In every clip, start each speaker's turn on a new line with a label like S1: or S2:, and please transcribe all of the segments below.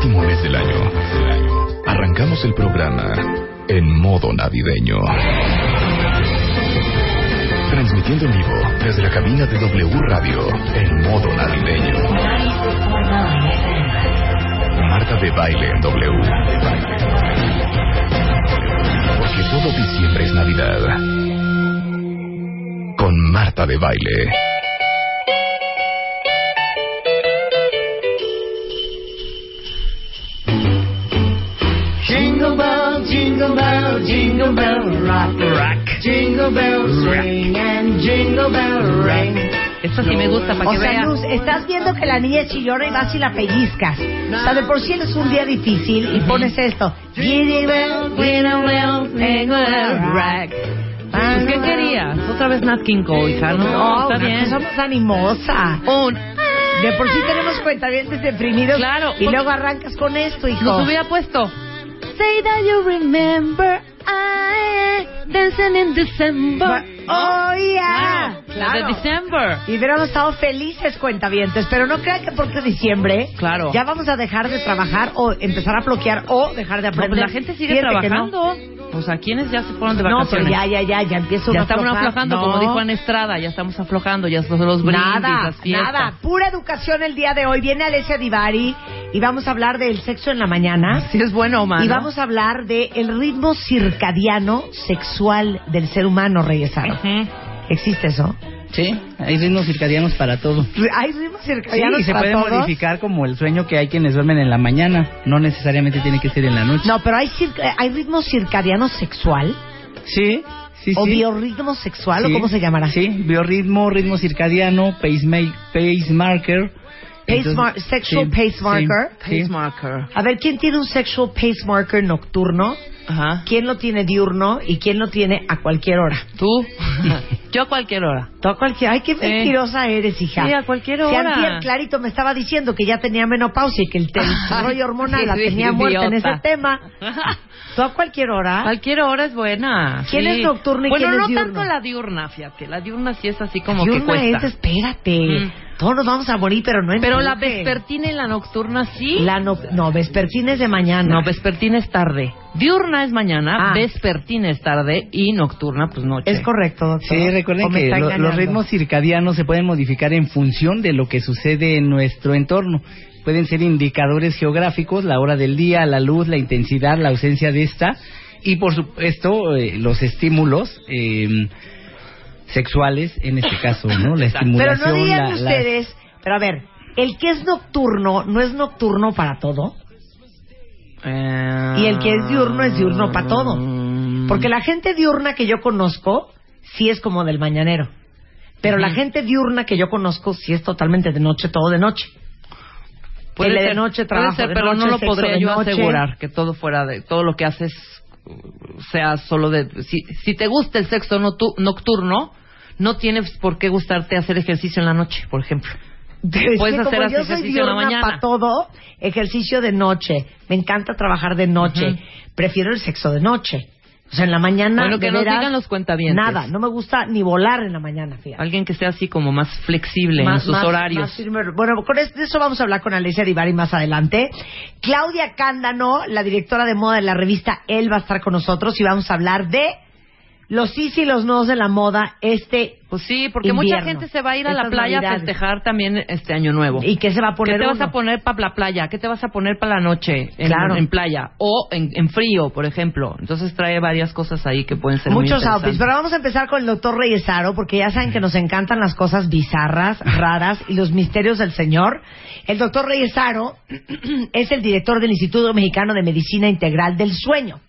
S1: último mes del año, arrancamos el programa en modo navideño. Transmitiendo en vivo desde la cabina de W Radio en modo navideño. Marta de baile en W. Porque todo diciembre es Navidad. Con Marta de baile.
S2: Jingle bell rock. rock. Jingle bells ring and jingle bell ring.
S3: Esta sí me gusta para
S4: O
S3: que
S4: sea,
S3: veas.
S4: Luz, estás viendo que la niña chillona y vas y la pellizcas. O sea, de por sí es un día difícil y pones esto. Jingle bell, jingle bell, jingle bell rock.
S3: Pues, ¿Qué querías? Otra vez Nat King Cole, hija, ¿no?
S4: No,
S3: está
S4: una
S3: bien.
S4: más animosa.
S3: Un...
S4: De por sí tenemos cuentavientes deprimidos.
S3: Claro,
S4: Y luego arrancas con esto, hijo.
S3: Nos hubiera puesto. Say that you remember dancing in December.
S4: Oh, yeah.
S3: La de December.
S4: Y hubiéramos estado felices cuentavientes, pero no crean que porque diciembre
S3: Claro.
S4: ya vamos a dejar de trabajar o empezar a bloquear o dejar de
S3: No, pues
S4: aprender.
S3: la gente sigue
S4: Fíjate
S3: trabajando. O sea, ¿quiénes ya se fueron de
S4: No,
S3: vacaciones?
S4: pero ya, ya, ya, ya empieza
S3: Ya
S4: a
S3: estamos
S4: aflojar.
S3: aflojando,
S4: No.
S3: como dijo Ana Estrada, ya estamos aflojando, ya son los brindis,
S4: Nada,
S3: las fiestas.
S4: nada, pura educación el día de hoy. Viene Alessia Divari y vamos a hablar del sexo en la mañana.
S3: Si es bueno o malo.
S4: Y vamos a hablar del el ritmo circadiano sexual del ser humano, Reyesaro.
S3: Ujú.
S4: ¿Existe eso?
S5: Sí, hay ritmos circadianos para todo.
S4: ¿Hay ritmos
S5: Sí,
S4: circadianos
S5: y se
S4: para
S5: puede
S4: todos?
S5: modificar como el sueño que hay quienes duermen en la mañana. No necesariamente tiene que ser en la noche.
S4: No, pero hay, hay ritmo circadiano sexual
S5: Sí, sí,
S4: o
S5: sí.
S4: biorritmo sexual
S5: Sí,
S4: o cómo se llamará.
S5: Sí, biorritmo, ritmo circadiano, pacema- pacemarker.
S4: Pace mar- sexual
S5: sí,
S4: pacemarker.
S5: sí,
S3: Pace marker.
S4: A ver, ¿quién tiene un sexual pacemarker nocturno?
S3: Ajá.
S4: ¿Quién lo tiene diurno y quién lo tiene a cualquier hora?
S3: Tú. Yo a cualquier hora.
S4: Tú a cualquier... Ay, qué mentirosa eres, hija.
S3: Sí, a cualquier
S4: Si
S3: hora.
S4: antier Clarito me estaba diciendo que ya tenía menopausia y que el, el rollo hormonal la
S3: Sí,
S4: tenía muerta en ese tema. ¿Tú a cualquier hora?
S3: Cualquier hora es buena.
S4: ¿Quién
S3: sí.
S4: es nocturno y
S3: bueno,
S4: quién es
S3: no
S4: diurno?
S3: tanto la diurna, fíjate. La diurna sí es así como que
S4: Diurna
S3: cuesta.
S4: es, espérate.
S3: Mm.
S4: Todos nos vamos a morir, pero no en
S3: Pero la vespertina y la nocturna sí.
S4: La no, no, vespertina es de mañana.
S3: No, vespertina es tarde. Diurna es mañana,
S4: Ah.
S3: vespertina es tarde y nocturna pues noche.
S4: Es correcto, doctor.
S5: Sí, recuerden
S4: ¿O me
S5: que lo- los ritmos circadianos se pueden modificar en función de lo que sucede en nuestro entorno. Pueden ser indicadores geográficos, la hora del día, la luz, la intensidad, la ausencia de esta y por supuesto eh, los estímulos eh, sexuales en este caso, ¿no? La
S4: Pero
S5: estimulación.
S4: no digan
S5: la- la-
S4: ustedes, pero a ver, el que es nocturno no es nocturno para todo. Y el que es diurno es diurno pa' todo.
S3: mm,
S4: Porque la gente diurna que yo conozco sí es como del mañanero. Pero la gente diurna que yo conozco sí es totalmente de noche, todo de noche.
S3: Puede
S4: de
S3: ser,
S4: noche,
S3: puede
S4: trabajo
S3: ser,
S4: de
S3: pero
S4: noche,
S3: no lo podría yo
S4: noche.
S3: asegurar que todo fuera de todo lo que haces uh, sea solo de si, si te gusta el sexo notu- nocturno no tienes por qué gustarte hacer ejercicio en la noche, por ejemplo. Puedes
S4: que
S3: hacer
S4: como yo soy
S3: ejercicio en la mañana.
S4: para todo, ejercicio de noche. Me encanta trabajar de noche. Prefiero el sexo de noche. O sea, en la mañana.
S3: Bueno, que
S4: veras,
S3: digan los cuentavientes.
S4: Nada, no me gusta ni volar en la mañana, fíjate.
S3: Alguien que sea así como más flexible
S4: Más-
S3: en sus
S4: más-
S3: horarios.
S4: más firme. bueno, con es- de eso vamos a hablar con Alicia Divari más adelante. Claudia Cándano, la directora de moda de la revista Elle, va a estar con nosotros y vamos a hablar de los sí y los no de la moda este
S3: Pues sí, porque mucha gente se va a ir a la playa a
S4: navidades.
S3: festejar también este año nuevo.
S4: ¿Y qué se va a poner
S3: ¿Qué te vas a poner para la playa? ¿Qué te vas a poner para la noche en,
S4: Claro.
S3: en playa? O en, en frío, por ejemplo. Entonces trae varias cosas ahí que pueden ser muy
S4: Muchos
S3: interesantes.
S4: outfits, pero vamos a empezar con el doctor Reyesaro, porque ya saben que nos encantan las cosas bizarras, raras y los misterios del Señor. El doctor Reyesaro es el director del Instituto Mexicano de Medicina Integral del Sueño.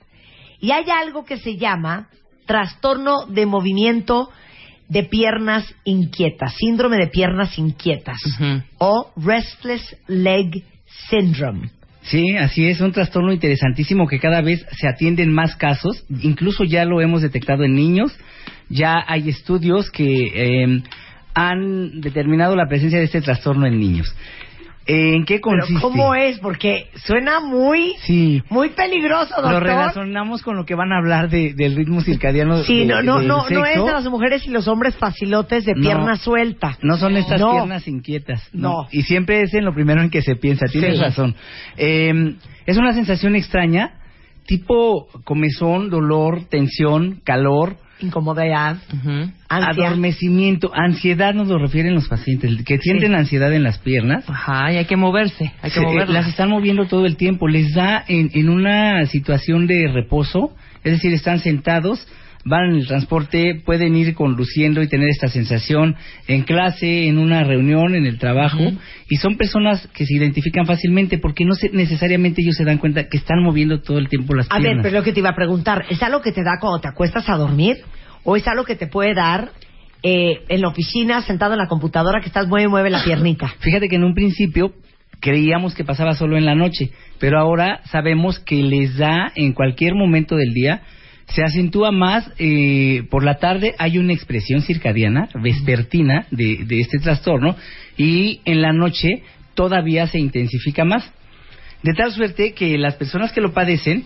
S4: Y hay algo que se llama trastorno de movimiento de piernas inquietas, síndrome de piernas inquietas, o restless leg syndrome.
S5: Sí, así es, un trastorno interesantísimo que cada vez se atienden más casos, incluso ya lo hemos detectado en niños, ya hay estudios que eh, han determinado la presencia de este trastorno en niños. ¿En qué
S4: Pero
S5: consiste?
S4: ¿cómo es? Porque suena muy,
S5: Sí.
S4: muy peligroso,
S5: Lo
S4: doctor.
S5: relacionamos con lo que van a hablar de, del ritmo circadiano.
S4: Sí,
S5: de-
S4: no, no, no, no es de las mujeres y los hombres facilotes de
S5: No.
S4: pierna suelta.
S5: No son estas
S4: No.
S5: piernas inquietas.
S4: No.
S5: Y siempre es en lo primero en que se piensa. Tienes
S4: Sí.
S5: razón. Eh, es una sensación extraña, tipo comezón, dolor, tensión, calor,
S4: Incomodidad, ansia.
S5: adormecimiento, ansiedad nos lo refieren los pacientes, que sienten ansiedad en las piernas.
S3: Ajá, y hay que moverse, hay que
S5: Se- eh,
S3: moverlas.
S5: las están moviendo todo el tiempo, les da en, en una situación de reposo, es decir, están sentados, van en el transporte, pueden ir conduciendo y tener esta sensación en clase, en una reunión, en el trabajo, y son personas que se identifican fácilmente porque no se, necesariamente ellos se dan cuenta que están moviendo todo el tiempo las
S4: A ver,
S5: piernas.
S4: pero lo que te iba a preguntar, ¿es algo que te da cuando te acuestas a dormir? ¿O es algo que te puede dar eh, en la oficina, sentado en la computadora, que estás mueve, mueve la piernita?
S5: Fíjate que en un principio creíamos que pasaba solo en la noche, pero ahora sabemos que les da en cualquier momento del día. Se acentúa más eh, por la tarde, hay una expresión circadiana, vespertina, de, de este trastorno, y en la noche todavía se intensifica más. De tal suerte que las personas que lo padecen,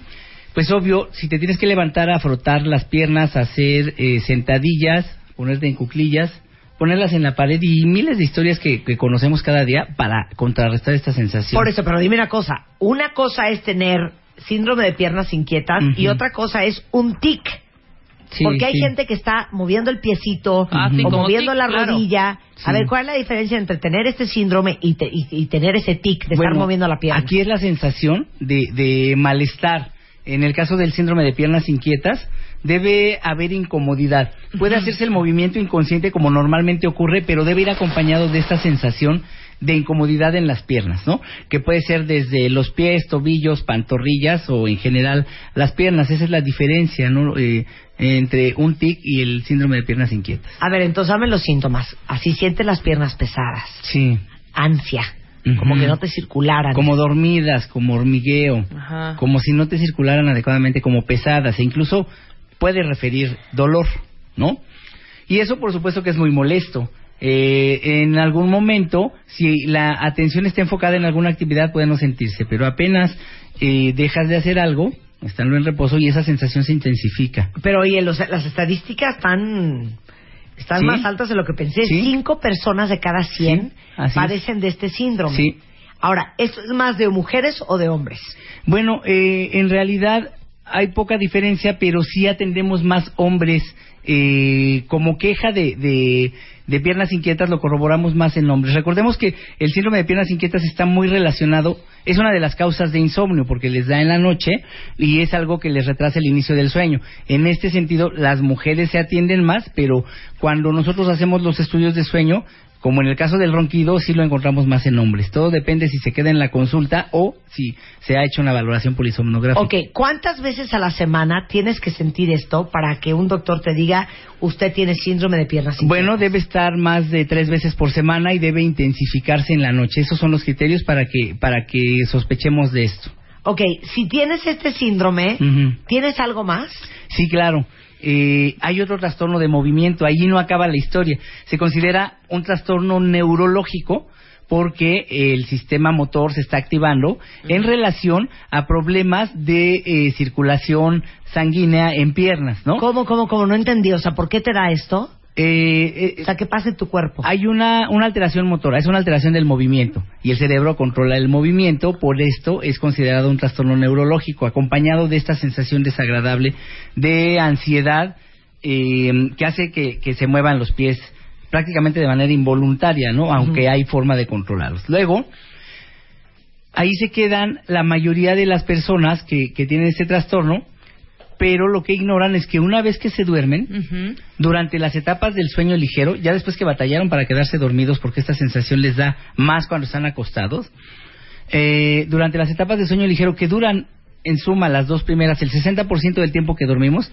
S5: pues obvio, si te tienes que levantar a frotar las piernas, a hacer eh, sentadillas, ponerte en cuclillas, ponerlas en la pared y miles de historias que, que conocemos cada día para contrarrestar esta sensación.
S4: Por eso, pero dime una cosa. Una cosa es tener síndrome de piernas inquietas y otra cosa es un tic.
S5: Sí,
S4: porque hay
S5: sí.
S4: gente que está moviendo el piecito
S3: Ah, sí,
S4: o moviendo
S3: tic,
S4: la
S3: claro.
S4: rodilla. A ver, ¿cuál es la diferencia entre tener este síndrome y, te- y- y tener ese tic de estar moviendo la pierna?
S5: Aquí es la sensación de, de malestar. En el caso del síndrome de piernas inquietas, debe haber incomodidad. Puede hacerse el movimiento inconsciente como normalmente ocurre, pero debe ir acompañado de esta sensación de incomodidad en las piernas, ¿no? Que puede ser desde los pies, tobillos, pantorrillas o en general las piernas. Esa es la diferencia, ¿no? Eh, entre un tic y el síndrome de piernas inquietas.
S4: A ver, entonces dame los síntomas. Así sientes las piernas pesadas,
S5: Sí.
S4: ansia, como que no te circularan.
S5: Como dormidas, como hormigueo.
S3: Ajá.
S5: como si no te circularan adecuadamente, como pesadas, e incluso puede referir dolor, ¿no? Y eso, por supuesto, que es muy molesto. Eh, en algún momento, si la atención está enfocada en alguna actividad, puede no sentirse, pero apenas eh, dejas de hacer algo, estando en reposo y esa sensación se intensifica.
S4: Pero oye, los- las estadísticas están, están
S5: Sí.
S4: más altas de lo que pensé.
S5: Sí.
S4: Cinco personas de cada cien
S5: Sí,
S4: padecen de este síndrome.
S5: Sí.
S4: Ahora, ¿esto es más de mujeres o de hombres?
S5: Bueno, eh, en realidad hay poca diferencia, pero sí atendemos más hombres. eh, como queja de, de, de piernas inquietas lo corroboramos más en hombres. Recordemos que el síndrome de piernas inquietas está muy relacionado, es una de las causas de insomnio porque les da en la noche y es algo que les retrasa el inicio del sueño. En este sentido, las mujeres se atienden más, pero cuando nosotros hacemos los estudios de sueño, como en el caso del ronquido, sí lo encontramos más en hombres. Todo depende si se queda en la consulta o si se ha hecho una valoración polisomnográfica.
S4: Ok, ¿cuántas veces a la semana tienes que sentir esto para que un doctor te diga usted tiene síndrome de piernas?
S5: Bueno, debe estar más de tres veces por semana y debe intensificarse en la noche. Esos son los criterios para que para que sospechemos de esto.
S4: Ok, si tienes este síndrome. ¿tienes algo más?
S5: Sí, claro. Eh, hay otro trastorno de movimiento. Allí no acaba la historia. Se considera un trastorno neurológico porque el sistema motor se está activando en relación a problemas de eh, circulación sanguínea en piernas, ¿no?
S4: ¿Cómo, cómo, cómo? No entendí. O sea, ¿por qué te da esto?
S5: Eh, eh,
S4: O sea, ¿qué pasa en tu cuerpo?
S5: Hay una, una alteración motora, es una alteración del movimiento y el cerebro controla el movimiento, por esto es considerado un trastorno neurológico, acompañado de esta sensación desagradable de ansiedad eh, que hace que, que se muevan los pies prácticamente de manera involuntaria, ¿no? Aunque hay forma de controlarlos. Luego, ahí se quedan la mayoría de las personas que, que tienen este trastorno, pero lo que ignoran es que una vez que se duermen, durante las etapas del sueño ligero, ya después que batallaron para quedarse dormidos porque esta sensación les da más cuando están acostados, eh, durante las etapas del sueño ligero que duran en suma las dos primeras, el 60% del tiempo que dormimos,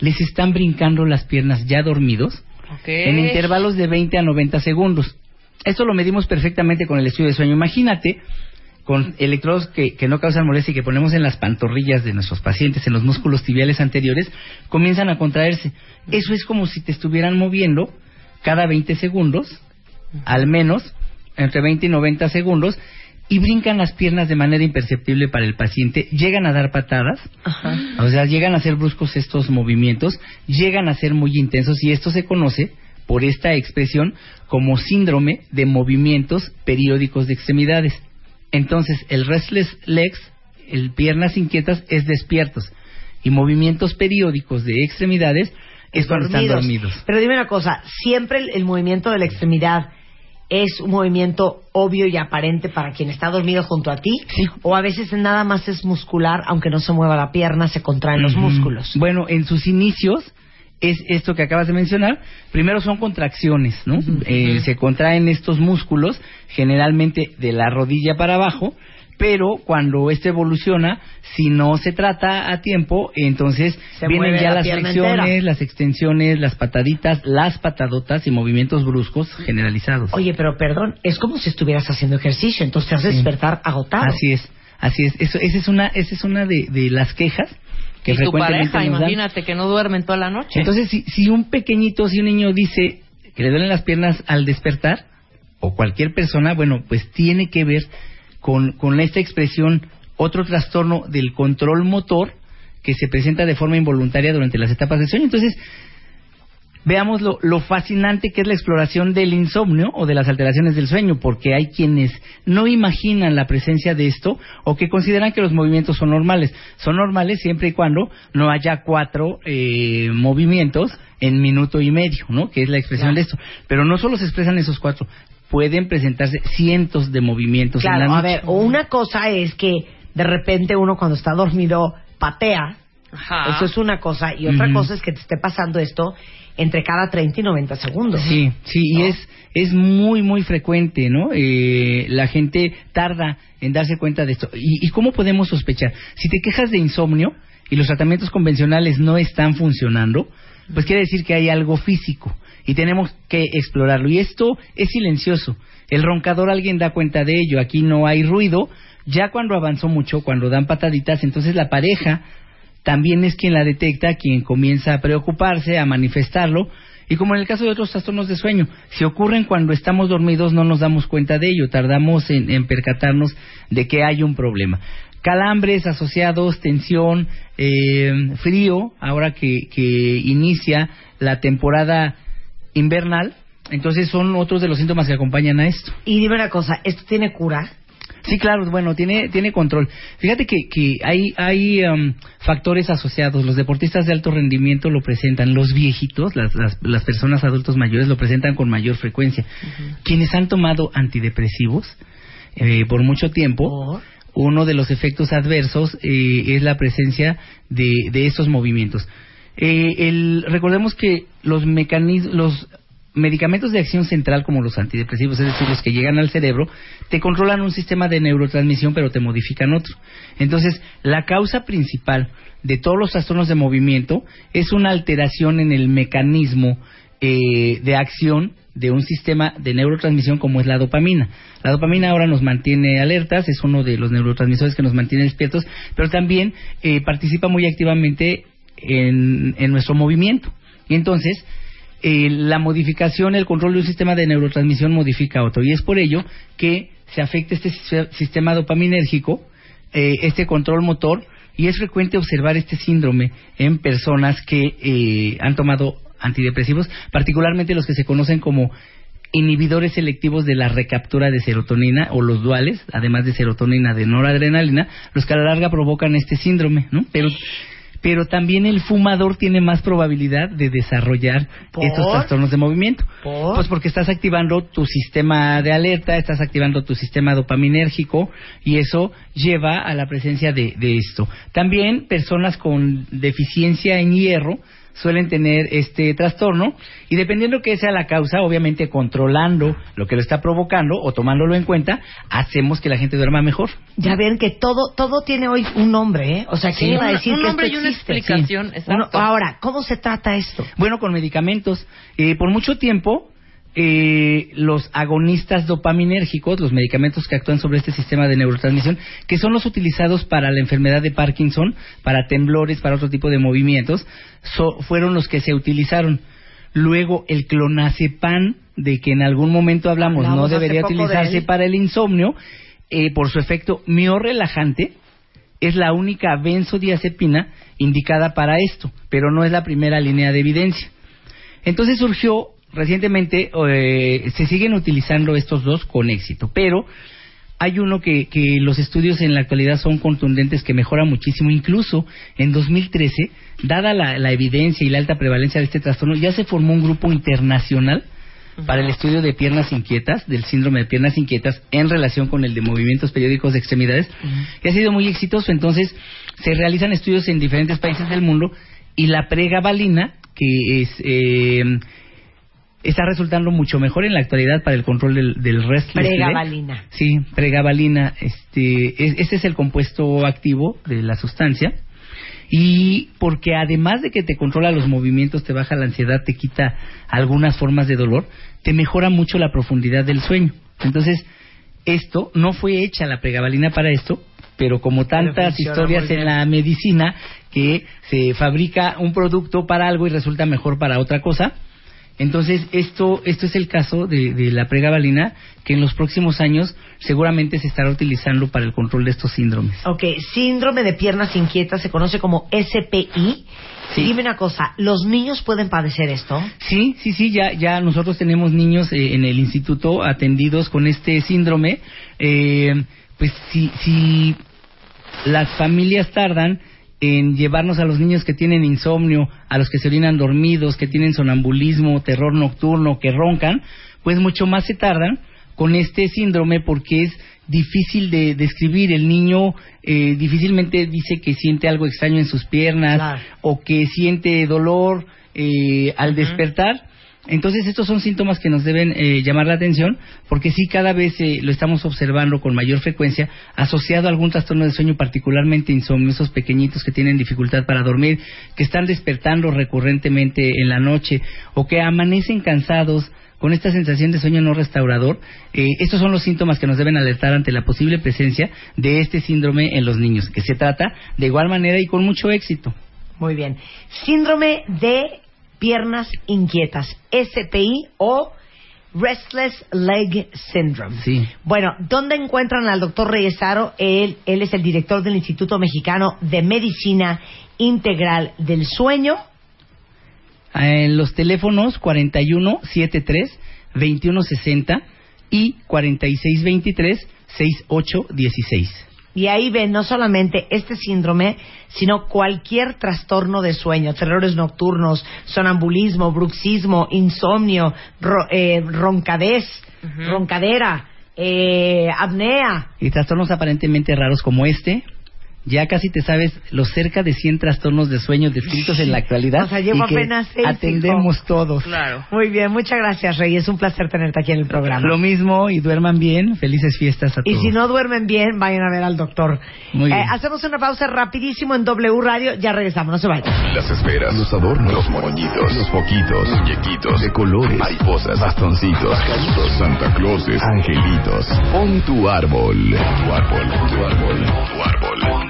S5: les están brincando las piernas ya dormidos en intervalos de 20 a 90 segundos. Esto lo medimos perfectamente con el estudio de sueño. Imagínate con electrodos que, que no causan molestia y que ponemos en las pantorrillas de nuestros pacientes, en los músculos tibiales anteriores, comienzan a contraerse. Eso es como si te estuvieran moviendo cada 20 segundos, al menos, entre 20 y 90 segundos, y brincan las piernas de manera imperceptible para el paciente, llegan a dar patadas, o sea, llegan a ser bruscos estos movimientos, llegan a ser muy intensos y esto se conoce por esta expresión como síndrome de movimientos periódicos de extremidades. Entonces, el restless legs, el piernas inquietas, es despiertos y movimientos periódicos de extremidades es cuando están dormidos.
S4: Pero dime una cosa, siempre el, el movimiento de la extremidad es un movimiento obvio y aparente para quien está dormido junto a ti,
S5: Sí.
S4: o a veces nada más es muscular, aunque no se mueva la pierna, se contraen los músculos.
S5: Bueno, en sus inicios es esto que acabas de mencionar. Primero son contracciones, ¿no? Eh, se contraen estos músculos, generalmente de la rodilla para abajo, pero cuando esto evoluciona, si no se trata a tiempo, entonces
S4: Se
S5: vienen ya
S4: la
S5: las flexiones,
S4: entera.
S5: las extensiones, las pataditas, las patadotas y movimientos bruscos generalizados.
S4: Oye, pero perdón, es como si estuvieras haciendo ejercicio, entonces te haces
S5: Sí.
S4: despertar agotado.
S5: Así es, así es. Eso, esa es una, esa es una de, de las quejas que
S3: y tu pareja, imagínate que no duermen toda la noche.
S5: Entonces, si, si un pequeñito, si un niño dice que le duelen las piernas al despertar, o cualquier persona, bueno, pues tiene que ver con, con esta expresión otro trastorno del control motor que se presenta de forma involuntaria durante las etapas del sueño. Entonces, veamos lo, lo fascinante que es la exploración del insomnio o de las alteraciones del sueño, porque hay quienes no imaginan la presencia de esto o que consideran que los movimientos son normales. Son normales siempre y cuando no haya cuatro eh, movimientos en minuto y medio, ¿no? Que es la expresión
S4: Claro.
S5: de esto. Pero no solo se expresan esos cuatro, pueden presentarse cientos de movimientos en la
S4: Claro, a
S5: noche.
S4: ver, o una cosa es que de repente uno cuando está dormido patea,
S3: Ajá.
S4: eso es una cosa, y otra cosa es que te esté pasando esto entre cada 30 y 90 segundos.
S5: Sí, sí, y es, es muy, muy frecuente, ¿no? Eh, la gente tarda en darse cuenta de esto. ¿Y, ¿Y cómo podemos sospechar? Si te quejas de insomnio y los tratamientos convencionales no están funcionando, pues quiere decir que hay algo físico y tenemos que explorarlo. Y esto es silencioso. El roncador alguien da cuenta de ello. Aquí no hay ruido. Ya cuando avanzó mucho, cuando dan pataditas, entonces la pareja también es quien la detecta, quien comienza a preocuparse, a manifestarlo. Y como en el caso de otros trastornos de sueño, si ocurren cuando estamos dormidos no nos damos cuenta de ello, tardamos en, percatarnos de que hay un problema. Calambres asociados, tensión, eh, frío, ahora que, que inicia la temporada invernal, entonces son otros de los síntomas que acompañan a esto.
S4: Y dime una cosa, ¿esto tiene cura?
S5: Sí, claro, bueno, tiene, tiene control. Fíjate que, que hay, hay um, factores asociados. Los deportistas de alto rendimiento lo presentan, los viejitos, las, las, las personas adultos mayores lo presentan con mayor frecuencia. Quienes han tomado antidepresivos eh, por mucho tiempo, uno de los efectos adversos eh, es la presencia de, de estos movimientos. Eh, el, recordemos que los mecanismos, los medicamentos de acción central como los antidepresivos, es decir, los que llegan al cerebro, te controlan un sistema de neurotransmisión pero te modifican otro. Entonces, la causa principal de todos los trastornos de movimiento es una alteración en el mecanismo eh, de acción de un sistema de neurotransmisión como es la dopamina. La dopamina ahora nos mantiene alertas, es uno de los neurotransmisores que nos mantiene despiertos, pero también eh, participa muy activamente en, nuestro movimiento. Y entonces, eh, la modificación, el control de un sistema de neurotransmisión modifica otro. Y es por ello que se afecta este sis- sistema dopaminérgico, eh, este control motor, y es frecuente observar este síndrome en personas que eh, han tomado antidepresivos, particularmente los que se conocen como inhibidores selectivos de la recaptura de serotonina o los duales, además de serotonina de noradrenalina, los que a la larga provocan este síndrome, ¿no? Pero pero también el fumador tiene más probabilidad de desarrollar
S4: ¿Por?
S5: estos trastornos de movimiento.
S4: ¿Por?
S5: Pues porque estás activando tu sistema de alerta, estás activando tu sistema dopaminérgico y eso lleva a la presencia de, de esto. También personas con deficiencia en hierro suelen tener este trastorno y dependiendo que sea la causa, obviamente controlando lo que lo está provocando o tomándolo en cuenta, hacemos que la gente duerma mejor.
S4: Ya ven que todo todo tiene hoy un nombre, ¿eh? O sea, ¿quién
S3: Sí,
S4: iba a
S3: un-
S4: decir
S3: un
S4: que
S3: nombre
S4: esto
S3: y una
S4: existe?
S3: explicación,
S4: Sí.
S3: exacto.
S4: Uno- ahora, ¿cómo se trata esto?
S5: Bueno, con medicamentos. Eh, por mucho tiempo, eh, los agonistas dopaminérgicos, los medicamentos que actúan sobre este sistema de neurotransmisión, que son los utilizados para la enfermedad de Parkinson, para temblores, para otro tipo de movimientos, so- fueron los que se utilizaron. Luego el clonazepam, de que en algún momento hablamos,
S4: Hablamos
S5: no debería
S4: de
S5: utilizarse para el insomnio, eh, por su efecto miorrelajante, es la única benzodiazepina indicada para esto, pero no es la primera línea de evidencia. Entonces surgió recientemente, eh, se siguen utilizando estos dos con éxito, pero hay uno que, que los estudios en la actualidad son contundentes, que mejora muchísimo. Incluso en 2013, dada la, la evidencia y la alta prevalencia de este trastorno, ya se formó un grupo internacional para el estudio de piernas inquietas, del síndrome de piernas inquietas, en relación con el de movimientos periódicos de extremidades, que ha sido muy exitoso. Entonces, se realizan estudios en diferentes países del mundo y la pregabalina, que es... eh, está resultando mucho mejor en la actualidad para el control del, del restless leg.
S4: Pregabalina.
S5: Sí, pregabalina. Este, es- este es el compuesto activo de la sustancia. Y porque además de que te controla los movimientos, te baja la ansiedad, te quita algunas formas de dolor, te mejora mucho la profundidad del sueño. Entonces, esto no fue hecha la pregabalina para esto, pero como tantas historias en la medicina que se fabrica un producto para algo y resulta mejor para otra cosa, entonces, esto, esto es el caso de, de la pregabalina, que en los próximos años seguramente se estará utilizando para el control de estos síndromes.
S4: Ok, síndrome de piernas inquietas se conoce como SPI.
S5: Sí.
S4: Dime una cosa, ¿los niños pueden padecer esto?
S5: Sí, sí, sí, ya, ya nosotros tenemos niños eh, en el instituto atendidos con este síndrome. Eh, pues si, si las familias tardan en llevarnos a los niños que tienen insomnio, a los que se orinan dormidos, que tienen sonambulismo, terror nocturno, que roncan, pues mucho más se tardan con este síndrome porque es difícil de describir. El niño eh, difícilmente dice que siente algo extraño en sus piernas
S4: Claro.
S5: o que siente dolor eh, al despertar. Entonces estos son síntomas que nos deben eh, llamar la atención porque sí cada vez eh, lo estamos observando con mayor frecuencia asociado a algún trastorno de sueño particularmente insomnio, esos pequeñitos que tienen dificultad para dormir, que están despertando recurrentemente en la noche o que amanecen cansados con esta sensación de sueño no restaurador, eh, estos son los síntomas que nos deben alertar ante la posible presencia de este síndrome en los niños, que se trata de igual manera y con mucho éxito.
S4: Muy bien. Síndrome de piernas inquietas, SPI o Restless Leg Syndrome.
S5: Sí.
S4: Bueno, ¿dónde encuentran al doctor Reyesaro? Él, él es el director del Instituto Mexicano de Medicina Integral del Sueño.
S5: En los teléfonos 4173 2160 y 4623 6816.
S4: Y ahí ven no solamente este síndrome, sino cualquier trastorno de sueño, terrores nocturnos, sonambulismo, bruxismo, insomnio, ro- eh, roncadez, roncadera, eh, apnea.
S5: Y trastornos aparentemente raros como este, ya casi te sabes los cerca de 100 trastornos de sueño descritos en la actualidad
S4: O sea, llevo
S5: y que
S4: apenas seis,
S5: atendemos
S4: hijo.
S5: todos.
S3: Claro.
S4: Muy bien, muchas gracias, Rey. Es un placer tenerte aquí en el programa.
S5: Lo mismo y duerman bien. Felices fiestas a
S4: Y
S5: todos.
S4: si no duermen bien, vayan a ver al doctor.
S5: Muy bien.
S4: Eh, hacemos una pausa rapidísimo en W Radio. Ya regresamos, no se vayan.
S1: Las esferas, los adornos, los moñitos, los foquitos, muñequitos de colores, mariposas, bastoncitos, pajaritos, Santa Clauses, angelitos. Pon tu árbol, tu árbol, tu árbol, tu árbol, pon tu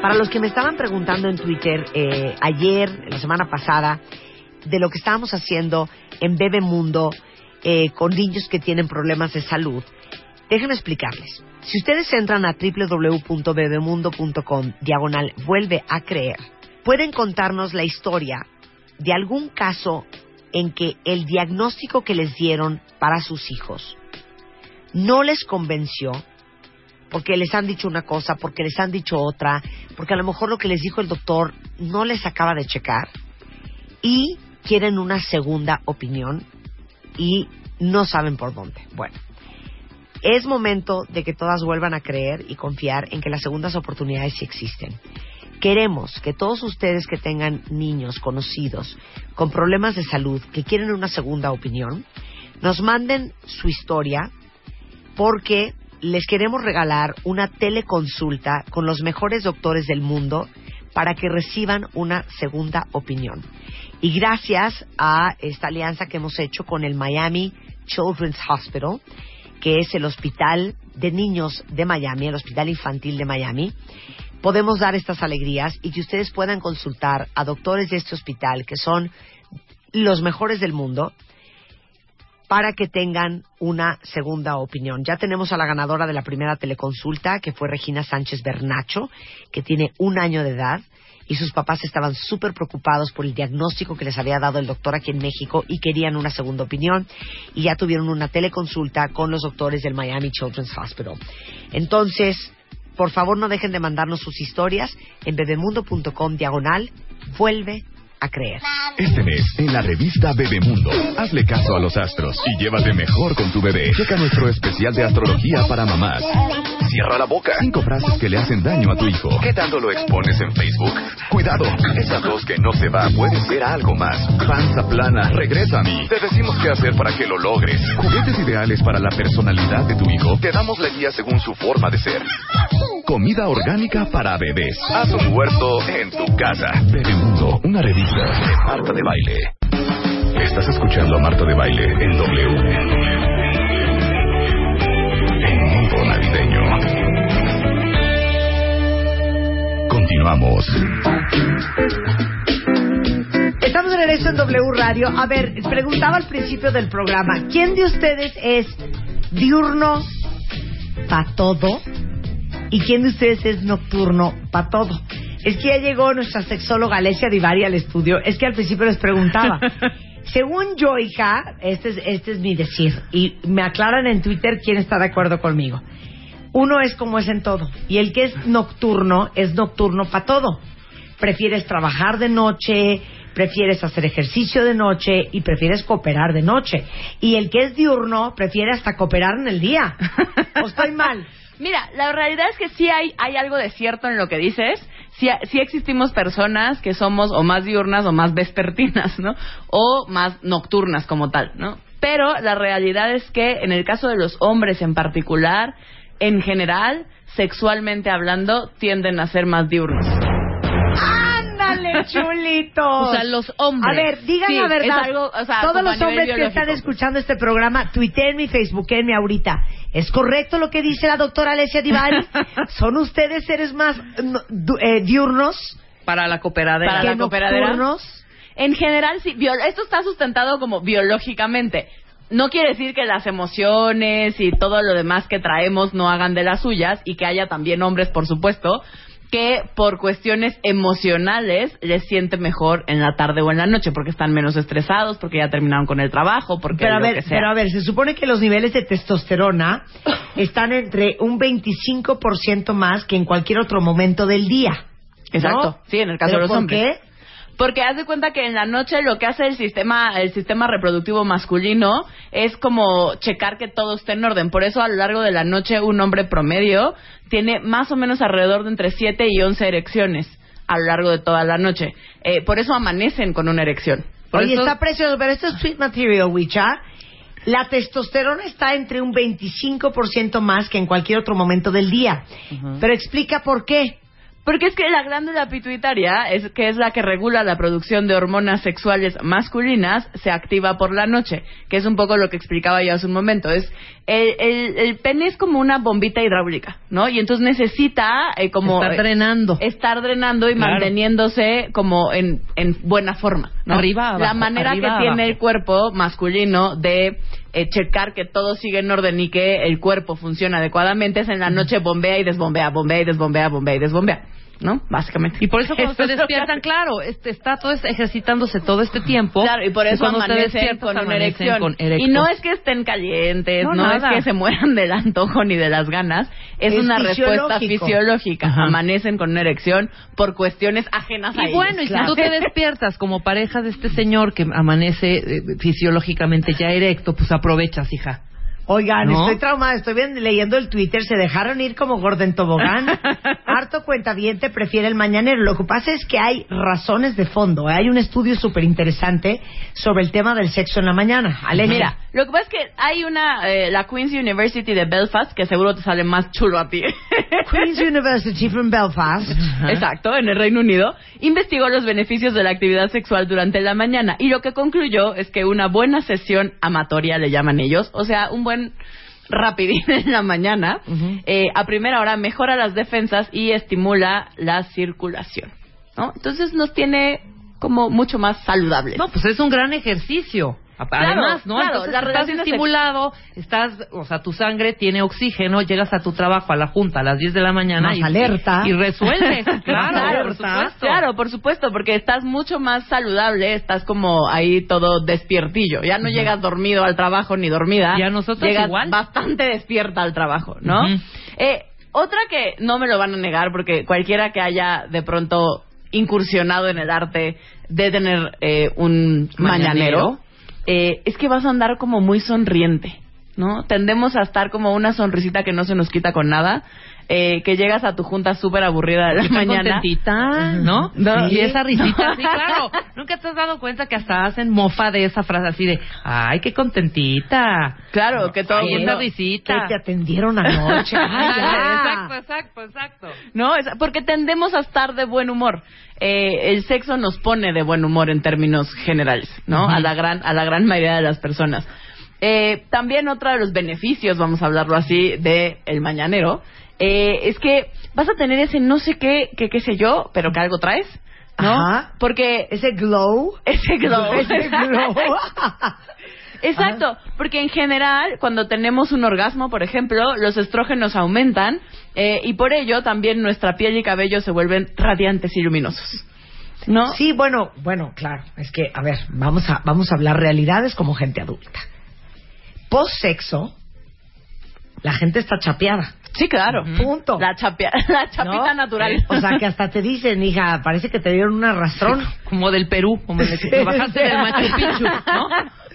S4: para los que me estaban preguntando en Twitter eh, ayer, la semana pasada, de lo que estábamos haciendo en Bebemundo eh, con niños que tienen problemas de salud, déjenme explicarles. Si ustedes entran a www.bebemundo.com, diagonal, vuelve a creer, pueden contarnos la historia de algún caso en que el diagnóstico que les dieron para sus hijos no les convenció porque les han dicho una cosa, porque les han dicho otra, porque a lo mejor lo que les dijo el doctor no les acaba de checar y quieren una segunda opinión y no saben por dónde. Bueno, es momento de que todas vuelvan a creer y confiar en que las segundas oportunidades sí existen. Queremos que todos ustedes que tengan niños conocidos con problemas de salud, que quieren una segunda opinión, nos manden su historia porque les queremos regalar una teleconsulta con los mejores doctores del mundo para que reciban una segunda opinión. Y gracias a esta alianza que hemos hecho con el Miami Children's Hospital, que es el hospital de niños de Miami, el hospital infantil de Miami, podemos dar estas alegrías y que ustedes puedan consultar a doctores de este hospital, que son los mejores del mundo, para que tengan una segunda opinión. Ya tenemos a la ganadora de la primera teleconsulta, que fue Regina Sánchez Bernacho, que tiene un año de edad y sus papás estaban súper preocupados por el diagnóstico que les había dado el doctor aquí en México y querían una segunda opinión y ya tuvieron una teleconsulta con los doctores del Miami Children's Hospital. Entonces, por favor no dejen de mandarnos sus historias en bebemundo.com diagonal vuelve a creer.
S1: Este mes, en la revista Bebemundo, hazle caso a los astros y llévate mejor con tu bebé. Checa nuestro especial de astrología para mamás. Cierra la boca. Cinco frases que le hacen daño a tu hijo. ¿Qué tanto lo expones en Facebook? Cuidado, esa voz que no se va puede ser algo más. Panza plana, regresa a mí. Te decimos qué hacer para que lo logres. Juguetes ideales para la personalidad de tu hijo. Te damos la guía según su forma de ser. Comida orgánica para bebés. Haz un huerto en tu casa. Bebemundo, una revista Marta de Baile. Estás escuchando a Marta de Baile en W. En modo navideño. Continuamos.
S4: Estamos de regreso en W Radio. A ver, preguntaba al principio del programa, ¿quién de ustedes es diurno para todo? ¿Y quién de ustedes es nocturno para todo? Es que ya llegó nuestra sexóloga Alessia Divari al estudio. Es que al principio les preguntaba. Según yo, hija, este es, este es mi decir, y me aclaran en Twitter quién está de acuerdo conmigo. Uno es como es en todo, y el que es nocturno es nocturno para todo. Prefieres trabajar de noche, prefieres hacer ejercicio de noche y prefieres cooperar de noche. Y el que es diurno prefiere hasta cooperar en el día. ¿O estoy mal?
S6: Mira, la realidad es que sí hay, hay algo de cierto en lo que dices. Sí, existimos personas que somos o más diurnas o más vespertinas, ¿no? O más nocturnas como tal, ¿no? Pero la realidad es que en el caso de los hombres en particular, en general, sexualmente hablando, tienden a ser más diurnos.
S4: ¡Ándale, chulitos!
S3: O sea, los hombres.
S4: A ver, digan
S6: Sí,
S4: la verdad.
S6: es algo, o sea,
S4: Todos los hombres que están escuchando este programa, tuiteenme y facebookeenme ahorita. ¿Es correcto lo que dice la doctora Alessia Divari? ¿Son ustedes seres más eh, diurnos
S3: Para la cooperadera.
S6: Para la cooperadera.
S4: nocturnos?
S6: En general, sí, bio- esto está sustentado como biológicamente. No quiere decir que las emociones y todo lo demás que traemos no hagan de las suyas y que haya también hombres, por supuesto, que por cuestiones emocionales les siente mejor en la tarde o en la noche porque están menos estresados, porque ya terminaron con el trabajo, porque
S4: Pero a
S6: lo
S4: ver,
S6: que sea.
S4: pero a ver, se supone que los niveles de testosterona están entre un 25% más que en cualquier otro momento del día. ¿no?
S6: Exacto, sí, en el caso
S4: ¿Pero
S6: de los
S4: por
S6: hombres.
S4: qué?
S6: Porque haz de cuenta que en la noche lo que hace el sistema, el sistema reproductivo masculino es como checar que todo esté en orden. Por eso a lo largo de la noche un hombre promedio tiene más o menos alrededor de entre 7 y 11 erecciones a lo largo de toda la noche. Eh, por eso amanecen con una erección. Por
S4: Oye,
S6: eso-
S4: está precioso, pero esto es sweet material, Wicha. La testosterona está entre un 25% más que en cualquier otro momento del día. Pero explica por qué.
S6: Porque es que la glándula pituitaria, es, que es la que regula la producción de hormonas sexuales masculinas, se activa por la noche, que es un poco lo que explicaba yo hace un momento. Es el, el, el pene es como una bombita hidráulica, ¿no? Y entonces necesita eh, como
S3: Estar drenando.
S6: estar drenando y
S5: Claro.
S6: manteniéndose como en, en buena forma, ¿no?
S3: Arriba,
S6: La
S3: abajo,
S6: manera
S3: arriba,
S6: que tiene el cuerpo masculino de eh, checar que todo sigue en orden y que el cuerpo funciona adecuadamente es en la noche bombea y desbombea, bombea y desbombea, bombea y desbombea, ¿no? Básicamente.
S3: Y por eso cuando se despiertan, claro, este, está todo es- ejercitándose todo este tiempo.
S6: Claro, y por eso
S3: cuando se despiertan,
S6: con una erección.
S3: con
S6: y no es que estén calientes,
S3: No,
S6: no, es que se mueran del antojo ni de las ganas, es,
S4: Es
S6: una respuesta fisiológica.
S3: Ajá.
S6: Amanecen con una erección por cuestiones ajenas a
S3: Y
S6: ellos.
S3: bueno, y
S4: claro.
S3: si tú te despiertas como pareja de este señor que amanece eh, fisiológicamente ya erecto, pues aprovechas, hija.
S4: Oigan,
S3: ¿No?
S4: estoy traumada, estoy bien- leyendo el Twitter, se dejaron ir como Gordon Tobogán. Harto cuentaviente prefiere el mañanero. Lo que pasa es que hay razones de fondo. ¿eh? Hay un estudio súper interesante sobre el tema del sexo en la mañana. Alexia.
S6: Mira, lo que pasa es que hay una, eh, la Queen's University de Belfast, que seguro te sale más chulo a ti.
S4: Queen's University from Belfast.
S6: Exacto, en el Reino Unido, investigó los beneficios de la actividad sexual durante la mañana y lo que concluyó es que una buena sesión amatoria, le llaman ellos, o sea, un buen rapidín en la mañana, eh, a primera hora mejora las defensas y estimula la circulación, ¿no? Entonces nos tiene como mucho más saludables.
S3: No, pues es un gran ejercicio. Además, ¿no?
S6: claro,
S3: Entonces
S6: las
S3: estás estimulado, estás, o sea, tu sangre tiene oxígeno, llegas a tu trabajo a la junta a las 10 de la mañana
S4: Más
S3: y,
S4: alerta.
S3: y resuelves. claro,
S6: Claro,
S3: por supuesto.
S6: Claro, por supuesto, porque estás mucho más saludable, estás como ahí todo despiertillo. Ya no llegas dormido al trabajo ni dormida.
S3: Y a nosotros
S6: llegas
S3: igual.
S6: bastante despierta al trabajo, ¿no? Eh, otra que no me lo van a negar, porque cualquiera que haya de pronto incursionado en el arte de tener eh, un mañanero,
S3: Mañanero.
S6: Eh, es que vas a andar como muy sonriente, ¿no? Tendemos a estar como una sonrisita que no se nos quita con nada, eh, que llegas a tu junta súper aburrida de la
S3: Está
S6: mañana.
S3: contentita, ¿no?
S6: No.
S3: Y esa risita, sí, claro. Nunca te has dado cuenta que hasta hacen mofa de esa frase así de, ay, qué contentita.
S6: Claro, que todo mundo-
S3: esa risita.
S4: Que te atendieron anoche. Ay,
S3: exacto, exacto, exacto.
S6: ¿no? Es- porque tendemos a estar de buen humor. Eh, el sexo nos pone de buen humor en términos generales, ¿no? A la gran a la gran mayoría de las personas. Eh, también otro de los beneficios, vamos a hablarlo así, de el mañanero, eh, es que vas a tener ese no sé qué, que qué sé yo, pero que algo traes, ¿no?
S4: Ajá.
S6: Porque
S4: Ese glow.
S6: ese glow,
S4: Ese glow.
S6: Exacto, porque en general, cuando tenemos un orgasmo, por ejemplo, los estrógenos aumentan eh, y por ello también nuestra piel y cabello se vuelven radiantes y luminosos. ¿No?
S4: Sí, bueno, bueno, claro. Es que, a ver, vamos a, vamos a hablar realidades como gente adulta. Post sexo, la gente está chapeada.
S6: Sí, claro.
S4: Punto.
S6: La, chapia- la chapita
S4: ¿no?
S6: natural.
S4: O sea, que hasta te dicen, hija, parece que te dieron un arrastrón.
S3: Como del Perú, como de que te bajaste del Machu Picchu, ¿no?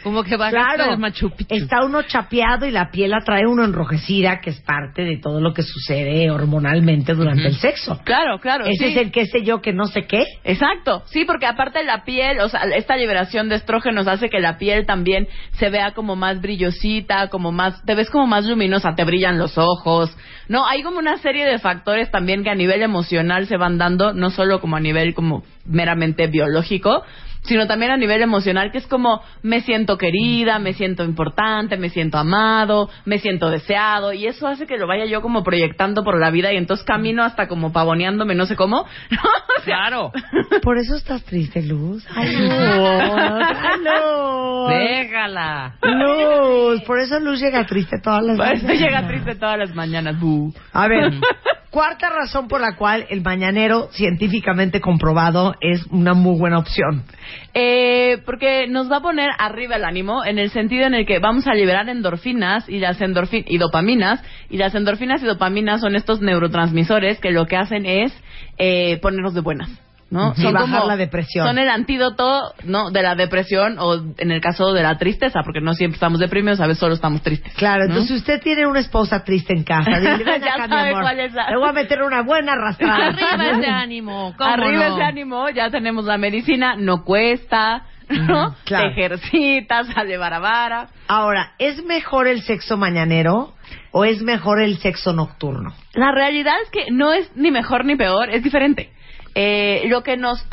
S3: Como que bajaste
S4: Claro,
S3: Machu Picchu.
S4: está uno chapeado y la piel la trae uno enrojecida, que es parte de todo lo que sucede hormonalmente durante el sexo.
S6: Claro, claro.
S4: Ese
S6: sí.
S4: es el qué sé yo, que no sé qué.
S6: Exacto, sí, porque aparte la piel, o sea, esta liberación de estrógenos hace que la piel también se vea como más brillosita, como más, te ves como más luminosa, te brillan los ojos, no, hay como una serie de factores también que a nivel emocional se van dando, no solo como a nivel como meramente biológico, sino también a nivel emocional, que es como me siento querida, me siento importante, me siento amado, me siento deseado, y eso hace que lo vaya yo como proyectando por la vida y entonces camino hasta como pavoneándome, no sé cómo. O sea,
S3: Claro.
S4: Por eso estás triste, Luz. Ay, Luz. Ay, Luz.
S3: Déjala.
S4: Luz. Por eso Luz llega triste todas las
S6: Por eso
S4: mañanas.
S6: llega triste todas las mañanas. bu.
S4: A ver, cuarta razón por la cual el mañanero científicamente comprobado es una muy buena opción.
S6: Eh, porque nos va a poner arriba el ánimo en el sentido en el que vamos a liberar endorfinas y las endorfi- y dopaminas y las endorfinas y dopaminas son estos neurotransmisores que lo que hacen es eh, ponernos de buenas. ¿No?
S4: Y bajar la depresión.
S6: Son el antídoto, ¿no? De la depresión o en el caso de la tristeza, porque no siempre estamos deprimidos, a veces solo estamos tristes.
S4: Claro,
S6: ¿no?
S4: entonces si usted tiene una esposa triste en casa, dile, ven
S6: Ya
S4: acá, mi
S6: sabe
S4: amor,
S6: cuál es la-
S4: le voy a meter una buena arrastrada.
S3: Arriba ese ánimo. ¿cómo
S6: Arriba
S3: no?
S6: ese ánimo, ya tenemos la medicina, no cuesta, ¿no?
S4: Claro.
S6: Te ejercitas, sale barabara.
S4: Ahora, ¿es mejor el sexo mañanero o es mejor el sexo nocturno?
S6: La realidad es que no es ni mejor ni peor, es diferente. Eh, lo que nos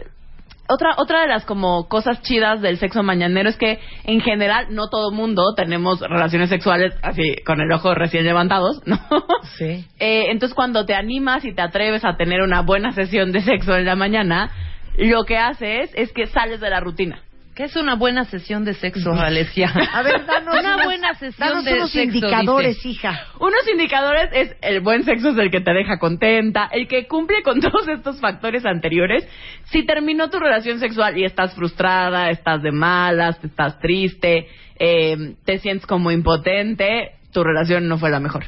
S6: otra otra de las como cosas chidas del sexo mañanero es que en general no todo mundo tenemos relaciones sexuales así con el ojo recién levantados, ¿no?
S4: Sí.
S6: Eh, entonces cuando te animas y te atreves a tener una buena sesión de sexo en la mañana, lo que haces es que sales de la rutina.
S3: ¿Qué es una buena sesión de sexo, Alesia?
S4: A ver, danos
S3: una
S4: unos-
S3: buena sesión
S4: danos
S3: de
S4: unos
S3: sexo,
S4: indicadores,
S3: dice.
S4: hija.
S6: Unos indicadores es el buen sexo es el que te deja contenta, el que cumple con todos estos factores anteriores. Si terminó tu relación sexual y estás frustrada, estás de malas, estás triste, eh, te sientes como impotente, tu relación no fue la mejor.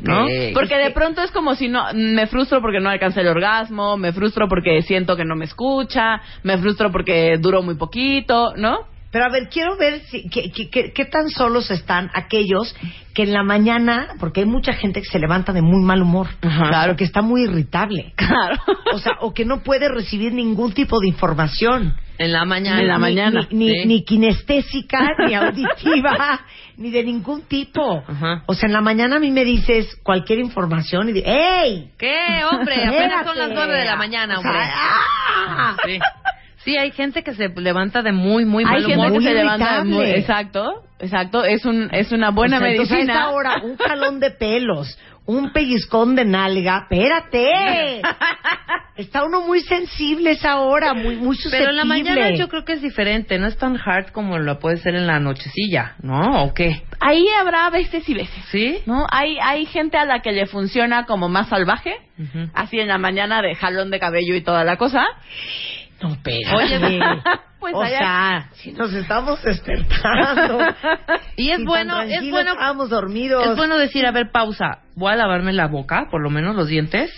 S6: ¿No? Porque de pronto es como si no me frustro porque no alcancé el orgasmo, me frustro porque siento que no me escucha, me frustro porque duró muy poquito, ¿no?
S4: Pero a ver, quiero ver si, qué, qué- qué- qué tan solos están aquellos que en la mañana, porque hay mucha gente que se levanta de muy mal humor,
S6: Ajá.
S4: claro, que está muy irritable,
S6: Claro.
S4: o sea, o que no puede recibir ningún tipo de información.
S3: En la mañana.
S6: En la
S4: Ni-
S6: mañana.
S4: Ni, ni,
S3: Sí.
S4: ni kinestésica, ni auditiva, ni de ningún tipo.
S3: Ajá.
S4: O sea, en la mañana a mí me dices cualquier información y digo, ¡Ey!
S3: ¿Qué, hombre? Apenas son las nueve de la mañana,
S4: O sea,
S3: hombre.
S4: ¡ah!
S3: Sí. Sí, hay gente que se levanta de muy, muy mal
S6: Hay gente
S3: humor.
S6: que
S4: muy
S6: se levanta muy- exacto, exacto, es un es una buena
S4: O sea, entonces,
S6: medicina.
S4: a esta hora, un jalón de pelos, un pellizcón de nalga, espérate. Está uno muy sensible esa hora, muy, muy susceptible.
S3: Pero en la mañana yo creo que es diferente, no es tan hard como lo puede ser en la nochecilla, ¿no? ¿O qué?
S6: Ahí habrá veces y veces.
S3: ¿Sí?
S6: ¿No? Hay hay gente a la que le funciona como más salvaje, así en la mañana de jalón de cabello y toda la cosa.
S4: No, pero.
S3: Oye,
S6: Pues
S4: o
S6: allá-
S4: sea, si nos estamos despertando.
S3: Y es bueno, es bueno,
S4: Estábamos dormidos.
S3: es bueno decir, a ver, pausa, voy a lavarme la boca, por lo menos los dientes.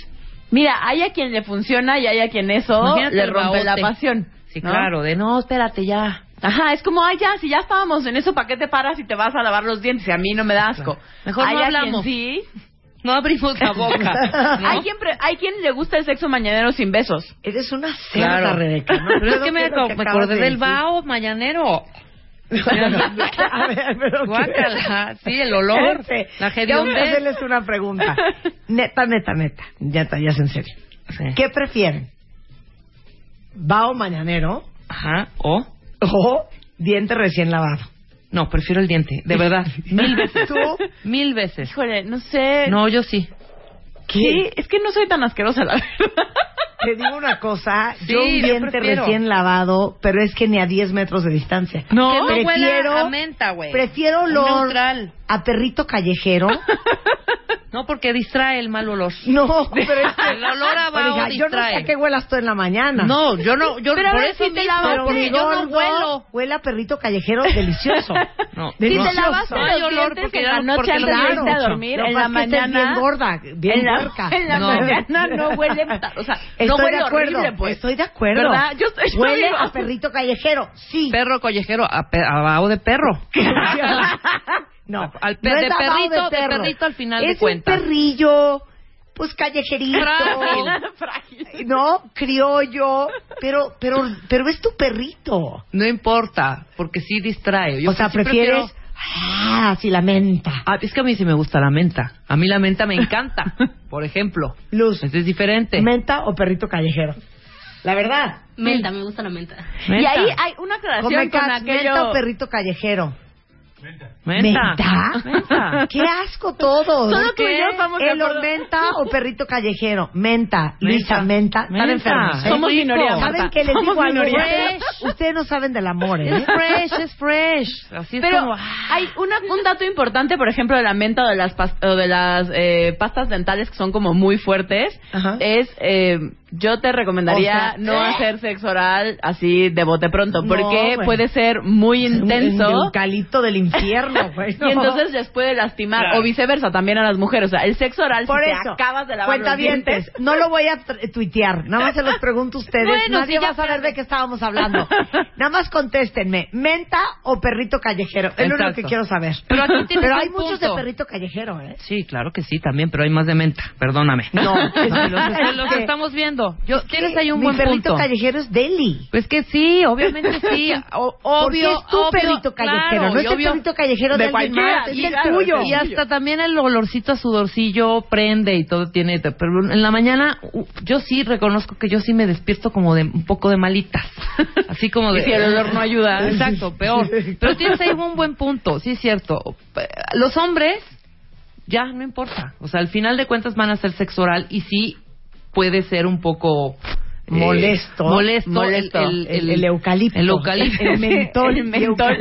S6: Mira, hay a quien le funciona y hay a quien eso
S3: Imagínate
S6: le rompe la pasión.
S3: Sí,
S6: ¿no?
S3: claro, de no, espérate ya.
S6: Ajá, es como, ay, ya, si ya estábamos en eso, ¿para qué te paras y te vas a lavar los dientes? Y a mí no me da asco.
S3: Mejor
S6: hay
S3: no
S6: a quien
S3: hablamos.
S6: sí.
S3: No abrimos la boca. ¿no?
S6: Hay, quien pre- hay quien le gusta el sexo mañanero sin besos.
S4: Eres una cerda,
S3: Claro.
S4: Rebeca. ¿no?
S3: Pero es que me, me acordé
S4: de
S3: del vaho mañanero.
S4: a ver, pero
S3: sí, el olor,
S4: Espérate,
S3: la hediondez.
S4: hacerles una pregunta. Neta, neta, neta. Ya está, ya es en serio.
S3: Sí.
S4: ¿Qué prefieren? ¿Bao mañanero
S3: Ajá, o...
S4: o diente recién lavado?
S3: No, prefiero el diente, de verdad. Mil veces.
S4: ¿Tú?
S3: Mil veces.
S6: Híjole, no sé.
S3: No, yo sí.
S6: Sí, es que no soy tan asquerosa, la verdad.
S4: Te digo una cosa,
S3: Sí,
S4: yo un diente
S3: prefiero.
S4: recién lavado, pero es que ni a 10 metros de distancia.
S3: No, que no
S4: prefiero,
S3: a menta, güey.
S4: Prefiero
S3: Es
S4: olor
S3: neutral.
S4: a perrito callejero.
S3: No, porque distrae el mal olor.
S4: No, pero es que...
S3: El olor a vaho
S4: yo no
S3: distrae.
S4: sé qué huelas tú en la mañana.
S3: No, yo no, yo
S6: Pero a
S3: por
S6: ver,
S3: eso
S6: si te
S3: mismo,
S6: lavas,
S4: pero mi
S3: yo no
S4: gordo
S3: huelo.
S4: Huele a perrito callejero delicioso.
S3: No.
S6: Si te lavaste
S3: No hay
S6: los
S3: olor
S6: dientes
S3: porque
S6: en
S3: ya
S6: la
S3: no-
S6: noche
S3: porque
S6: antes de
S3: lo
S6: irte a
S3: mucho.
S6: dormir,
S4: Lo
S6: en la
S4: es
S6: mañana...
S4: bien gorda, bien
S6: en la,
S4: puerca.
S6: en la
S3: No.
S6: mañana no huele... O sea,
S4: Estoy
S6: no huele
S4: de acuerdo,
S6: horrible, pues.
S4: estoy de acuerdo.
S6: ¿Verdad? Yo yo
S4: Huele
S6: digo-
S4: a perrito callejero, sí.
S3: Perro collejero, a, pe- a de perro.
S4: no,
S3: Al pe-
S4: no
S3: de
S4: es
S3: perrito- de
S4: perro.
S3: perrito al final
S4: es
S3: de cuentas.
S4: un perrillo, pues callejerito.
S3: Frágil.
S6: Frágil.
S4: No, criollo, pero, pero, pero es tu perrito.
S3: No importa, porque sí distrae. Yo
S4: o sea, prefieres,
S3: prefiero-
S4: ah, sí, la menta.
S3: Ah, es que a mí sí me gusta la menta. A mí la menta me encanta, por ejemplo.
S4: Luz,
S3: Este es diferente.
S4: menta o perrito callejero. La verdad.
S7: Menta, me gusta la menta.
S6: Y ahí hay una aclaración
S4: Come
S6: con
S4: cats,
S6: aquello...
S4: menta o perrito callejero.
S3: Menta.
S4: ¿Menta? ¡Qué asco todos!
S6: Solo tú y
S3: ¿Qué?
S6: yo de
S4: El
S6: acuerdo.
S4: menta o perrito callejero. Menta. Luisa, menta. Están
S3: Menta.
S4: enfermos. ¿eh?
S6: Somos minoría,
S4: ¿Saben qué les digo algo? Ustedes, no saben del amor, ¿eh?
S3: Es fresh, es fresh. Así es
S6: Pero
S3: como...
S6: hay una, un dato importante, por ejemplo, de la menta o de las, o de las eh, pastas dentales que son como muy fuertes,
S4: Ajá.
S6: es, eh, yo te recomendaría
S4: O sea,
S6: no hacer sexo oral así de bote pronto,
S4: No,
S6: porque puede ser muy intenso.
S4: Un eucalipto del infierno, güey.
S6: Y entonces les puede lastimar,
S3: Claro.
S6: o viceversa, también a las mujeres. O sea, el sexo oral,
S4: Por
S6: si
S4: eso,
S6: te acabas de lavar los dientes...
S4: no lo voy a tuitear, nada más se los pregunto a ustedes,
S3: Bueno,
S4: nadie va a saber de qué estábamos hablando. Nada más contéstenme, ¿menta o perrito callejero? Es lo único que quiero saber.
S3: Pero
S4: hay muchos de perrito callejero, ¿eh?
S3: Sí, claro que sí, también, pero hay más de menta. Perdóname.
S4: No,
S3: los,
S4: es
S3: los
S4: que-
S3: estamos viendo. Yo, tienes ahí un
S4: Mi
S3: buen
S4: perrito
S3: punto.
S4: callejero es Deli.
S3: Pues que sí, obviamente sí. O-
S4: Porque
S3: obvio,
S4: es tu
S3: obvio,
S4: perrito callejero,
S3: claro,
S4: no es el
S3: obvio-
S4: perrito callejero de,
S6: de
S4: alguien
S6: cualquiera,
S4: más, es
S6: y
S4: el
S6: claro,
S4: tuyo.
S3: Y hasta también el olorcito a sudorcillo prende y todo tiene. Pero en la mañana, yo sí reconozco que yo sí me despierto como de un poco de malitas. Así como de.
S6: Y si el olor no ayuda.
S3: Exacto, peor. Pero tienes ahí un buen punto, sí es cierto. Los hombres, ya, no importa. O sea, al final de cuentas van a hacer sexo oral y sí puede ser un poco. Eh,
S4: Molesto.
S3: molesto,
S4: Molesto. El- el eucalipto.
S3: el eucalipto
S4: El mentol
S6: El mentol,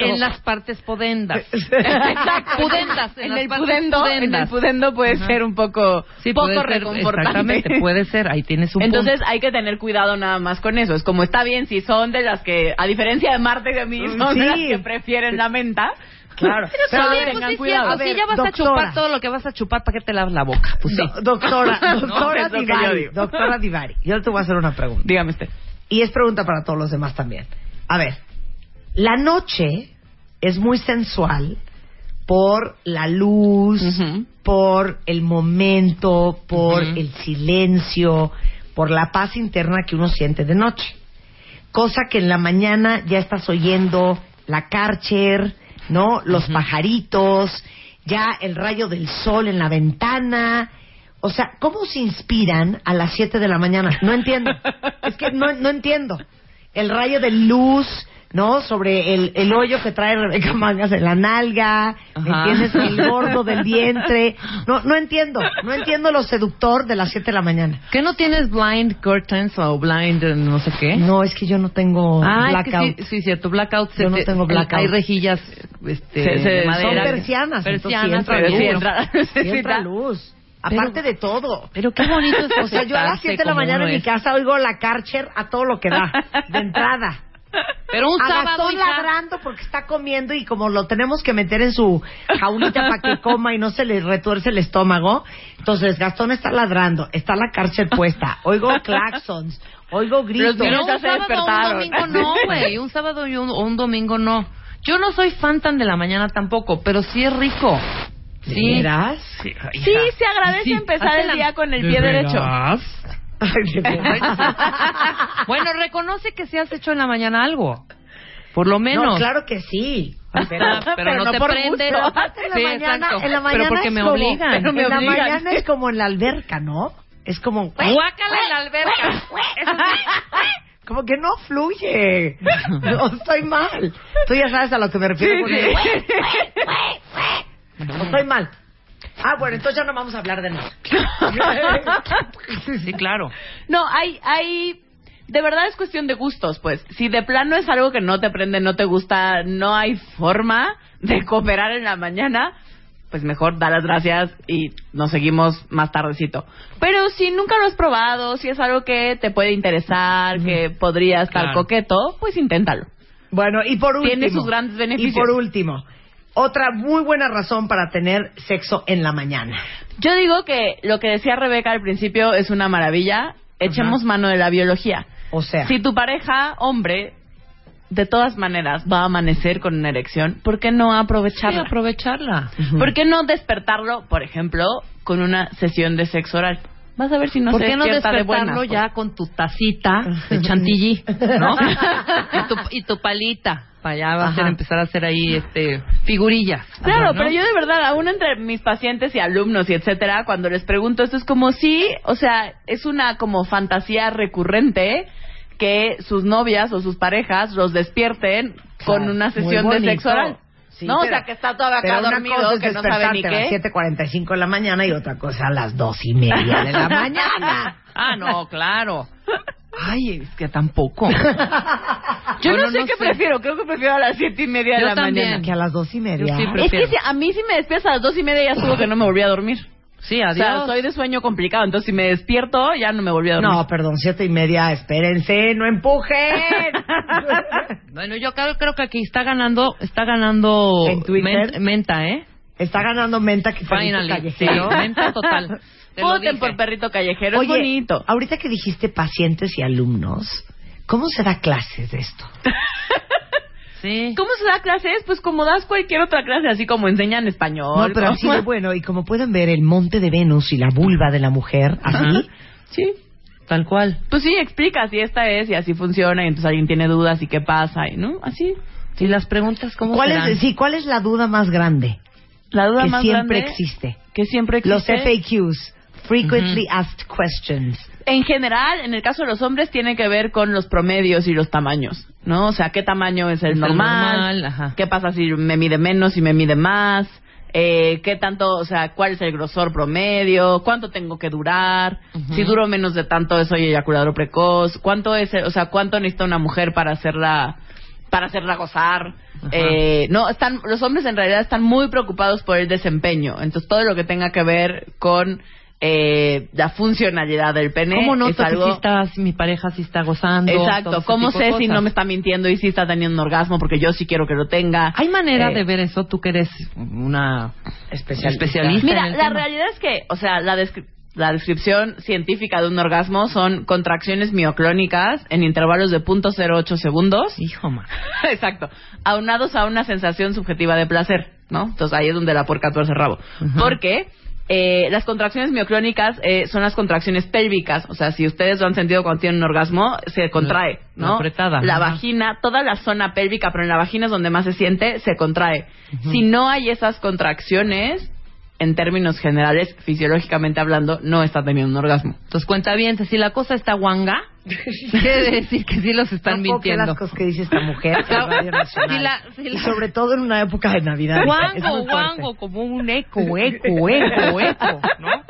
S3: en las partes podendas
S6: Exacto.
S3: pudendas
S6: En
S3: las partes
S6: pudendo, en el pudendo puede
S3: Ajá.
S6: ser un poco,
S3: Sí,
S6: poco
S3: puede ser,
S6: reconfortante.
S3: Exactamente, puede ser. Ahí tienes un
S6: Entonces
S3: punto.
S6: hay que tener cuidado nada más con eso. Es como está bien si son de las que, a diferencia de Marta y de mí, son
S4: Sí.
S6: de las que prefieren la menta.
S4: Claro.
S6: Pero
S4: ver,
S6: tengan cuidado.
S3: cierto,
S4: A ver,
S3: si ya vas
S4: doctora.
S3: a chupar todo lo que vas a chupar, ¿para qué te lavas la boca? Pues sí.
S4: Do- doctora, doctora
S6: yo
S4: Divari,
S6: digo.
S4: doctora Divari, yo te voy a hacer una pregunta.
S6: Dígame usted.
S4: Y es pregunta para todos los demás también. A ver, La noche es muy sensual por la luz, por el momento, por el silencio, por la paz interna que uno siente de noche. Cosa que en la mañana ya estás oyendo la Karcher, ¿no? Los pajaritos, ya el rayo del sol en la ventana. O sea, ¿cómo se inspiran a las 7 de la mañana? No entiendo. es que no, no entiendo. El rayo de luz, ¿no? Sobre el, el hoyo que trae Rebeca Mangas en la nalga, ¿me
S3: Ajá.
S4: entiendes? El gordo del vientre. No, no entiendo. No entiendo lo seductor de las 7 de la mañana.
S3: ¿Qué no tienes blind curtains o blind no sé qué?
S4: No, es que yo no tengo
S3: Ah,
S4: blackout.
S3: es que sí, sí, cierto, blackout.
S4: Yo no
S3: te-
S4: tengo blackout.
S3: Hay rejillas este,
S6: Se- se-
S3: de
S6: son
S3: madera.
S4: Son persianas,
S3: Persianas,
S4: entonces sí entra
S3: pero
S6: luz. entra-
S4: Sí luz. Aparte de todo.
S3: Pero qué bonito es
S4: O sea, yo a las
S3: aceptarse
S4: 7 de la mañana en mi casa oigo la Karcher a todo lo que da, de entrada.
S3: Pero un
S4: a
S3: sábado,
S4: Gastón
S3: hija.
S4: ladrando porque está comiendo y como lo tenemos que meter en su jaulita para que coma y no se le retuerce el estómago, entonces Gastón está ladrando, está la Karcher puesta, oigo claxons, oigo gritos.
S6: Los
S3: Pero un sábado o un domingo no, güey. Un sábado y un, un domingo no. Yo no soy fan tan de la mañana tampoco, pero sí es rico.
S4: ¿De
S3: Sí.
S4: veras?
S6: Sí, se agradece
S3: Sí,
S6: empezar el
S3: la-
S6: día con el pie derecho.
S4: Veras.
S3: Bueno, reconoce que sí has hecho en la mañana algo. Por lo menos.
S4: No, claro que sí. Pero,
S3: Pero no te
S4: por
S3: prende.
S4: gusto. En la
S3: Sí,
S4: mañana,
S3: exacto.
S4: en la
S3: Pero
S4: mañana
S3: porque
S4: es
S3: me
S4: como-
S3: obligan.
S4: en
S3: Me
S4: la
S3: obligan.
S4: mañana es como en la alberca, ¿no? Es como
S3: Guácala en la alberca. Eso sí.
S4: como que no fluye. No, estoy mal. Tú ya sabes a lo que me refiero. con el- No, estoy mal. Ah, bueno, entonces ya no vamos a hablar de nada.
S3: Sí, claro.
S6: No, hay, hay, de verdad es cuestión de gustos, pues. Si de plano es algo que no te prende, no te gusta, no hay forma de cooperar en la mañana, pues mejor da las gracias y nos seguimos más tardecito. Pero si nunca lo has probado, si es algo que te puede interesar, que podría estar
S3: Claro.
S6: coqueto, pues inténtalo.
S4: Bueno, y por último.
S6: Tiene sus grandes beneficios.
S4: Y por último, otra muy buena razón para tener sexo en la mañana.
S6: Yo digo que lo que decía Rebeca al principio es una maravilla. Echemos mano de la biología.
S4: O sea,
S6: Si tu pareja, hombre, de todas maneras va a amanecer con una erección, ¿por qué no
S3: Sí,
S6: aprovecharla?
S3: aprovecharla.
S6: ¿Por qué no despertarlo, por ejemplo, con una sesión de sexo oral? Vas a ver si no
S3: ¿Por
S6: se
S3: qué no
S6: despierta de
S3: despertarlo
S6: buenas,
S3: ya con tu tacita de chantilly, ¿no? y, tu, y tu palita, para ya va a ser empezar a hacer ahí este figurillas.
S6: Claro,
S3: ¿no?
S6: pero yo de verdad, aún entre mis pacientes y alumnos y etcétera, cuando les pregunto esto es como sí, o sea, es una como fantasía recurrente que sus novias o sus parejas los despierten con una sesión de sexo oral.
S4: Sí,
S6: no, o
S4: pero-
S6: sea, que está todavía acá dormido,
S4: es
S6: que no sabe ni
S4: despertarte a las
S6: qué.
S4: 7.45 de la mañana y otra cosa a las dos y media de la mañana.
S3: Ah, no, claro. Ay, es que tampoco.
S6: Yo
S3: Bueno,
S6: no sé
S3: no
S6: qué
S3: sé.
S6: prefiero, creo que prefiero a las siete y media de la
S3: también.
S6: mañana.
S4: Que a las dos y media.
S3: Sí,
S6: Es que si, a mí si me despiertas a las dos y media ya estuvo que no me volví a dormir.
S3: Sí,
S6: O
S3: adiós.
S6: sea, soy de sueño complicado, entonces si me despierto ya no me volví a dormir.
S4: No, perdón, siete y media, espérense, no empujen.
S3: Bueno, yo creo, creo que aquí está ganando, está ganando
S4: ¿En Twitter?
S3: men- menta, ¿eh?
S4: Está ganando menta que perrito
S3: Finally. Sí,
S4: callejero.
S3: menta total.
S6: Voten por perrito callejero,
S4: Oye,
S6: es bonito.
S4: ahorita que dijiste pacientes y alumnos, ¿cómo se da clases de esto?
S3: Sí.
S6: ¿Cómo se da clases? Pues como das cualquier otra clase, así como enseñan español.
S4: No, pero así de bueno, y como pueden ver, el monte de Venus y la vulva de la mujer, así,
S6: Sí.
S3: Tal cual.
S6: Pues sí, explicas y esta es y así funciona y entonces alguien tiene dudas y qué pasa y no, así.
S3: Y las preguntas, ¿cómo
S4: ¿Cuál
S3: serán?
S4: es, sí, ¿cuál es la duda más grande
S6: La duda
S4: que
S6: más
S4: siempre
S6: grande
S4: existe?
S6: que siempre
S4: Los
S6: existe.
S4: FAQs, Frequently Asked Questions.
S6: En general, en el caso de los hombres tiene que ver con los promedios y los tamaños, ¿no? O sea, qué tamaño es el
S3: Es el
S6: normal,
S3: ajá.
S6: qué pasa si me mide menos, si me mide más, eh, qué tanto, o sea, cuál es el grosor promedio, cuánto tengo que durar, si duro menos de tanto soy eyaculador precoz, cuánto es, el- o sea, cuánto necesita una mujer para hacerla para hacerla gozar. Eh, no, están los hombres en realidad están muy preocupados por el desempeño. Entonces todo lo que tenga que ver con eh, la funcionalidad del pene
S3: ¿Cómo noto
S6: algo
S3: si mi pareja sí está gozando?
S6: Exacto, ¿cómo sé si no me está mintiendo y si está teniendo un orgasmo? Porque yo sí quiero que lo tenga.
S3: ¿Hay manera
S6: Eh,
S3: de ver eso? Tú que eres una
S4: Especialista.
S3: especialista
S6: Mira, la
S3: tema.
S6: realidad es que, o sea, la descri- La descripción científica de un orgasmo son contracciones mioclónicas en intervalos de 0.08 segundos.
S3: Hijo, man.
S6: Exacto. Aunados a una sensación subjetiva de placer, ¿no? Entonces ahí es donde la porca tuerce rabo. Porque eh, las contracciones mioclónicas eh, son las contracciones pélvicas. O sea, si ustedes lo han sentido cuando tienen un orgasmo, se contrae, ¿no?
S3: la apretada.
S6: La
S3: Ajá.
S6: vagina, toda la zona pélvica, pero en la vagina es donde más se siente, se contrae. Si no hay esas contracciones, en términos generales, fisiológicamente hablando, no está teniendo un orgasmo.
S3: Entonces cuenta bien, si la cosa está guanga, quiere decir que sí los están
S4: No
S3: mintiendo.
S4: las cosas que dice esta mujer en Radio Nacional.
S3: Si la- si la-
S4: Y sobre todo en una época de Navidad.
S3: Guango, guango, como un eco, eco, eco, eco, ¿no?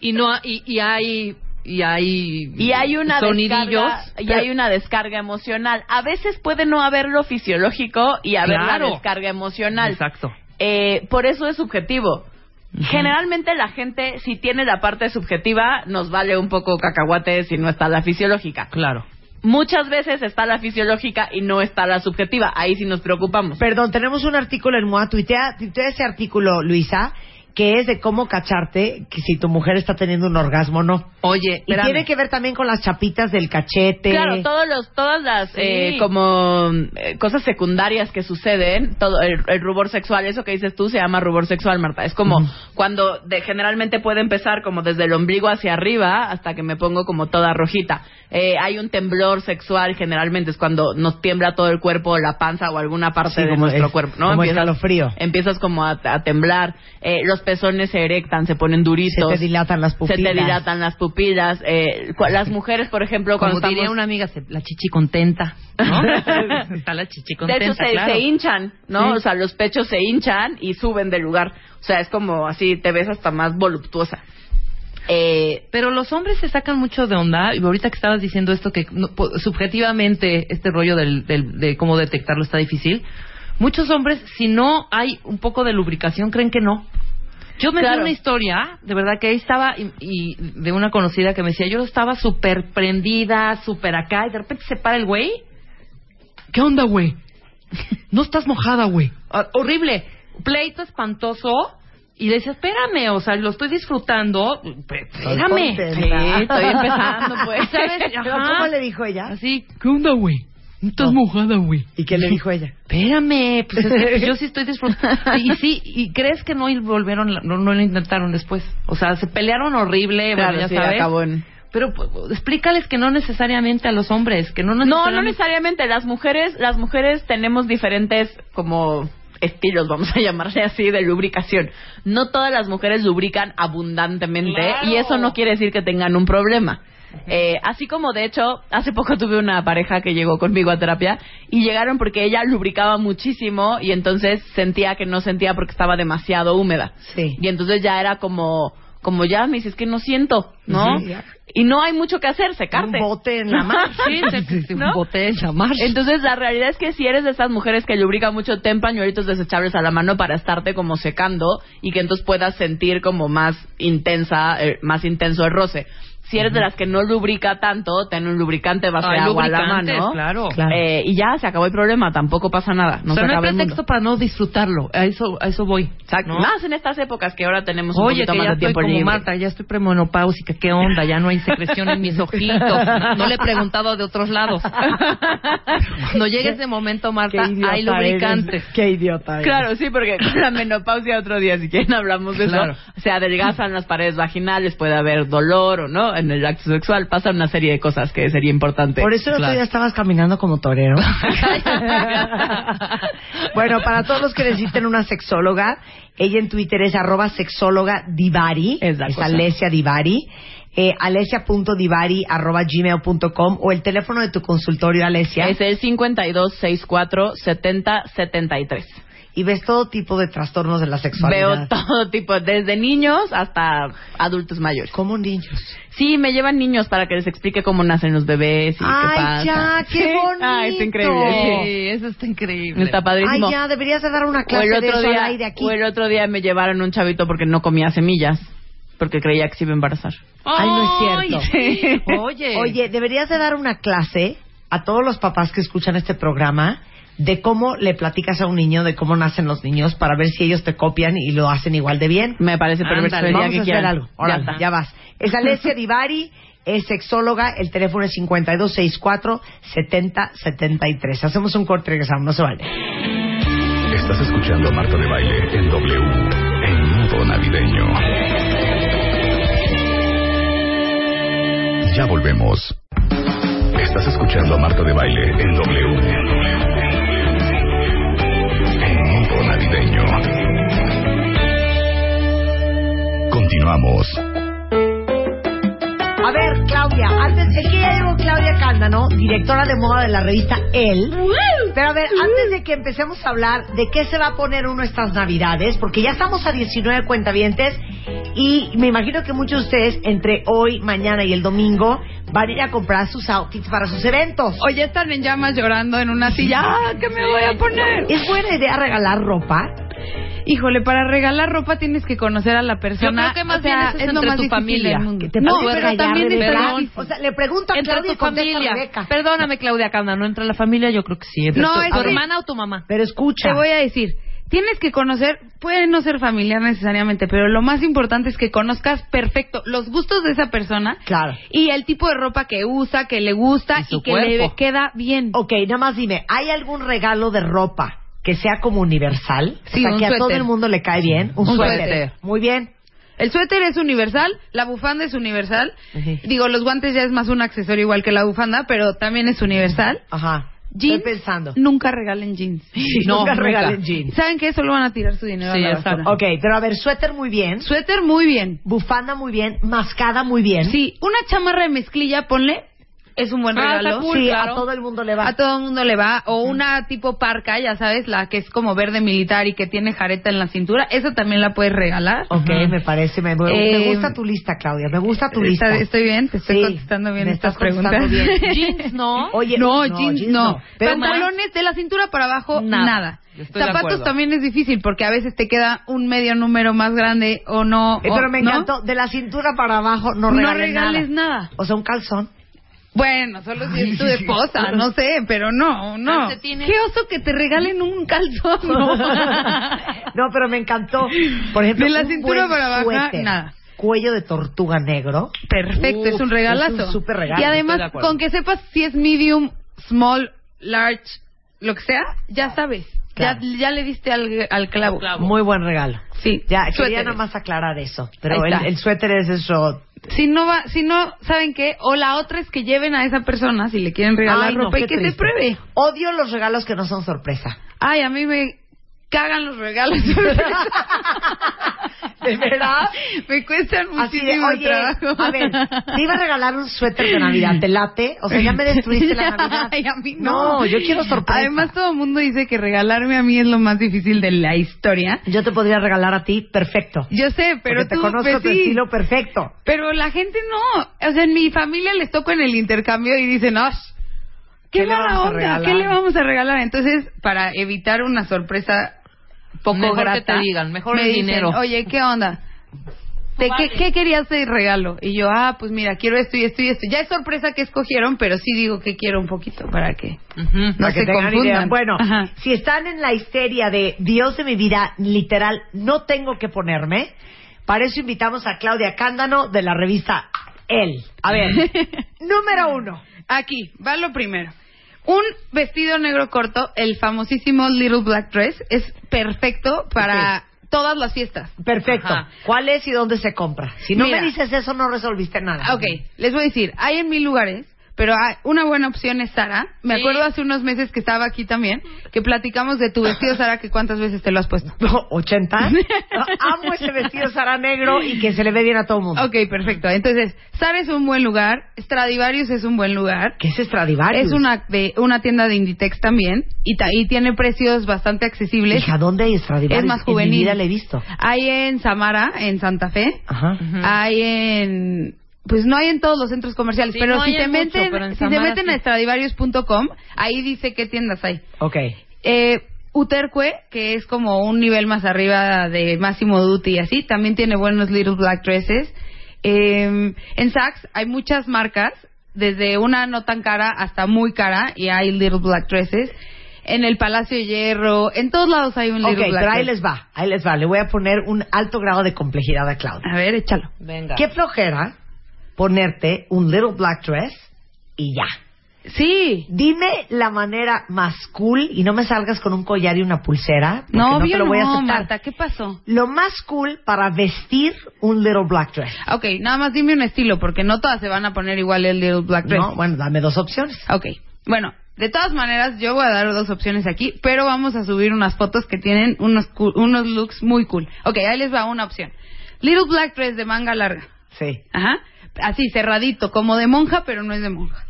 S3: Y no y, y hay y hay
S6: Y hay una
S3: sonidillos
S6: descarga, y hay una descarga emocional. A veces puede no haberlo fisiológico y haber
S3: Claro.
S6: la descarga emocional.
S3: Exacto.
S6: Eh, por eso es subjetivo. Generalmente la gente, si tiene la parte subjetiva, nos vale un poco cacahuate si no está la fisiológica.
S3: Claro.
S6: Muchas veces está la fisiológica y no está la subjetiva. Ahí sí nos preocupamos.
S4: Perdón, tenemos un artículo en MOA. Tuitea, tuitea ese artículo, Luisa, que es de cómo cacharte que si tu mujer está teniendo un orgasmo o no.
S3: Oye,
S4: Y
S3: espérame.
S4: tiene que ver también con las chapitas del cachete.
S6: Claro, todos los, todas las eh, como eh, cosas secundarias que suceden, todo el, el rubor sexual, eso que dices tú se llama rubor sexual, Marta. Es como cuando de, generalmente puede empezar como desde el ombligo hacia arriba hasta que me pongo como toda rojita. Eh, hay un temblor sexual, generalmente es cuando nos tiembla todo el cuerpo, la panza o alguna parte
S4: Sí,
S6: de
S4: como
S6: nuestro
S4: es-
S6: cuerpo, ¿no?
S4: como escalofrío.
S6: Empiezas como a, a temblar, eh, los pezones se erectan, se ponen
S4: Se
S6: duritos.
S4: te dilatan las pupilas.
S6: Se te dilatan las pupilas. Eh, las mujeres, por ejemplo, cuando
S3: como diría
S6: estamos-
S3: una amiga, se- la chichi contenta, ¿no? Está la chichi
S6: de
S3: contenta,
S6: hecho, se,
S3: claro.
S6: se hinchan, ¿no?
S3: Sí.
S6: O sea, los pechos se hinchan y suben del lugar. O sea, es como así, te ves hasta más voluptuosa. Eh,
S3: Pero los hombres se sacan mucho de onda. Y ahorita que estabas diciendo esto, que no- subjetivamente este rollo del, del- de cómo detectarlo está difícil. Muchos hombres, si no hay un poco de lubricación, creen que no. Yo me
S6: Claro.
S3: di una historia, de verdad que ahí estaba, y, y de una conocida que me decía, yo estaba súper prendida, súper acá, y de repente se para el güey. ¿Qué onda, güey? No estás mojada, güey. Ah, horrible. Pleito espantoso. Y le decía, espérame, o sea, lo estoy disfrutando. Pe- Espérame.
S6: sí, estoy empezando, pues.
S3: ¿Sabes? Ajá.
S4: ¿Cómo le dijo ella?
S3: Así, ¿qué onda, güey? No estás mojada, güey.
S4: ¿Y qué le dijo ella?
S3: Espérame, pues es que yo sí estoy disfrutando. Y sí, y crees que no volvieron, no, no lo intentaron después. O sea, se pelearon horrible,
S6: Claro,
S3: bueno, ya
S6: sí,
S3: sabes.
S6: acabó en-
S3: Pero pues, explícales que no necesariamente a los hombres, que no
S6: No,
S3: necesariamente.
S6: no necesariamente. Las mujeres, las mujeres tenemos diferentes como estilos, vamos a llamarle así, de lubricación. No todas las mujeres lubrican abundantemente
S3: Claro.
S6: y eso no quiere decir que tengan un problema. Eh, así como de hecho, hace poco tuve una pareja que llegó conmigo a terapia y llegaron porque ella lubricaba muchísimo y entonces sentía que no sentía porque estaba demasiado húmeda.
S4: Sí.
S6: Y entonces ya era como, como ya me dices que no siento, ¿no? Y no hay mucho que hacer, secarte.
S4: Un bote en la mano.
S3: Sí, se, se
S6: ¿No?
S3: boté en la marcha.
S6: Entonces, la realidad es que si eres de esas mujeres que lubrican mucho, ten pañuelitos desechables a la mano para estarte como secando y que entonces puedas sentir como más intensa, eh, más intenso el roce. Si eres de las que no lubrica tanto, ten un lubricante base de agua a la
S3: lubricantes,
S6: mano.
S3: claro.
S4: Claro.
S6: Eh, y ya, se acabó el problema, tampoco pasa nada. No
S3: o sea,
S6: se
S3: no hay pretexto para no disfrutarlo. A eso, a eso voy.
S6: Exacto.
S3: ¿no?
S6: Más en estas épocas que ahora tenemos un
S3: Oye,
S6: poquito
S3: que
S6: más
S3: ya
S6: de
S3: estoy
S6: tiempo
S3: como
S6: libre.
S3: Marta, ya estoy premenopáusica, ¿qué onda? Ya no hay secreción en mis ojitos. No le he preguntado de otros lados. Cuando llegue ese momento, Marta, hay lubricantes.
S4: eres. Qué idiota eres.
S6: Claro, sí, porque con la menopausia otro día, si quieren hablamos de
S3: Claro.
S6: eso, se adelgazan las paredes vaginales, puede haber dolor o no en el acto sexual, pasan una serie de cosas que sería importante.
S4: Por eso
S3: Claro.
S4: día estabas caminando como torero. bueno, para todos los que necesiten una sexóloga, ella en Twitter es arroba sexóloga divari.
S6: Es cosa.
S4: Alesia Divari. Eh, alesia.divari arroba gmail.com o el teléfono de tu consultorio, Alesia.
S6: es el 5264 7073.
S4: Y ves todo tipo de trastornos de la sexualidad.
S6: Veo todo tipo, desde niños hasta adultos mayores.
S4: Como niños.
S6: Sí, me llevan niños para que les explique cómo nacen los bebés y qué
S4: Ay,
S6: pasa.
S4: ya, qué
S6: Sí.
S4: bonito.
S6: Ay, está increíble. sí.
S3: Eso está increíble.
S6: Está padrísimo.
S4: Ay, ya, deberías de dar una
S6: O
S4: clase
S6: el
S4: de
S6: otro
S4: eso
S6: día,
S4: al aire aquí.
S6: o el otro día me llevaron un chavito porque no comía semillas, porque creía que se iba a embarazar.
S4: Ay, no es cierto.
S3: Ay, sí. Oye.
S4: Oye, deberías de dar una clase a todos los papás que escuchan este programa de cómo le platicas a un niño de cómo nacen los niños para ver si ellos te copian y lo hacen igual de bien.
S6: Me parece perfecto.
S4: Vamos
S6: que
S4: a hacer
S6: quieran.
S4: algo. Órale,
S6: Ya
S4: ya, vas. Es Alessia Divari, es sexóloga, el teléfono es 5264-7073. Hacemos un corte y regresamos, no se vale.
S1: Estás escuchando a Marta de Baile en W, en modo navideño. Ya volvemos. Estás escuchando a Marta de Baile en W, en navideño. Continuamos.
S4: A ver, Claudia, antes de que ya llegó Claudia Cándano, directora de moda de la revista El. Pero a ver, antes de que empecemos a hablar de qué se va a poner uno estas navidades, porque ya estamos a 19 cuentavientes y me imagino que muchos de ustedes entre hoy, mañana y el domingo van a ir a comprar sus outfits para sus eventos.
S7: O ya están en llamas llorando en una silla. ¡Ah, ¿Qué me voy a poner?
S4: ¿Es buena idea regalar ropa?
S7: Híjole, para regalar ropa tienes que conocer a la persona.
S3: Yo creo que más
S7: O sea,
S3: bien eso es
S7: lo
S3: entre
S7: más
S3: tu familia.
S4: Que te
S7: no, pero también
S3: Perdón.
S7: difícil.
S4: O sea, le pregunto a
S3: Entre
S4: Claudia
S3: tu familia.
S4: Rebeca.
S3: Perdóname, Claudia Cándano. ¿Entre la familia? Yo creo que sí. Entre
S7: No,
S3: tu,
S7: es
S3: tu hermana o tu mamá.
S4: Pero escucha.
S7: Te voy a decir, tienes que conocer, puede no ser familiar necesariamente, pero lo más importante es que conozcas perfecto los gustos de esa persona
S4: Claro.
S7: y el tipo de ropa que usa, que le gusta
S3: Y
S7: que le queda bien.
S4: Ok, nada más dime, ¿hay algún regalo de ropa que sea como universal?
S7: Sí,
S4: o sea,
S7: un
S4: que a todo
S7: suéter.
S4: el mundo le cae bien. Un,
S7: Un
S4: suéter.
S7: suéter.
S4: Muy bien.
S7: El suéter es universal, la bufanda es universal. Digo, los guantes ya es más un accesorio igual que la bufanda, pero también es universal.
S4: Ajá.
S7: Jeans,
S4: Estoy pensando.
S7: nunca regalen jeans.
S3: No,
S4: nunca regalen jeans.
S7: ¿Saben qué? Solo van a tirar su dinero
S3: Sí,
S7: a la
S3: exacto.
S7: basura.
S4: Ok, pero a ver, suéter muy bien.
S7: Suéter muy bien.
S4: Bufanda muy bien. Mascada muy bien.
S7: Sí, una chamarra de mezclilla, ponle, es un buen
S3: Ah,
S7: regalo.
S3: está cool,
S4: Sí,
S3: claro.
S4: a todo el mundo le va.
S7: A todo el mundo le va. O una tipo parca, ya sabes, la que es como verde militar y que tiene jareta en la cintura. Esa también la puedes regalar.
S4: Ok, me parece, me, me
S7: Eh,
S4: gusta tu lista, Claudia, me gusta tu lista.
S7: estoy bien, te estoy
S4: Sí,
S7: contestando bien
S4: me
S7: estas
S4: estás contestando
S7: preguntas.
S4: bien.
S3: Jeans, ¿no?
S4: Oye,
S7: no, jeans no.
S4: Pero
S7: Pantalones de la cintura para abajo,
S3: Nada.
S7: nada. Zapatos también es difícil porque a veces te queda un medio número más grande o no.
S4: Eh,
S7: o-
S4: pero me
S7: ¿no?
S4: encantó, de la cintura para abajo no
S7: No
S4: regales,
S7: regales nada.
S4: O sea, un calzón.
S7: Bueno, solo si es tu esposa, no sé, pero no, no. Qué oso que te regalen un calzón. No,
S4: no, pero me encantó. Por ejemplo,
S7: De la
S4: un
S7: cintura
S4: buen
S7: para abajo,
S4: suéter,
S7: nada.
S4: Cuello de tortuga negro.
S7: Perfecto, es un regalazo.
S4: es un súper regalo,
S7: y además, con que sepas si es medium, small, large, lo que sea, ya sabes.
S4: Claro.
S7: Ya, ya le diste al, al clavo.
S3: Clavo.
S4: Muy buen regalo.
S7: Sí,
S4: Ya, quería nada más aclarar eso. Pero el suéter es eso.
S7: Si no va, si no, ¿saben qué? O la otra es que lleven a esa persona si le quieren regalar
S4: Ay, no,
S7: ropa y que se pruebe.
S4: Odio los regalos que no son sorpresa.
S7: Ay, a mí me cagan los regalos.
S4: ¿De verdad?
S7: me cuestan
S4: Así de,
S7: muchísimo
S4: oye,
S7: trabajo.
S4: a ver, te iba a regalar un suéter de Navidad, ¿te late? O sea, ya me destruiste la Navidad.
S7: Ay, a mí no.
S4: No, yo quiero sorpresa.
S7: Además, todo el mundo dice que regalarme a mí es lo más difícil de la historia.
S4: Yo te podría regalar a ti perfecto.
S7: Yo sé, pero
S4: porque
S7: tú,
S4: te conozco
S7: pues,
S4: tu
S7: sí.
S4: estilo perfecto.
S7: Pero la gente no. O sea, en mi familia les toco en el intercambio y dicen, ¡ah! ¿Qué,
S4: ¿Qué le
S7: mala
S4: vamos a
S7: onda?
S4: regalar?
S7: ¿Qué le vamos a regalar? Entonces, para evitar una sorpresa poco
S3: Mejor que te digan, mejor
S7: me
S3: el
S7: dicen,
S3: dinero.
S7: Oye, ¿qué onda? ¿De qué, qué querías de regalo? Y yo, ah, pues mira, quiero esto y esto y esto. Ya es sorpresa que escogieron, pero sí digo que quiero un poquito para que no
S4: Para que
S7: se confundan.
S4: idea. Bueno,
S7: Ajá.
S4: si están en la histeria de Dios de mi vida, literal, no tengo que ponerme, para eso invitamos a Claudia Cándano de la revista El. A ver, número uno.
S7: Aquí, va lo primero. Un vestido negro corto, el famosísimo Little Black Dress, es perfecto para todas las fiestas.
S4: Perfecto.
S3: Ajá.
S4: ¿Cuál es y dónde se compra? Si no
S7: Mira.
S4: me dices eso, no resolviste nada.
S7: Ok, les voy a decir, hay en mil lugares, pero hay- una buena opción es Sara. Me
S3: Sí.
S7: acuerdo hace unos meses que estaba aquí también, que platicamos de tu vestido, Sara, que cuántas veces te lo has puesto.
S4: No, ¿80? No, amo ese vestido Sara negro y que se le ve bien a todo el mundo.
S7: Ok, perfecto. Entonces, Sara es un buen lugar, Stradivarius es un buen lugar.
S4: ¿Qué es Stradivarius?
S7: Es una, de, una tienda de Inditex también y, ta- y tiene precios bastante accesibles.
S4: Hija, ¿dónde hay Stradivarius?
S7: Es más
S4: En mi
S7: juvenil.
S4: vida la he visto.
S7: Hay en Samara, en Santa Fe.
S4: Ajá.
S7: Hay en... Pues no hay en todos los centros comerciales,
S3: Sí,
S7: pero
S3: no
S7: si te
S3: mucho,
S7: meten,
S3: pero
S7: si te meten
S3: sí.
S7: a stradivarius.com, ahí dice qué tiendas hay.
S4: Ok.
S7: Eh, Uterque, que es como un nivel más arriba de Máximo Duty y así, también tiene buenos little black dresses. Eh, en Saks hay muchas marcas, desde una no tan cara hasta muy cara, y hay little black dresses. en el Palacio de Hierro, en todos lados hay un
S4: Ok,
S7: Little Black
S4: pero ahí les va, ahí les va. Le voy a poner un alto grado de complejidad a Claudia.
S7: A ver, échalo.
S3: Venga.
S4: Qué flojera ponerte un little black dress y ya.
S7: Sí.
S4: Dime la manera más cool y no me salgas con un collar y una pulsera.
S7: No,
S4: no, te lo voy a
S7: no,
S4: aceptar.
S7: Marta, ¿qué pasó?
S4: Lo más cool para vestir un little black dress.
S7: Ok, nada más dime un estilo, porque no todas se van a poner igual el Little Black Dress.
S4: No, bueno, dame dos opciones.
S7: Ok, bueno, de todas maneras, yo voy a dar dos opciones aquí, pero vamos a subir unas fotos que tienen unos, cool- unos looks muy cool. Ok, ahí les va una opción. Little Black Dress de manga larga.
S4: Sí.
S7: Ajá. Así, cerradito, como de monja, pero no es de monja.